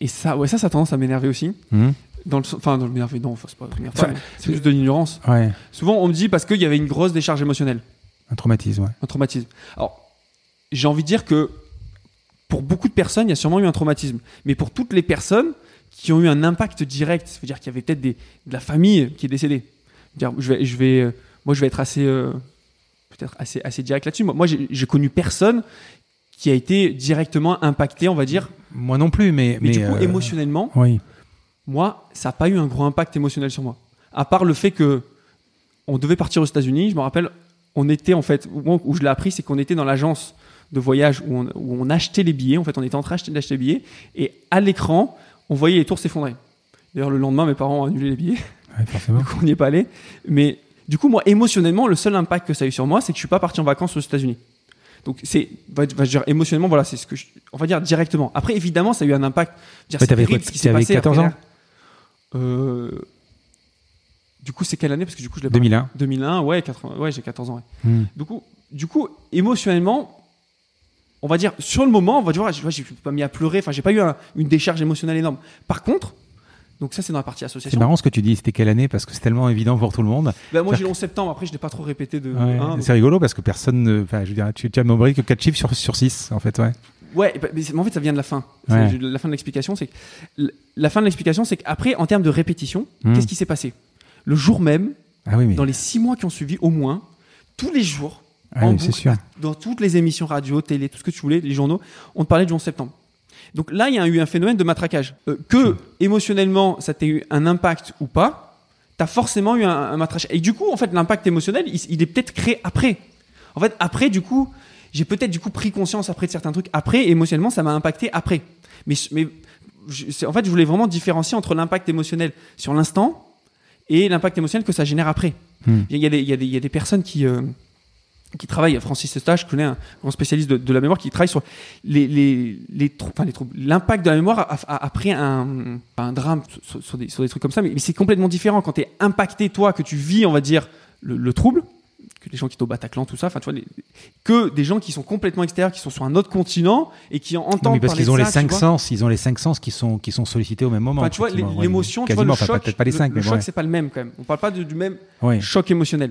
Et ça, ouais, ça, ça a tendance à m'énerver aussi. Hum Dans le, enfin, dans le m'énerver, non, c'est pas Enfin, mais c'est juste de l'ignorance. Ouais, Souvent, on me dit parce qu'il y avait une grosse décharge émotionnelle, un traumatisme. Ouais. un traumatisme. Alors, j'ai envie de dire que pour beaucoup de personnes, il y a sûrement eu un traumatisme. Mais pour toutes les personnes qui ont eu un impact direct, ça veut dire qu'il y avait peut-être de la famille qui est décédée. Je vais, je vais, euh, moi, je vais être assez, euh, peut-être assez, assez direct là-dessus. Moi, moi, j'ai connu personne qui a été directement impacté, on va dire. Moi non plus, mais. Mais, du coup, euh, émotionnellement, Oui. moi, ça n'a pas eu un gros impact émotionnel sur moi. À part le fait que on devait partir aux États-Unis. Je me rappelle, on était en fait, où je l'ai appris, c'est qu'on était dans l'agence de voyage où on, où on achetait les billets. En fait, on était en train d'acheter les billets et à l'écran, on voyait les tours s'effondrer. D'ailleurs, le lendemain, mes parents ont annulé les billets. Ouais, forcément. Coup, on n'y est pas allé. Mais du coup, moi, émotionnellement, le seul impact que ça a eu sur moi, c'est que je suis pas parti en vacances aux États-Unis. Donc, c'est, va, va dire, émotionnellement, voilà, c'est ce que je, on va dire directement. Après, évidemment, ça a eu un impact. Dire, Ouais, t'avais ce qui s'est passé 14 après ans Euh, Du coup, c'est quelle année? Parce que du coup, je l'ai pas- 2001. 2001, ouais, 80 ouais j'ai 14 ans. ouais. Hmm. Du coup, du coup, émotionnellement, on va dire, sur le moment, on va dire, je vois, j'ai pas mis à pleurer, enfin, j'ai pas eu un- une décharge émotionnelle énorme. Par contre, donc ça, c'est dans la partie C'est association. marrant ce que tu dis, c'était quelle année? Parce que c'est tellement évident pour tout le monde. Bah, moi, j'ai le 11 septembre, après, je l'ai pas trop répété de. Ouais, donc- c'est rigolo parce que personne ne. Enfin, je veux dire, tu, tu as membré que 4 chiffres sur, sur 6, en fait, ouais. Ouais, bah, mais c'est- mais en fait, ça vient de la fin. C'est- Ouais. La fin de l'explication, c'est que la fin de l'explication, c'est qu'après, en termes de répétition, Hmm. qu'est-ce qui s'est passé? Le jour même, Ah oui, mais. dans les six mois qui ont suivi, au moins, tous les jours, Ah oui, c'est sûr. dans toutes les émissions radio, télé, tout ce que tu voulais, les journaux, on te parlait du 11 septembre. Donc là, il y a eu un phénomène de matraquage. Euh, que émotionnellement, ça t'ait eu un impact ou pas, t'as forcément eu un, un matraquage. Et du coup, en fait, l'impact émotionnel, il, il est peut-être créé après. En fait, après, du coup, j'ai peut-être du coup pris conscience après de certains trucs. Après, émotionnellement, ça m'a impacté après. Mais, mais je- c'est- en fait, je voulais vraiment différencier entre l'impact émotionnel sur l'instant et l'impact émotionnel que ça génère après. Hmm. Y, y il y a des personnes qui, euh, qui travaillent, Francis Eustache, je connais un grand spécialiste de, de la mémoire, qui travaille sur les, les, les, trou- enfin, les troubles. L'impact de la mémoire a- a- après un, un drame sur, sur des, sur des trucs comme ça, mais, mais c'est complètement différent quand tu es impacté, toi, que tu vis, on va dire, le, le trouble, que les gens qui sont au Bataclan, tout ça, enfin, tu vois, les- que des gens qui sont complètement extérieurs, qui sont sur un autre continent et qui Oui, entendent mais parce qu'ils ont les cinq sens, ils ont les cinq sens qui sont, qui sont sollicités au même moment. Enfin, tu vois, l'émotion, tu vois, le choc, peut-être pas les le- cinq, le, mais choc, ouais. c'est pas le même quand même. On parle pas de- du même Ouais. choc émotionnel.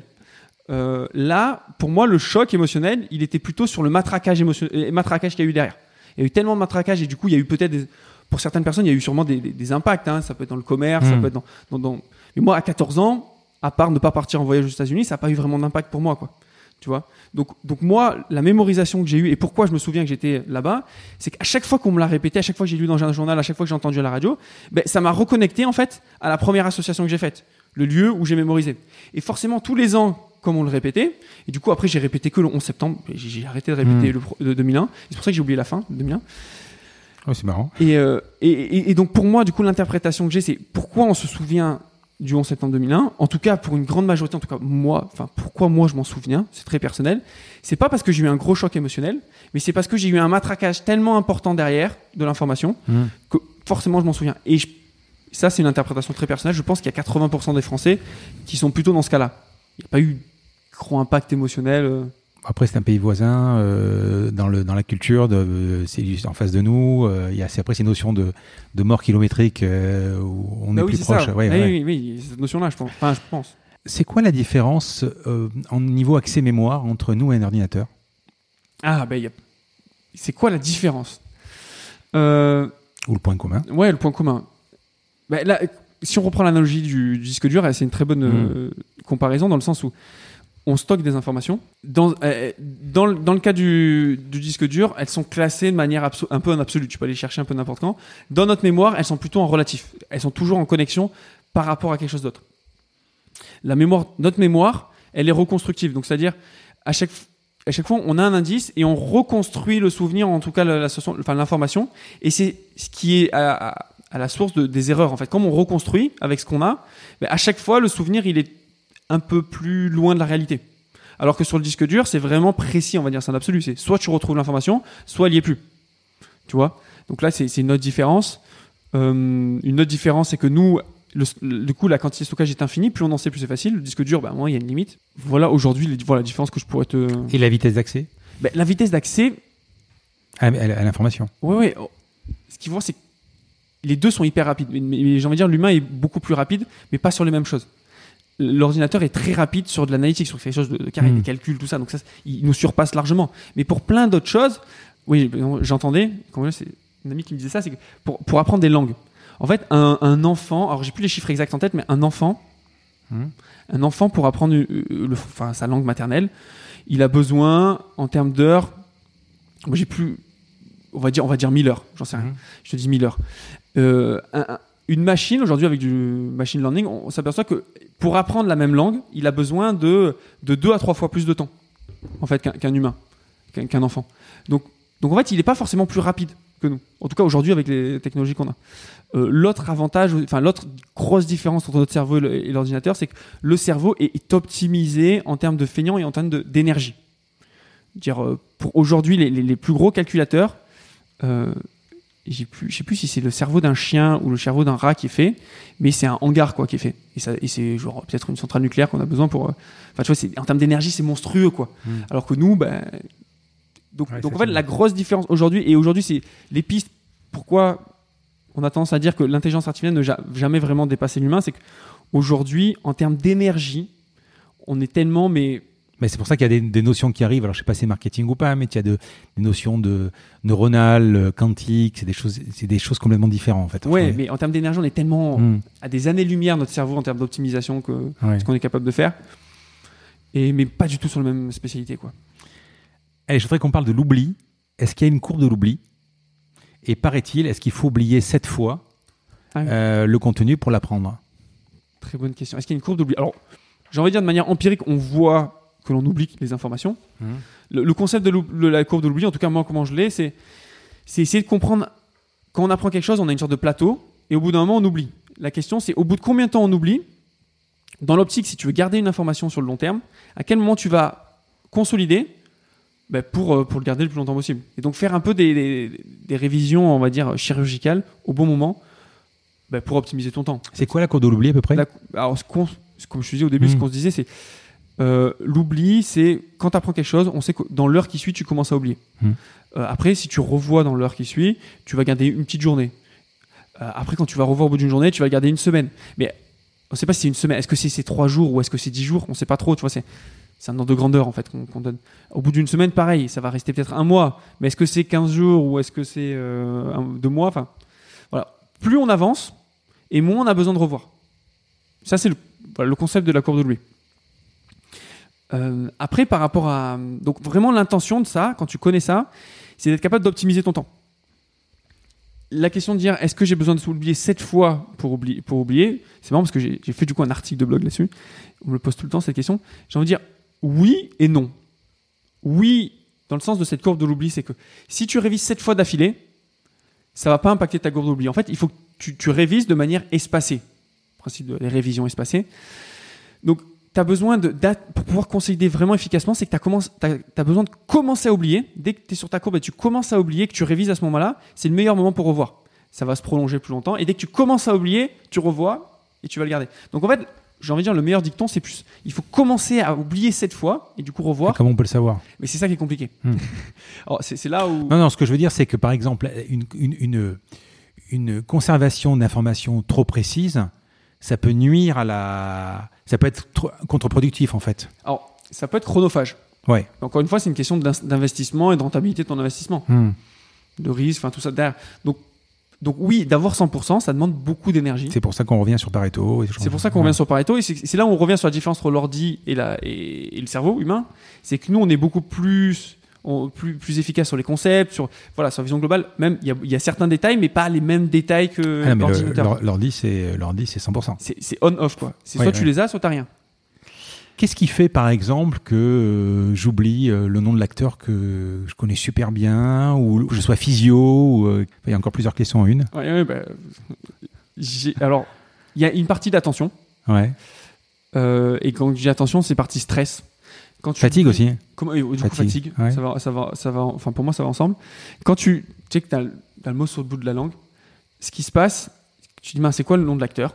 Euh, là, pour moi, le choc émotionnel, il était plutôt sur le matraquage émotionnel, matraquage qu'il y a eu derrière. Il y a eu tellement de matraquage et du coup, il y a eu peut-être, des- pour certaines personnes, il y a eu sûrement des, des- des impacts. hein. Ça peut être dans le commerce, ça Mm. peut être dans, dans, dans- Mais moi, à 14 ans, à part ne pas partir en voyage aux États-Unis, ça n'a pas eu vraiment d'impact pour moi, quoi. Tu vois? Donc, donc moi, la mémorisation que j'ai eue et pourquoi je me souviens que j'étais là-bas, c'est qu'à chaque fois qu'on me l'a répété, à chaque fois que j'ai lu dans un journal, à chaque fois que j'ai entendu à la radio, ben, ça m'a reconnecté en fait à la première association que j'ai faite, le lieu où j'ai mémorisé. Et forcément, tous les ans, comme on le répétait, et du coup après j'ai répété que le 11 septembre, j'ai arrêté de répéter Mm. le de 2001, et c'est pour ça que j'ai oublié la fin, 2001. Ouais, c'est marrant. Et, euh, et, et- et donc pour moi, du coup, l'interprétation que j'ai, c'est pourquoi on se souvient du 11 septembre 2001. En tout cas, pour une grande majorité, en tout cas moi, enfin pourquoi moi je m'en souviens, c'est très personnel. C'est pas parce que j'ai eu un gros choc émotionnel, mais c'est parce que j'ai eu un matraquage tellement important derrière de l'information Hmm. que forcément je m'en souviens. Et je- ça, c'est une interprétation très personnelle. Je pense qu'il y a 80% des Français qui sont plutôt dans ce cas-là. Il n'y a pas eu gros impact émotionnel. euh. Après, c'est un pays voisin, euh, dans, le, dans la culture, de, c'est juste en face de nous. euh, Il y a après ces notions de, de mort kilométrique euh, où on Bah est oui, plus proche. Ouais, Ah ouais. Oui, oui, cette notion-là, je pense. Enfin, je pense. C'est quoi la différence en niveau accès mémoire entre nous et un ordinateur? Ah, ben, a- c'est quoi la différence? Ou le point commun? Ouais, le point commun. Bah, là, si on reprend l'analogie du, du disque dur, c'est une très bonne euh, comparaison dans le sens où on stocke des informations. Dans, euh, dans, le- cas du, disque dur, elles sont classées de manière un peu en absolu. Tu peux aller chercher un peu n'importe quand. Dans notre mémoire, elles sont plutôt en relatif. Elles sont toujours en connexion par rapport à quelque chose d'autre. La mémoire, notre mémoire, elle est reconstructive. Donc, c'est-à-dire, à chaque, à chaque fois, on a un indice et on reconstruit le souvenir, en tout cas l'information. Et c'est ce qui est à la source de- des erreurs. En fait, comme on reconstruit avec ce qu'on a, ben, à chaque fois, le souvenir, il est un peu plus loin de la réalité. Alors que sur le disque dur, c'est vraiment précis, on va dire, c'est un absolu. C'est soit tu retrouves l'information, soit elle n'y est plus. Tu vois? Donc là, c'est une autre différence. Euh, une autre différence, c'est que nous, le, du coup, la quantité de stockage est infinie. Plus on en sait, plus c'est facile. Le disque dur, bah, moi, il y a une limite. Voilà, aujourd'hui, voilà la différence que je pourrais te. Et la vitesse d'accès? Ben, la vitesse d'accès, à, à- à l'information Ouais, ouais. oh, Ce qu'il faut voir, c'est que les deux sont hyper rapides. Mais, mais j'ai envie de dire, l'humain est beaucoup plus rapide, mais pas sur les mêmes choses. L'ordinateur est très rapide sur de l'analytique, sur quelque chose de, de carré, Mm. des calculs, tout ça. Donc ça, il nous surpasse largement. Mais pour plein d'autres choses, oui, j'entendais, c'est une amie qui me disait ça, c'est que pour, pour apprendre des langues, en fait, un, un enfant, alors j'ai plus les chiffres exacts en tête, mais un enfant, Mm. un enfant pour apprendre euh, le, enfin, sa langue maternelle, il a besoin, en termes d'heures, moi j'ai plus, on va dire, on va dire 1000 heures, j'en sais rien Mhm. je te dis 1000 heures. Euh, un- un- une machine, aujourd'hui, avec du machine learning, on, s'aperçoit que pour apprendre la même langue, il a besoin de, de deux à trois fois plus de temps, en fait, qu'un humain, qu'un enfant. Donc, donc, en fait, il n'est pas forcément plus rapide que nous. En tout cas, aujourd'hui, avec les technologies qu'on a. Euh, l'autre avantage, enfin, l'autre grosse différence entre notre cerveau et l'ordinateur, c'est que le cerveau est, optimisé en termes de feignant et en termes d'énergie. Dire, euh, pour aujourd'hui, les, les- les plus gros calculateurs, euh, j'ai plus, je sais plus si c'est le cerveau d'un chien ou le cerveau d'un rat qui est fait, mais c'est un hangar quoi qui est fait. Et, ça, et c'est genre peut-être une centrale nucléaire qu'on a besoin pour. euh, Enfin, tu vois, en termes d'énergie, c'est monstrueux quoi. Mm. Alors que nous, ben, donc, Ouais, donc en fait, la grosse différence aujourd'hui, et aujourd'hui, c'est les pistes. Pourquoi on a tendance à dire que l'intelligence artificielle ne ja- jamais vraiment dépassé l'humain, c'est qu'aujourd'hui, en termes d'énergie, on est tellement, mais Mais c'est pour ça qu'il y a des, des notions qui arrivent. Alors, je sais pas si c'est marketing ou pas, mais il y a de, des notions de neuronales, euh, quantiques, c'est des choses, c'est des choses complètement différentes, en fait. ouais, mais en termes d'énergie, on est tellement Mm. à des années-lumière notre cerveau en termes d'optimisation que Ouais. ce qu'on est capable de faire. Et, mais pas du tout sur la même spécialité. Quoi. Allez, je voudrais qu'on parle de l'oubli. Est-ce qu'il y a une courbe de l'oubli? Et paraît-il, est-ce qu'il faut oublier sept fois Ah oui. euh, le contenu pour l'apprendre? Très bonne question. Est-ce qu'il y a une courbe d'oubli? Alors, j'ai envie de dire de manière empirique, on voit que l'on oublie les informations. Le, le concept de, la courbe de l'oubli, en tout cas moi comment je l'ai, c'est, essayer de comprendre quand on apprend quelque chose, on a une sorte de plateau, et au bout d'un moment on oublie. La question c'est au bout de combien de temps on oublie Dans l'optique, si tu veux garder une information sur le long terme, à quel moment tu vas consolider ben, pour, euh, pour le garder le plus longtemps possible. Et donc faire un peu des, des- des révisions, on va dire, chirurgicales au bon moment ben, pour optimiser ton temps. C'est quoi la courbe de l'oubli à peu près? La- alors, ce comme je te disais au début, ce Mm. qu'on se disait, c'est euh, l'oubli, c'est quand tu apprends quelque chose, on sait que dans l'heure qui suit, tu commences à oublier. Mm. Euh, après, si tu revois dans l'heure qui suit, tu vas garder une petite journée. Euh, après, quand tu vas revoir au bout d'une journée, tu vas garder une semaine. Mais on ne sait pas si c'est une semaine. Est-ce que c'est trois jours ou est-ce que c'est dix jours? On ne sait pas trop. Tu vois, c'est c'est un ordre de grandeur en fait qu'on donne. Au bout d'une semaine, pareil, ça va rester peut-être un mois. Mais est-ce que c'est 15 jours ou est-ce que c'est euh, deux mois? Enfin, voilà. Plus on avance et moins on a besoin de revoir. Ça, c'est le, voilà, le concept de la courbe de Louis. Euh, après, par rapport à. Donc, vraiment, l'intention de ça, quand tu connais ça, c'est d'être capable d'optimiser ton temps. La question de dire est-ce que j'ai besoin de s'oublier sept fois pour oublier, c'est marrant parce que j'ai fait du coup un article de blog là-dessus. On me le pose tout le temps cette question. J'ai envie de dire oui et non. Oui, dans le sens de cette courbe de l'oubli, c'est que si tu révises sept fois d'affilée, ça va pas impacter ta courbe d'oubli. En fait, il faut que tu, tu révises de manière espacée. Principe de les révisions espacées. Donc, tu as besoin de, pour pouvoir consolider vraiment efficacement, c'est que tu as, besoin de commencer à oublier. Dès que tu es sur ta courbe et tu commences à oublier, que tu révises à ce moment-là, c'est le meilleur moment pour revoir. Ça va se prolonger plus longtemps. Et dès que tu commences à oublier, tu revois et tu vas le garder. Donc, en fait, j'ai envie de dire, le meilleur dicton, c'est plus. Il faut commencer à oublier cette fois et du coup revoir. Comment on peut le savoir? Mais c'est ça qui est compliqué. Hmm. C'est là où. Non, non, ce que je veux dire, c'est que par exemple, une, une, une, une conservation d'informations trop précise, ça peut nuire à la. Ça peut être contre-productif en fait. Alors, ça peut être chronophage. Ouais. Encore une fois, c'est une question d'in- d'investissement et de rentabilité de ton investissement. Hmm. de risque, enfin tout ça derrière. Donc, donc oui, d'avoir 100%, ça demande beaucoup d'énergie. C'est pour ça qu'on revient sur Pareto. C'est pour ça qu'on Ouais. revient sur Pareto, et c'est là où on revient sur la différence entre l'ordi et, et, et le cerveau humain. C'est que nous, on est beaucoup plus, on- plus, plus efficace sur les concepts, sur, voilà, sur la vision globale. Même, il y y a certains détails, mais pas les mêmes détails que Ah l'ordinateur. l'or- l'ordi, c'est l'ordi, c'est 100%. C'est on-off, quoi. C'est Ouais, soit tu ouais. les as, soit t'as rien. Qu'est-ce qui fait, par exemple, que euh, j'oublie euh, le nom de l'acteur que je connais super bien, ou que je sois physio, ou, euh, il y a encore plusieurs questions en une. Ouais, ouais, bah, alors, il y a une partie d'attention, Ouais. et quand j'ai attention, c'est partie stress. Quand tu Fatigue aussi. Comment, du coup, Fatigue, fatigue. ouais. Ça va, ça va, ça va, enfin, pour moi, ça va ensemble. Quand tu, tu sais que tu as, le mot sur le bout de la langue, ce qui se passe, tu te dis, c'est quoi le nom de l'acteur?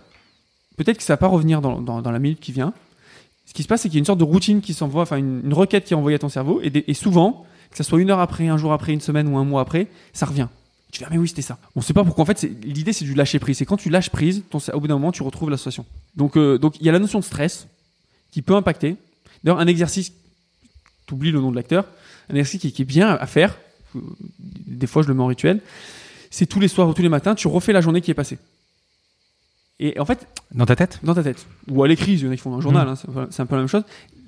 Peut-être que ça va pas revenir dans, dans, dans la minute qui vient. Ce qui se passe, c'est qu'il y a une sorte de routine qui s'envoie, enfin, une, une requête qui est envoyée à ton cerveau, et, des- et souvent, que ça soit une heure après, un jour après, une semaine ou un mois après, ça revient. Tu fais, ah, mais oui, c'était ça. On sait pas pourquoi. En fait, l'idée, c'est du lâcher prise. C'est quand tu lâches prise, ton, au bout d'un moment, tu retrouves l'association. Donc, euh, donc il y a la notion de stress qui peut impacter. D'ailleurs, un exercice, tu oublies le nom de l'acteur, un exercice qui, qui est bien à faire, des fois je le mets en rituel, c'est tous les soirs ou tous les matins, tu refais la journée qui est passée. Et en fait, Dans ta tête? dans ta tête, ou à l'écrit, il y en a qui font un journal, Mm. hein, c'est- c'est un peu la même chose.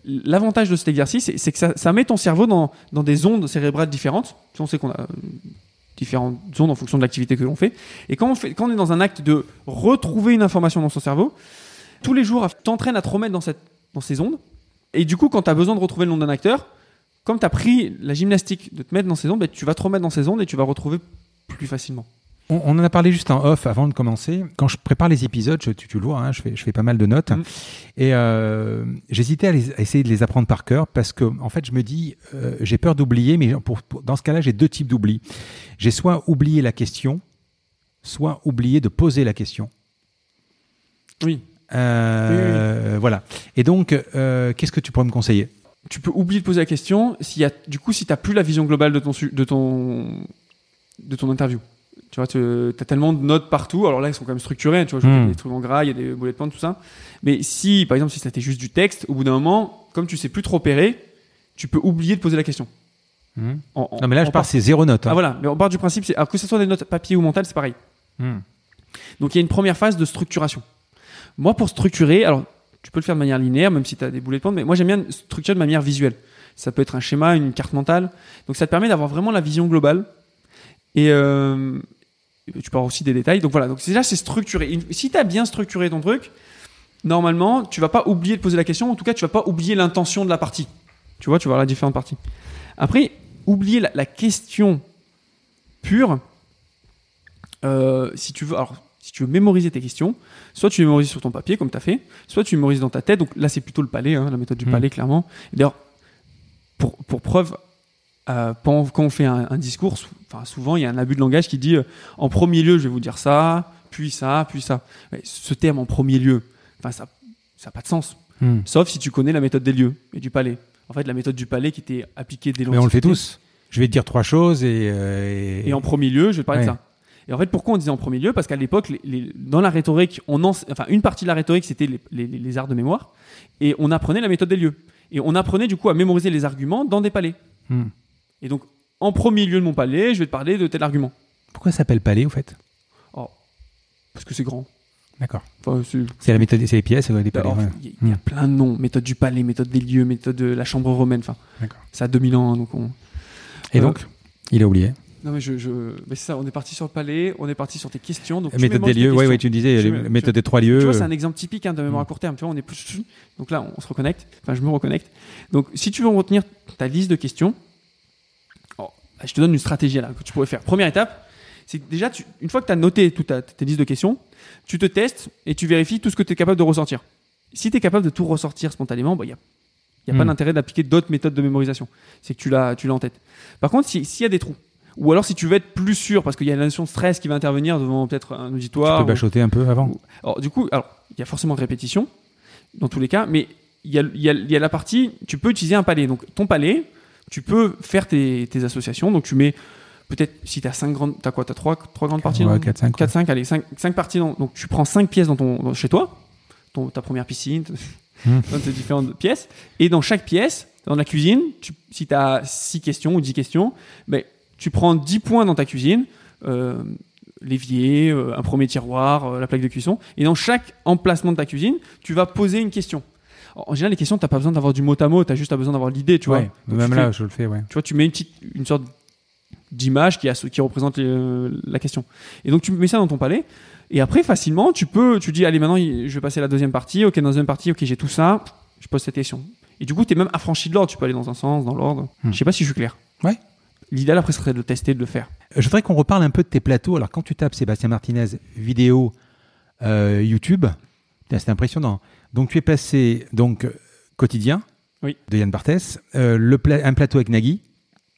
L'avantage de cet exercice, c'est- que ça, ça met ton cerveau dans, dans des ondes cérébrales différentes. On sait qu'on a euh, différentes ondes en fonction de l'activité que l'on fait. Et quand on, fait, quand on est dans un acte de retrouver une information dans son cerveau, tous les jours, t'entraînes à te remettre dans, cette, dans ces ondes. Et du coup, quand tu as besoin de retrouver le nom d'un acteur, comme tu as pris la gymnastique de te mettre dans ces ondes, bah, tu vas te remettre dans ces ondes et tu vas retrouver plus facilement. On, on en a parlé juste en off avant de commencer. Quand je prépare les épisodes, je- tu, tu le vois, hein, je, fais, je fais pas mal de notes. Mhm. Et euh, j'hésitais à, essayer de les apprendre par cœur parce que, en fait, je me dis, euh, j'ai peur d'oublier, mais pour, pour- dans ce cas-là, j'ai deux types d'oubli. J'ai soit oublié la question, soit oublié de poser la question. Oui. Euh, Voilà. Et donc, euh, qu'est-ce que tu pourrais me conseiller? Tu peux oublier de poser la question s'il y a, du coup, si tu n'as plus la vision globale de ton, de ton, de ton interview. Tu vois, tu as tellement de notes partout. Alors là, ils sont quand même structurés. Tu vois, je Hmm. fais des trucs en gras, il y a des bullet points, tout ça. Mais si, par exemple, si c'était juste du texte, au bout d'un moment, comme tu sais plus trop opérer, tu peux oublier de poser la question. Mhm. En- en- Non, mais là, je pars, part- c'est zéro note. hein. Ah voilà, mais on part du principe, c'est alors que ce soit des notes papier ou mentales, c'est pareil. Mhm. Donc il y a une première phase de structuration. Moi, pour structurer, alors tu peux le faire de manière linéaire, même si tu as des boulets de pointe, mais moi j'aime bien structurer de manière visuelle. Ça peut être un schéma, une carte mentale. Donc ça te permet d'avoir vraiment la vision globale. Et euh, tu peux aussi des détails. Donc voilà, donc déjà c'est structuré. Si tu as bien structuré ton truc, normalement, tu vas pas oublier de poser la question. En tout cas, tu vas pas oublier l'intention de la partie. Tu vois, tu vas avoir la différentes parties. Après, oublier la, question pure, euh, si tu veux, si tu veux mémoriser tes questions, soit tu mémorises sur ton papier, comme tu as fait, soit tu mémorises dans ta tête. Donc là, c'est plutôt le palais, hein, la méthode du Mm. palais, clairement. D'ailleurs, pour, pour preuve, euh, quand on fait un, un discours, sou- souvent, il y a un abus de langage qui dit euh, en premier lieu, je vais vous dire ça, puis ça, puis ça. Mais ce terme en premier lieu, enfin, ça n'a pas de sens. Mhm. Sauf si tu connais la méthode des lieux et du palais. En fait, la méthode du palais qui était appliquée dès Mais on le fait tous. Je vais te dire trois choses et. euh, et- Et en premier lieu, je vais te parler Ouais. de ça. Et en fait, pourquoi on disait en premier lieu? Parce qu'à l'époque, dans la rhétorique, on enfin, une partie de la rhétorique, c'était les, les- les arts de mémoire. Et on apprenait la méthode des lieux. Et on apprenait du coup à mémoriser les arguments dans des palais. Mhm. Et donc, en premier lieu de mon palais, je vais te parler de tel argument. Pourquoi ça s'appelle palais, au fait? Oh, parce que c'est grand. D'accord. Enfin, c'est- C'est la méthode, c'est les pièces, ouais, des palais. ouais. Il y, a- il y a Hmm. plein de noms. Méthode du palais, méthode des lieux, méthode de la chambre romaine. Enfin, ça a 2000 ans. hein, donc on... Et Euh, donc, il a oublié. Non, mais je. je... mais c'est ça, on est parti sur le palais, on est parti sur tes questions. Donc méthode des lieux, oui, tu disais, méthode des trois lieux. Tu vois, c'est un exemple typique hein, de mémoire Mm. à court terme. Tu vois, on est plus. Donc là, on se reconnecte. Enfin, je me reconnecte. Donc, si tu veux retenir ta liste de questions, oh, je te donne une stratégie là que tu pourrais faire. Première étape, c'est que déjà, tu- une fois que tu as noté toute ta, tes listes de questions, tu te testes et tu vérifies tout ce que tu es capable de ressortir. Si tu es capable de tout ressortir spontanément, il n'y a, a pas Mm. d'intérêt d'appliquer d'autres méthodes de mémorisation. C'est que tu l'as tu l'as en tête. Par contre, si- s'il y a des trous, ou alors si tu veux être plus sûr, parce qu'il y a la notion de stress qui va intervenir devant peut-être un Tu auditoire. peux ou- bachoter un peu avant. alors, du coup, alors, il y a forcément répétition, dans tous les cas, mais il y a, y a- y a la partie, tu peux utiliser un palais. Donc, ton palais, tu peux faire tes, tes associations. Donc, tu mets, peut-être, si tu as 5 grandes, tu as quoi Tu as 3, trois grandes parties Ouais, dans- quatre, cinq, 4, 5, allez, 5, parties. dans- donc, tu prends 5 pièces dans ton, dans- chez toi, ton, ta première piscine, Hmm. dans tes différentes pièces. Et dans chaque pièce, dans la cuisine, tu- si tu as 6 questions ou 10 questions, ben, tu prends 10 points dans ta cuisine. euh, l'évier, euh, un premier tiroir, euh, la plaque de cuisson. Et dans chaque emplacement de ta cuisine, tu vas poser une question. En général, les questions, tu n'as pas besoin d'avoir du mot à mot, tu as juste besoin d'avoir l'idée, tu vois. Ouais, Donc, même tu là, fais- je le fais, ouais. tu vois, tu mets une petite, une sorte d'image qui, représente les- la question. Et donc, tu mets ça dans ton palais. Et après, facilement, tu peux, tu dis, allez, maintenant, je vais passer à la deuxième partie. Ok, dans la deuxième partie, ok, j'ai tout ça. Je pose cette question. Et du coup, tu es même affranchi de l'ordre. Tu peux aller dans un sens, dans l'ordre. Hmm. Je sais pas si je suis clair. Ouais. L'idéal, après, serait de le tester, de le faire. Je voudrais qu'on reparle un peu de tes plateaux. Alors, quand tu tapes Sébastien Martinez vidéo euh, YouTube, c'est impressionnant. Donc, tu es passé donc euh, quotidien Oui. de Yann Barthès, euh, le pla- un plateau avec Nagui.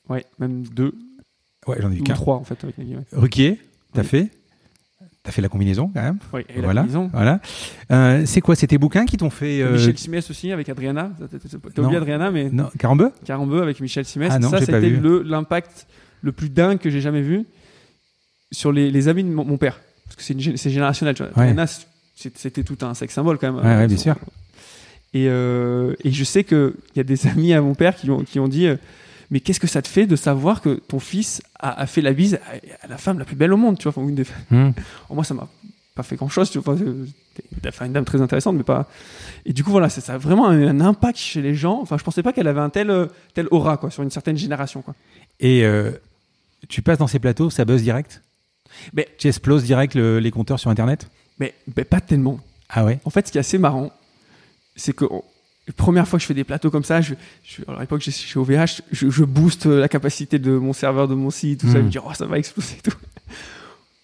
Ouais, même deux Ouais, j'en ai vu qu'un. trois, en fait, avec Nagui, ouais. Ruquier, t'as Oui. fait. T'as fait la combinaison quand même. Ouais, et la voilà. combinaison. voilà. Euh, c'est quoi tes bouquins qui t'ont fait. euh, Michel Simès aussi avec Adriana. T'as- oublié Adriana, mais Non, Carambeu Carambeu avec Michel Simès. Ah non, ça, c'était le- l'impact le plus dingue que j'ai jamais vu sur les, les amis de mon, mon père. Parce que c'est générationnel. Tu vois. Ouais. Adriana, c'était tout un sexe symbole quand même. Ouais, ouais, bien sûr. Et, euh, et je sais qu'il y a des amis à mon père qui ont, qui ont dit Mais qu'est-ce que ça te fait de savoir que ton fils a, a fait la bise à, à la femme la plus belle au monde tu vois enfin, une des- Hmm. Moi, ça m'a pas fait grand chose. Tu vois, c'était- enfin, une dame très intéressante, mais pas. Et du coup, voilà, ça, ça a vraiment un, un impact chez les gens. Enfin, je pensais pas qu'elle avait un tel, euh, tel aura quoi, sur une certaine génération. Quoi. Et euh, tu passes dans ces plateaux, ça buzz direct? Mais- Tu exploses direct le- les compteurs sur Internet? Mais, mais pas tellement. Ah ouais? En fait, ce qui est assez marrant, c'est que première fois que je fais des plateaux comme ça, je, je- à l'époque, je suis chez OVH, je, je booste la capacité de mon serveur, de mon site, tout ça, je me dis, oh, ça va exploser tout.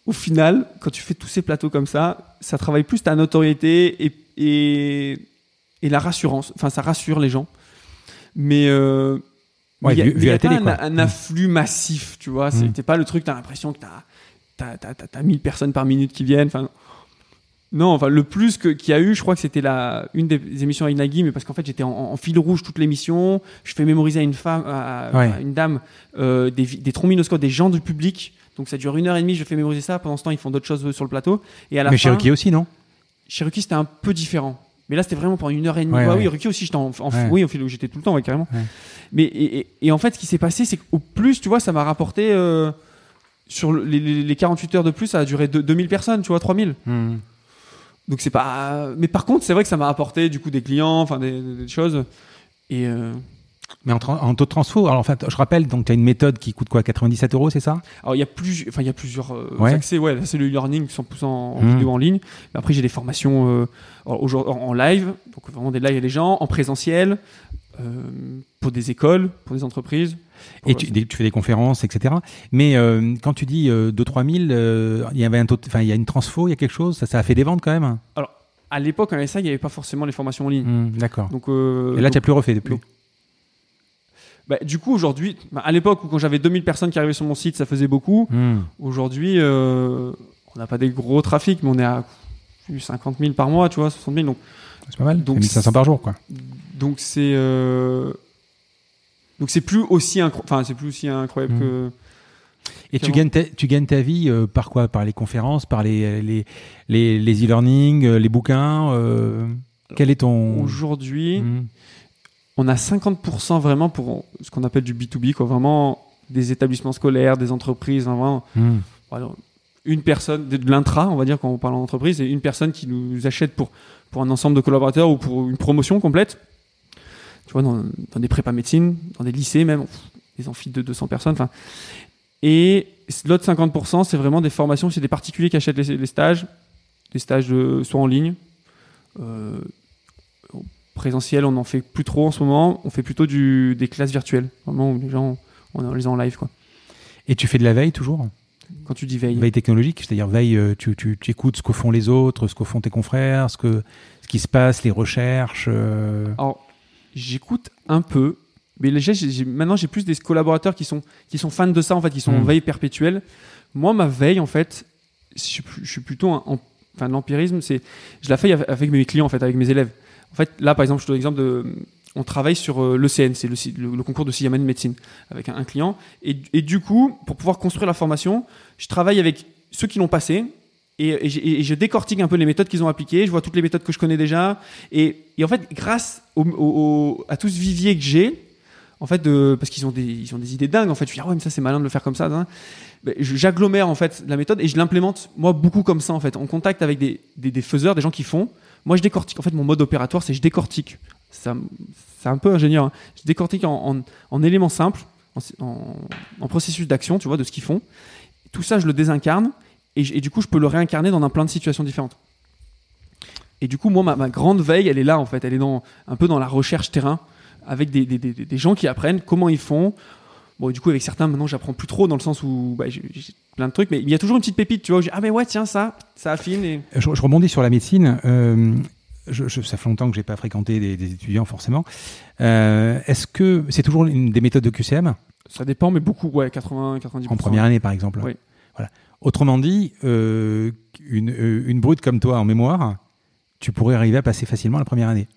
Au final, quand tu fais tous ces plateaux comme ça, ça travaille plus ta notoriété et, et, et la rassurance. Enfin, ça rassure les gens. Mais euh, Ouais, il y a, vu- vu il y a à la pas télé, un, un Mhm. afflux massif, tu vois. C'était pas le truc, t'as l'impression que t'as, t'as, t'as, t'as, t'as 1000 personnes par minute qui viennent. Enfin, non, enfin, le plus que- qu'il y a eu, je crois que c'était la, une des émissions avec Nagui, mais parce qu'en fait, j'étais en, en fil rouge toute l'émission. Je fais mémoriser à une femme, à, à- Ouais. à une dame, euh, des, des trombinoscotes, des gens du public. Donc ça dure une heure et demie, je fais mémoriser ça. Pendant ce temps, ils font d'autres choses sur le plateau. Et à la Mais fin, Cherokee aussi, non? Chez Ruki, c'était un peu différent. Mais là, c'était vraiment pendant une heure et demie. Ouais, Ah ouais. oui, Ruki aussi, j'étais en, en- Ouais. oui, en j'étais tout le temps, ouais, carrément. Mais et, et- et en fait, ce qui s'est passé, c'est qu'au plus, tu vois, ça m'a rapporté euh, sur le- les, les- les 48 heures de plus, ça a duré deux- 2000 personnes, tu vois, 3000. Hmm. Donc c'est pas. Mais par contre, c'est vrai que ça m'a apporté du coup des clients, enfin des, des- des choses. Et euh, Mais en, taux de transfo, alors en fait, je rappelle, donc tu as une méthode qui coûte quoi 97 euros, c'est ça? Alors il y a plus, enfin il y a plusieurs euh, Ouais. accès. Ouais, c'est le e-learning 100% en Mhm. vidéo en ligne. Mais après j'ai des formations euh, en, live, donc vraiment des lives avec les gens, en présentiel, euh, pour des écoles, pour des entreprises. Et tu, des- tu fais des conférences, etc. Mais euh, quand tu dis euh, 2-3 000, euh, il y avait un taux, enfin il y a une transfo, il y a quelque chose, ça, ça a fait des ventes quand même. Alors à l'époque, en ça, il n'y avait pas forcément les formations en ligne. Hmm, D'accord. Donc euh, Et là, tu n'as plus refait depuis. donc- bah, du coup aujourd'hui, bah, à l'époque où quand j'avais 2000 personnes qui arrivaient sur mon site, ça faisait beaucoup. Hmm. Aujourd'hui, euh, on n'a pas des gros trafics, mais on est à 50 000 par mois, tu vois, 60 000. Donc, C'est pas mal. Donc, Donc 1500 par jour, quoi. donc c'est euh, donc c'est plus aussi incro- enfin c'est plus aussi incroyable Mhm. que Et tu gagnes, ta, tu gagnes ta vie euh, par quoi? Par les conférences, par les les les les e-learning, euh, les bouquins. euh, quel est ton aujourd'hui, Hmm. on a 50% vraiment pour ce qu'on appelle du B2B, quoi, vraiment des établissements scolaires, des entreprises, hein, vraiment voilà, une personne de, de l'intra, on va dire quand on parle en entreprise, et une personne qui nous achète pour pour un ensemble de collaborateurs ou pour une promotion complète. Tu vois, dans, dans des prépas médecine, dans des lycées même, des amphis de 200 personnes. enfin. Et l'autre 50%, c'est vraiment des formations, c'est des particuliers qui achètent les, les stages, des stages de- soit en ligne, euh, en présentiel, on n'en fait plus trop en ce moment, on fait plutôt du, des classes virtuelles, vraiment où les gens, on les a en live. Quoi. Et tu fais de la veille toujours? Quand tu dis veille. Veille technologique, c'est-à-dire veille, euh, tu, tu, tu écoutes ce que font les autres, ce que font tes confrères, ce, que, ce qui se passe, les recherches. euh, Alors, j'écoute un peu, mais déjà, j'ai- maintenant, j'ai plus des collaborateurs qui sont, qui sont fans de ça, en fait, qui sont en Mm. veille perpétuelle. Moi, ma veille, en fait, je suis, plus- je suis plutôt un, en- enfin, l'empirisme, c'est, je la fais avec- mes clients, en fait, avec mes élèves. En fait, là, par exemple, je te donne l'exemple de, on travaille sur euh, l'ECN, c'est le, si- le- le concours de sixième année de médecine, avec un, un client. Et, et du coup, pour pouvoir construire la formation, je travaille avec ceux qui l'ont passé. Et, je décortique un peu les méthodes qu'ils ont appliquées. Je vois toutes les méthodes que je connais déjà. Et, et en fait, grâce au, à tout ce vivier que j'ai, en fait, parce qu'ils ont des, ils ont des idées dingues. En fait, je dis ah ouais, mais ça c'est malin de le faire comme ça. hein. J'agglomère en fait la méthode et je l'implémente moi beaucoup comme ça en fait, en contact avec des, des, faiseurs, des gens qui font. Moi, je décortique. En fait, mon mode opératoire, c'est je décortique. C'est un peu ingénieur. hein. Je décortique en, en, en éléments simples, en- en processus d'action, tu vois, de ce qu'ils font. Tout ça, je le désincarne et, je- et du coup, je peux le réincarner dans un plein de situations différentes. Et du coup, moi, ma, ma grande veille, elle est là, en fait. Elle est dans, un peu dans la recherche terrain, avec des, des, des, des gens qui apprennent comment ils font. Bon, du coup, avec certains, maintenant, j'apprends plus trop, dans le sens où bah, j'ai plein de trucs, mais il y a toujours une petite pépite, tu vois, où je dis, ah, mais ouais, tiens, ça, ça affine. Et... Je, je rebondis sur la médecine. euh, je, je- ça fait longtemps que j'ai pas fréquenté des, des étudiants forcément. Euh, Est-ce que c'est toujours une des méthodes de QCM Ça dépend, mais beaucoup, ouais, 80, 90%. en première année par exemple Oui. Voilà. Autrement dit, euh, une, euh, une brute comme toi en mémoire, tu pourrais arriver à passer facilement la première année.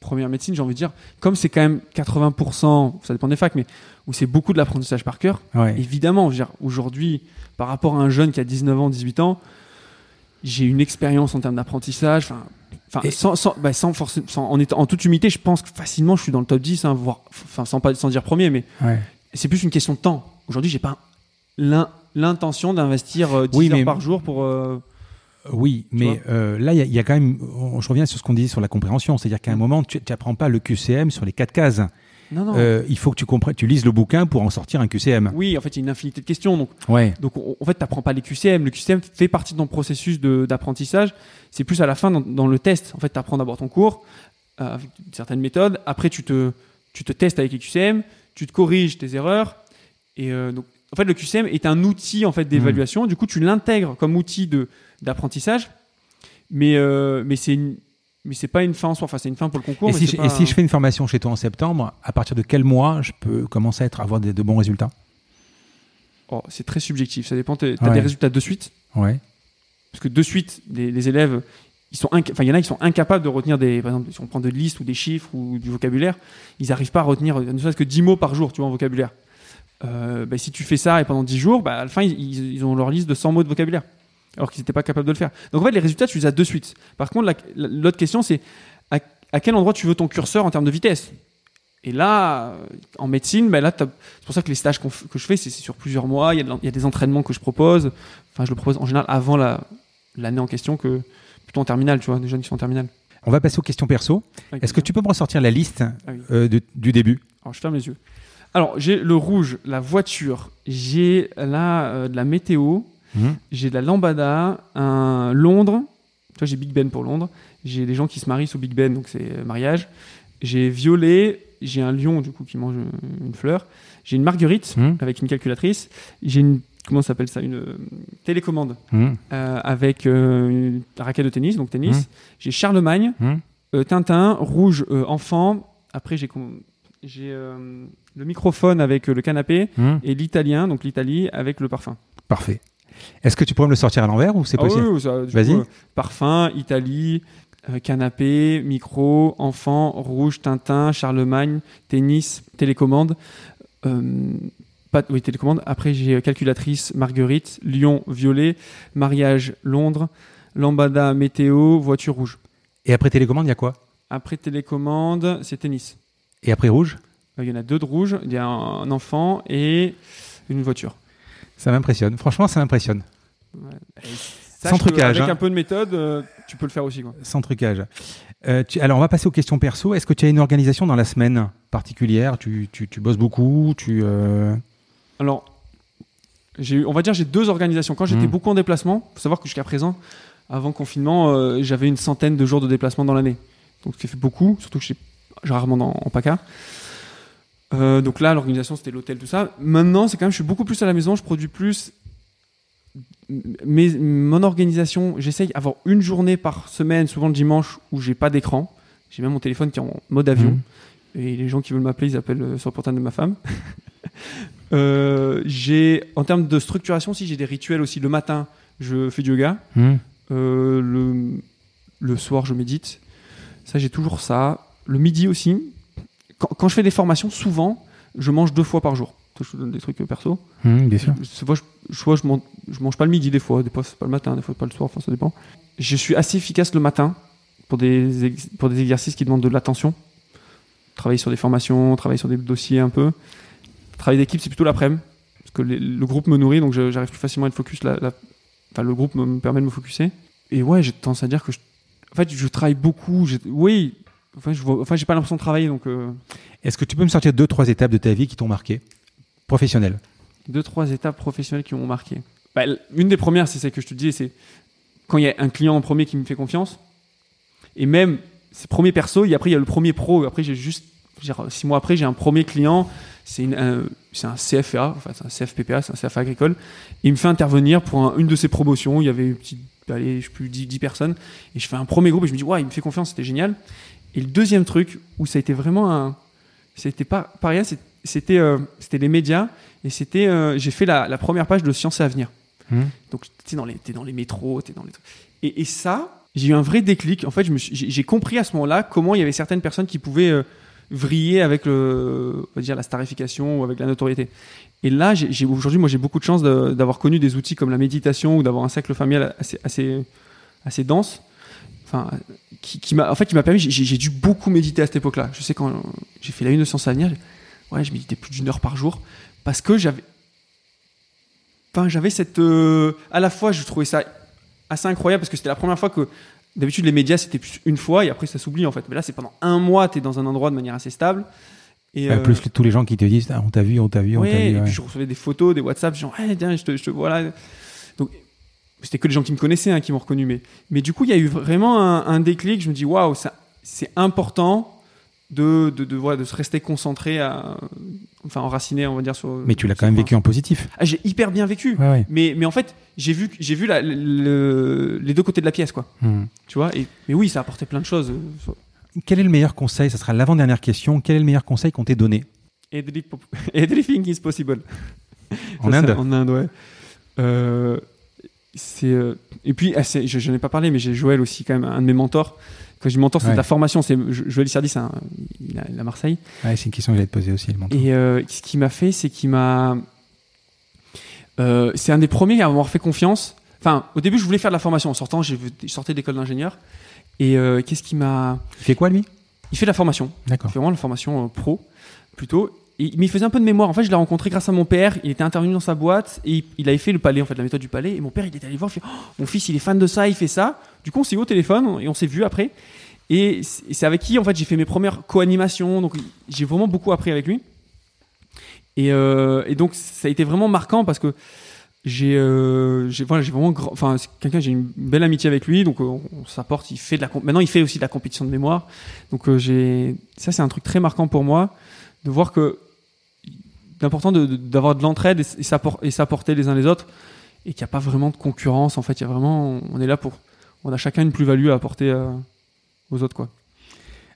Première médecine, j'ai envie de dire, comme c'est quand même 80%, ça dépend des facs, mais où c'est beaucoup de l'apprentissage par cœur, Ouais. Évidemment, aujourd'hui, par rapport à un jeune qui a 19 ans, 18 ans, j'ai une expérience en termes d'apprentissage. Enfin, enfin, Et- sans, sans, bah, sans forcément, sans- en étant en toute humilité, je pense que facilement, je suis dans le top 10, hein, voire, enfin, sans pas, sans dire premier, mais Ouais. c'est plus une question de temps. Aujourd'hui, j'ai pas l'in- l'intention d'investir euh, 10 Oui, heures mais- par jour pour. euh, Oui, mais euh, là, il y, a- il y a quand même. on- Je reviens sur ce qu'on disait sur la compréhension. C'est-à-dire qu'à un Mm. moment, tu n'apprends pas le QCM sur les quatre cases. Non, non. Euh, il faut que tu comprennes, tu lises le bouquin pour en sortir un QCM. Oui, en fait, il y a une infinité de questions. Donc, Ouais. donc on- en fait, tu n'apprends pas les QCM. Le QCM fait partie de ton processus d'apprentissage. C'est plus à la fin dans, dans le test. En fait, tu apprends d'abord ton cours euh, avec certaines méthodes. Après, tu te, tu te testes avec les QCM. Tu te corriges tes erreurs. Et euh, donc, en fait, le QCM est un outil en fait d'évaluation. Du coup, tu l'intègres comme outil de d'apprentissage. Mais euh, mais c'est mais c'est pas une fin en soi. Enfin, c'est une fin pour le concours. Et mais si, je, pas et si un- je fais une formation chez toi en septembre, à partir de quel mois je peux commencer à être, avoir des- de bons résultats? Oh, c'est très subjectif. Ça dépend. Tu as Ouais. des résultats de suite. Ouais. Parce que de suite, les, les élèves, ils sont enfin, il y en a qui sont incapables de retenir des, par exemple, si on prend de listes ou des chiffres ou du vocabulaire, ils n'arrivent pas à retenir euh, ne serait-ce que 10 mots par jour, tu vois, en vocabulaire. Euh, bah, si tu fais ça et pendant 10 jours, bah, à la fin, ils, ont leur liste de 100 mots de vocabulaire. Alors qu'ils n'étaient pas capables de le faire. Donc en fait, les résultats, tu les as de suite. Par contre, la- la- l'autre question, c'est à, à quel endroit tu veux ton curseur en termes de vitesse? Et là, euh, en médecine, bah, là, c'est pour ça que les stages que je fais, c'est sur plusieurs mois. Il y, a de l'en- il y a des entraînements que je propose. Enfin, je le propose en général avant la- l'année en question que plutôt en terminale, tu vois, des jeunes qui sont en terminale. On va passer aux questions perso. Est-ce que tu peux me ressortir la liste Ah oui. euh, de- du début? Alors, je ferme les yeux. Alors, j'ai le rouge, la voiture, j'ai là euh, de la météo, Mhm. j'ai de la lambada, un Londres. Tu vois, j'ai Big Ben pour Londres. J'ai des gens qui se marient sous Big Ben, donc c'est euh, mariage. J'ai violet, j'ai un lion du coup qui mange euh, une fleur. J'ai une marguerite Mhm. avec une calculatrice. J'ai une comment ça s'appelle ça une euh, télécommande Mhm. euh, avec une raquette de tennis, donc tennis. J'ai Charlemagne, Tintin, rouge, enfant. Après, j'ai j'ai le microphone avec euh, le canapé Mhm. et l'italien, donc l'Italie, avec le parfum. Parfait. Est-ce que tu pourrais me le sortir à l'envers ou c'est Ah possible oui, oui, Vas-y. euh, parfum, Italie, euh, canapé, micro, enfant, rouge, Tintin, Charlemagne, tennis, télécommande. Euh, pas, oui, télécommande. Après, j'ai calculatrice, Marguerite, Lyon, violet, mariage, Londres, lambada, météo, voiture rouge. Et après télécommande, il y a quoi Après télécommande, c'est tennis. Et après rouge Il y en a deux de rouge. Il y a un enfant et une voiture. Ça m'impressionne. Franchement, ça m'impressionne. Sans trucage, Avec hein. un peu de méthode, euh, tu peux le faire aussi. Quoi. Sans trucage. Euh, tu- alors, on va passer aux questions perso. Est-ce que tu as une organisation dans la semaine particulière? Tu, tu, tu bosses beaucoup? Tu, euh, Alors, on va dire j'ai deux organisations. Quand j'étais Mm. beaucoup en déplacement, faut savoir que jusqu'à présent, avant confinement, euh, j'avais une centaine de jours de déplacement dans l'année. Donc, ça fait beaucoup, surtout que j'ai j'ai rarement dans- en PACA. Euh, donc là, l'organisation, c'était l'hôtel, tout ça. Maintenant, c'est quand même, je suis beaucoup plus à la maison, je produis plus. Mais mon organisation, j'essaye d'avoir une journée par semaine, souvent le dimanche, où j'ai pas d'écran. J'ai même mon téléphone qui est en mode avion. Mhm. Et les gens qui veulent m'appeler, ils appellent euh, sur le portable de ma femme. Euh, j'ai, en termes de structuration, si j'ai des rituels aussi. Le matin, je fais du yoga. Hmm. Euh, le, le soir, je médite. Ça, j'ai toujours ça. Le midi aussi. Quand, quand je fais des formations, souvent, je mange deux fois par jour. Je vous donne des trucs euh, perso. Hmm, bien sûr. Je, soit je, mange, je mange pas le midi des fois, des fois c'est pas le matin, des fois pas le soir, enfin ça dépend. Je suis assez efficace le matin pour des, ex- pour des exercices qui demandent de l'attention. Travailler sur des formations, travailler sur des dossiers un peu. Travail d'équipe, c'est plutôt l'après-midi. Parce que les- le groupe me nourrit, donc j'arrive plus facilement à être focus. La, la- enfin, le groupe me, me permet de me focuser. Et ouais, j'ai tendance à dire que je, en fait, je travaille beaucoup. Oui, enfin, je vois- enfin, j'ai pas l'impression de travailler, donc euh, Est-ce que tu peux me sortir deux, trois étapes de ta vie qui t'ont marqué Professionnel. deux, trois étapes professionnelles qui m'ont marqué. Bah, une des premières, c'est celle que je te disais, c'est quand il y a un client en premier qui me fait confiance. Et même, c'est premier perso, et après, il y a le premier pro. Après, j'ai juste, six mois après, j'ai un premier client. C'est un, un CFA, enfin, c'est un CFPPA, c'est un CFA agricole. Et il me fait intervenir pour un- une de ses promotions. Il y avait une petite, allez, je sais plus, 10, 10 personnes. Et je fais un premier groupe et je me dis, ouais, il me fait confiance, c'était génial. Et le deuxième truc, où ça a été vraiment un. C'était pas, pas rien, c'était euh, les médias. Et c'était. euh, j'ai fait la, la première page de Science et Avenir. Hmm. Donc, tu es dans les, t'es dans les métros, t'es dans les trucs. Et, et ça, j'ai eu un vrai déclic. En fait, j'ai compris à ce moment-là comment il y avait certaines personnes qui pouvaient euh, vriller avec le, on va dire, la starification ou avec la notoriété. Et là, aujourd'hui, moi, j'ai beaucoup de chance d'avoir connu des outils comme la méditation ou d'avoir un cercle familial assez, assez, assez dense. Enfin, qui, qui m'a, en fait, qui m'a permis. J'ai, dû beaucoup méditer à cette époque-là. Je sais quand j'ai fait la une de Sciences Avenir, ouais, je méditais plus d'une heure par jour parce que j'avais, enfin, j'avais cette, euh, à la fois, je trouvais ça assez incroyable parce que c'était la première fois que d'habitude les médias c'était plus une fois et après ça s'oublie en fait. Mais là, c'est pendant un mois, tu es dans un endroit de manière assez stable. Et, Bah, euh, plus tous les gens qui te disent ah, on t'a vu, on t'a vu, on t'a vu. et ouais. puis je recevais des photos, des WhatsApp, genre, hey, tiens, je te, je te vois là. C'était que les gens qui me connaissaient hein, qui m'ont reconnu. Mais, mais du coup, il y a eu vraiment un, un déclic. Je me dis, waouh, c'est important de, de, de, voilà, de se rester concentré, à, enfin enraciné, on va dire. Sur, Mais tu l'as quand même vécu en positif. Ah, j'ai hyper bien vécu. Ouais, ouais. Mais, mais en fait, j'ai vu, j'ai vu la- le- les deux côtés de la pièce, quoi. Hmm. Tu vois et, Mais oui, ça a apporté plein de choses. euh, Quel est le meilleur conseil? Ça sera l'avant-dernière question. Quel est le meilleur conseil qu'on t'ait donné? Everything is possible. En Ça, Inde? En Inde, ouais. Euh, c'est, euh, et puis, ah, je, je n'en ai pas parlé, mais j'ai Joël aussi, quand même, un de mes mentors. Quand je dis mentor, c'est Ouais. de la formation. C'est Jo- Joël Sardi, c'est il, a, il a Marseille. Ouais, C'est une question que j'allais te poser aussi. Le mentor. Et euh, ce qu'il m'a fait, c'est qu'il m'a. euh, c'est un des premiers à m'avoir fait confiance. Enfin, au début, je voulais faire de la formation. En sortant, j'ai- je sortais d'école d'ingénieur. Et euh, qu'est-ce qui m'a. Il fait quoi lui? Il fait de la formation. Il D'accord. fait vraiment la formation pro, plutôt. Et, mais il faisait un peu de mémoire. En fait, je l'ai rencontré grâce à mon père. Il était intervenu dans sa boîte et il, avait fait le palais, en fait, la méthode du palais. Et mon père, il était allé voir. Il fait, Oh, mon fils, il est fan de ça, il fait ça. Du coup, on s'est eu au téléphone et on s'est vu après. Et c'est avec qui, en fait, j'ai fait mes premières co-animations. Donc, j'ai vraiment beaucoup appris avec lui. Et, euh, donc, ça a été vraiment marquant parce que j'ai euh, voilà, vraiment enfin quelqu'un j'ai une belle amitié avec lui donc on, on s'apporte il fait de la maintenant il fait aussi de la compétition de mémoire donc euh, j'ai ça c'est un truc très marquant pour moi de voir que d'important de- de- d'avoir de, l'entraide et s'apporter les uns les autres et qu'il n'y a pas vraiment de concurrence en fait il y a vraiment on est là pour on a chacun une plus-value à apporter euh, aux autres quoi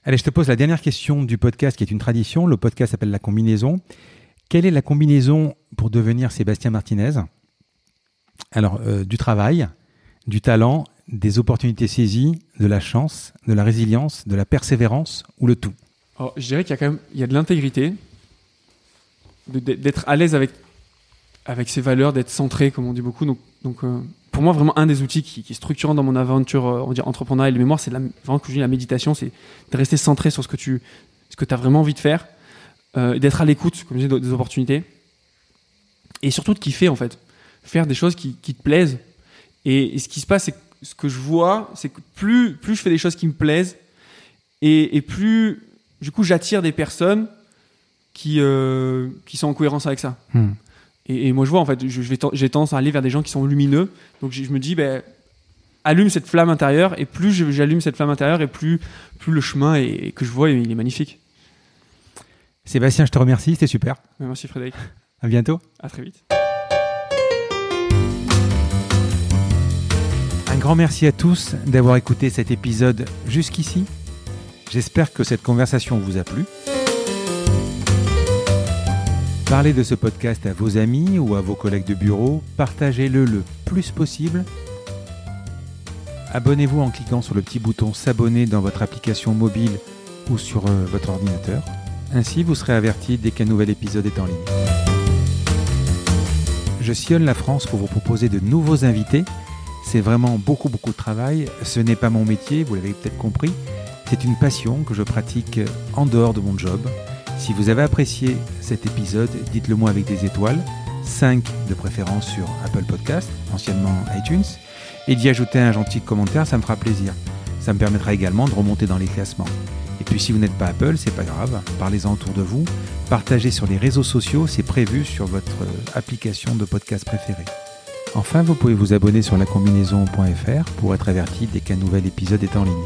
Allez, je te pose la dernière question du podcast qui est une tradition. Le podcast s'appelle La combinaison. Quelle est la combinaison pour devenir Sébastien Martinez? Alors, euh, du travail, du talent, des opportunités saisies, de la chance, de la résilience, de la persévérance ou le tout? Alors, je dirais qu'il y a quand même il y a de l'intégrité, d'être à l'aise avec, avec ses valeurs, d'être centré, comme on dit beaucoup. Donc, euh, pour moi, vraiment, un des outils qui, est structurant dans mon aventure euh, on entrepreneuriale et mémoire, c'est vraiment que je dis la méditation, c'est de rester centré sur ce que tu ce que as vraiment envie de faire, euh, d'être à l'écoute, comme je dis, des opportunités, et surtout de kiffer, en fait. Faire des choses qui, te plaisent. Et, ce qui se passe, c'est ce que je vois, c'est que plus, plus je fais des choses qui me plaisent, et plus du coup j'attire des personnes qui, euh, qui sont en cohérence avec ça. Hmm. Et, et moi je vois en fait, j'ai tendance à aller vers des gens qui sont lumineux, donc je, je me dis, ben, allume cette flamme intérieure, et plus j'allume cette flamme intérieure, et plus, plus le chemin est- que je vois, il est magnifique. Sébastien, je te remercie, c'était super. Merci Frédéric, À bientôt. à très vite. Un grand merci à tous d'avoir écouté cet épisode jusqu'ici. J'espère que cette conversation vous a plu. Parlez de ce podcast à vos amis ou à vos collègues de bureau. Partagez-le le plus possible. Abonnez-vous en cliquant sur le petit bouton s'abonner dans votre application mobile ou sur euh, votre ordinateur. Ainsi, vous serez averti dès qu'un nouvel épisode est en ligne. Je sillonne la France pour vous proposer de nouveaux invités c'est vraiment beaucoup beaucoup de travail. Ce n'est pas mon métier, vous l'avez peut-être compris. C'est une passion que je pratique en dehors de mon job. Si vous avez apprécié cet épisode, dites-le moi avec des étoiles, 5 de préférence sur Apple Podcast, anciennement iTunes, et d'y ajouter un gentil commentaire, ça me fera plaisir. Ça me permettra également de remonter dans les classements. Et puis si vous n'êtes pas Apple, c'est pas grave, parlez-en autour de vous, partagez sur les réseaux sociaux, c'est prévu sur votre application de podcast préférée. Enfin, vous pouvez vous abonner sur lacombinaison.fr pour être averti dès qu'un nouvel épisode est en ligne.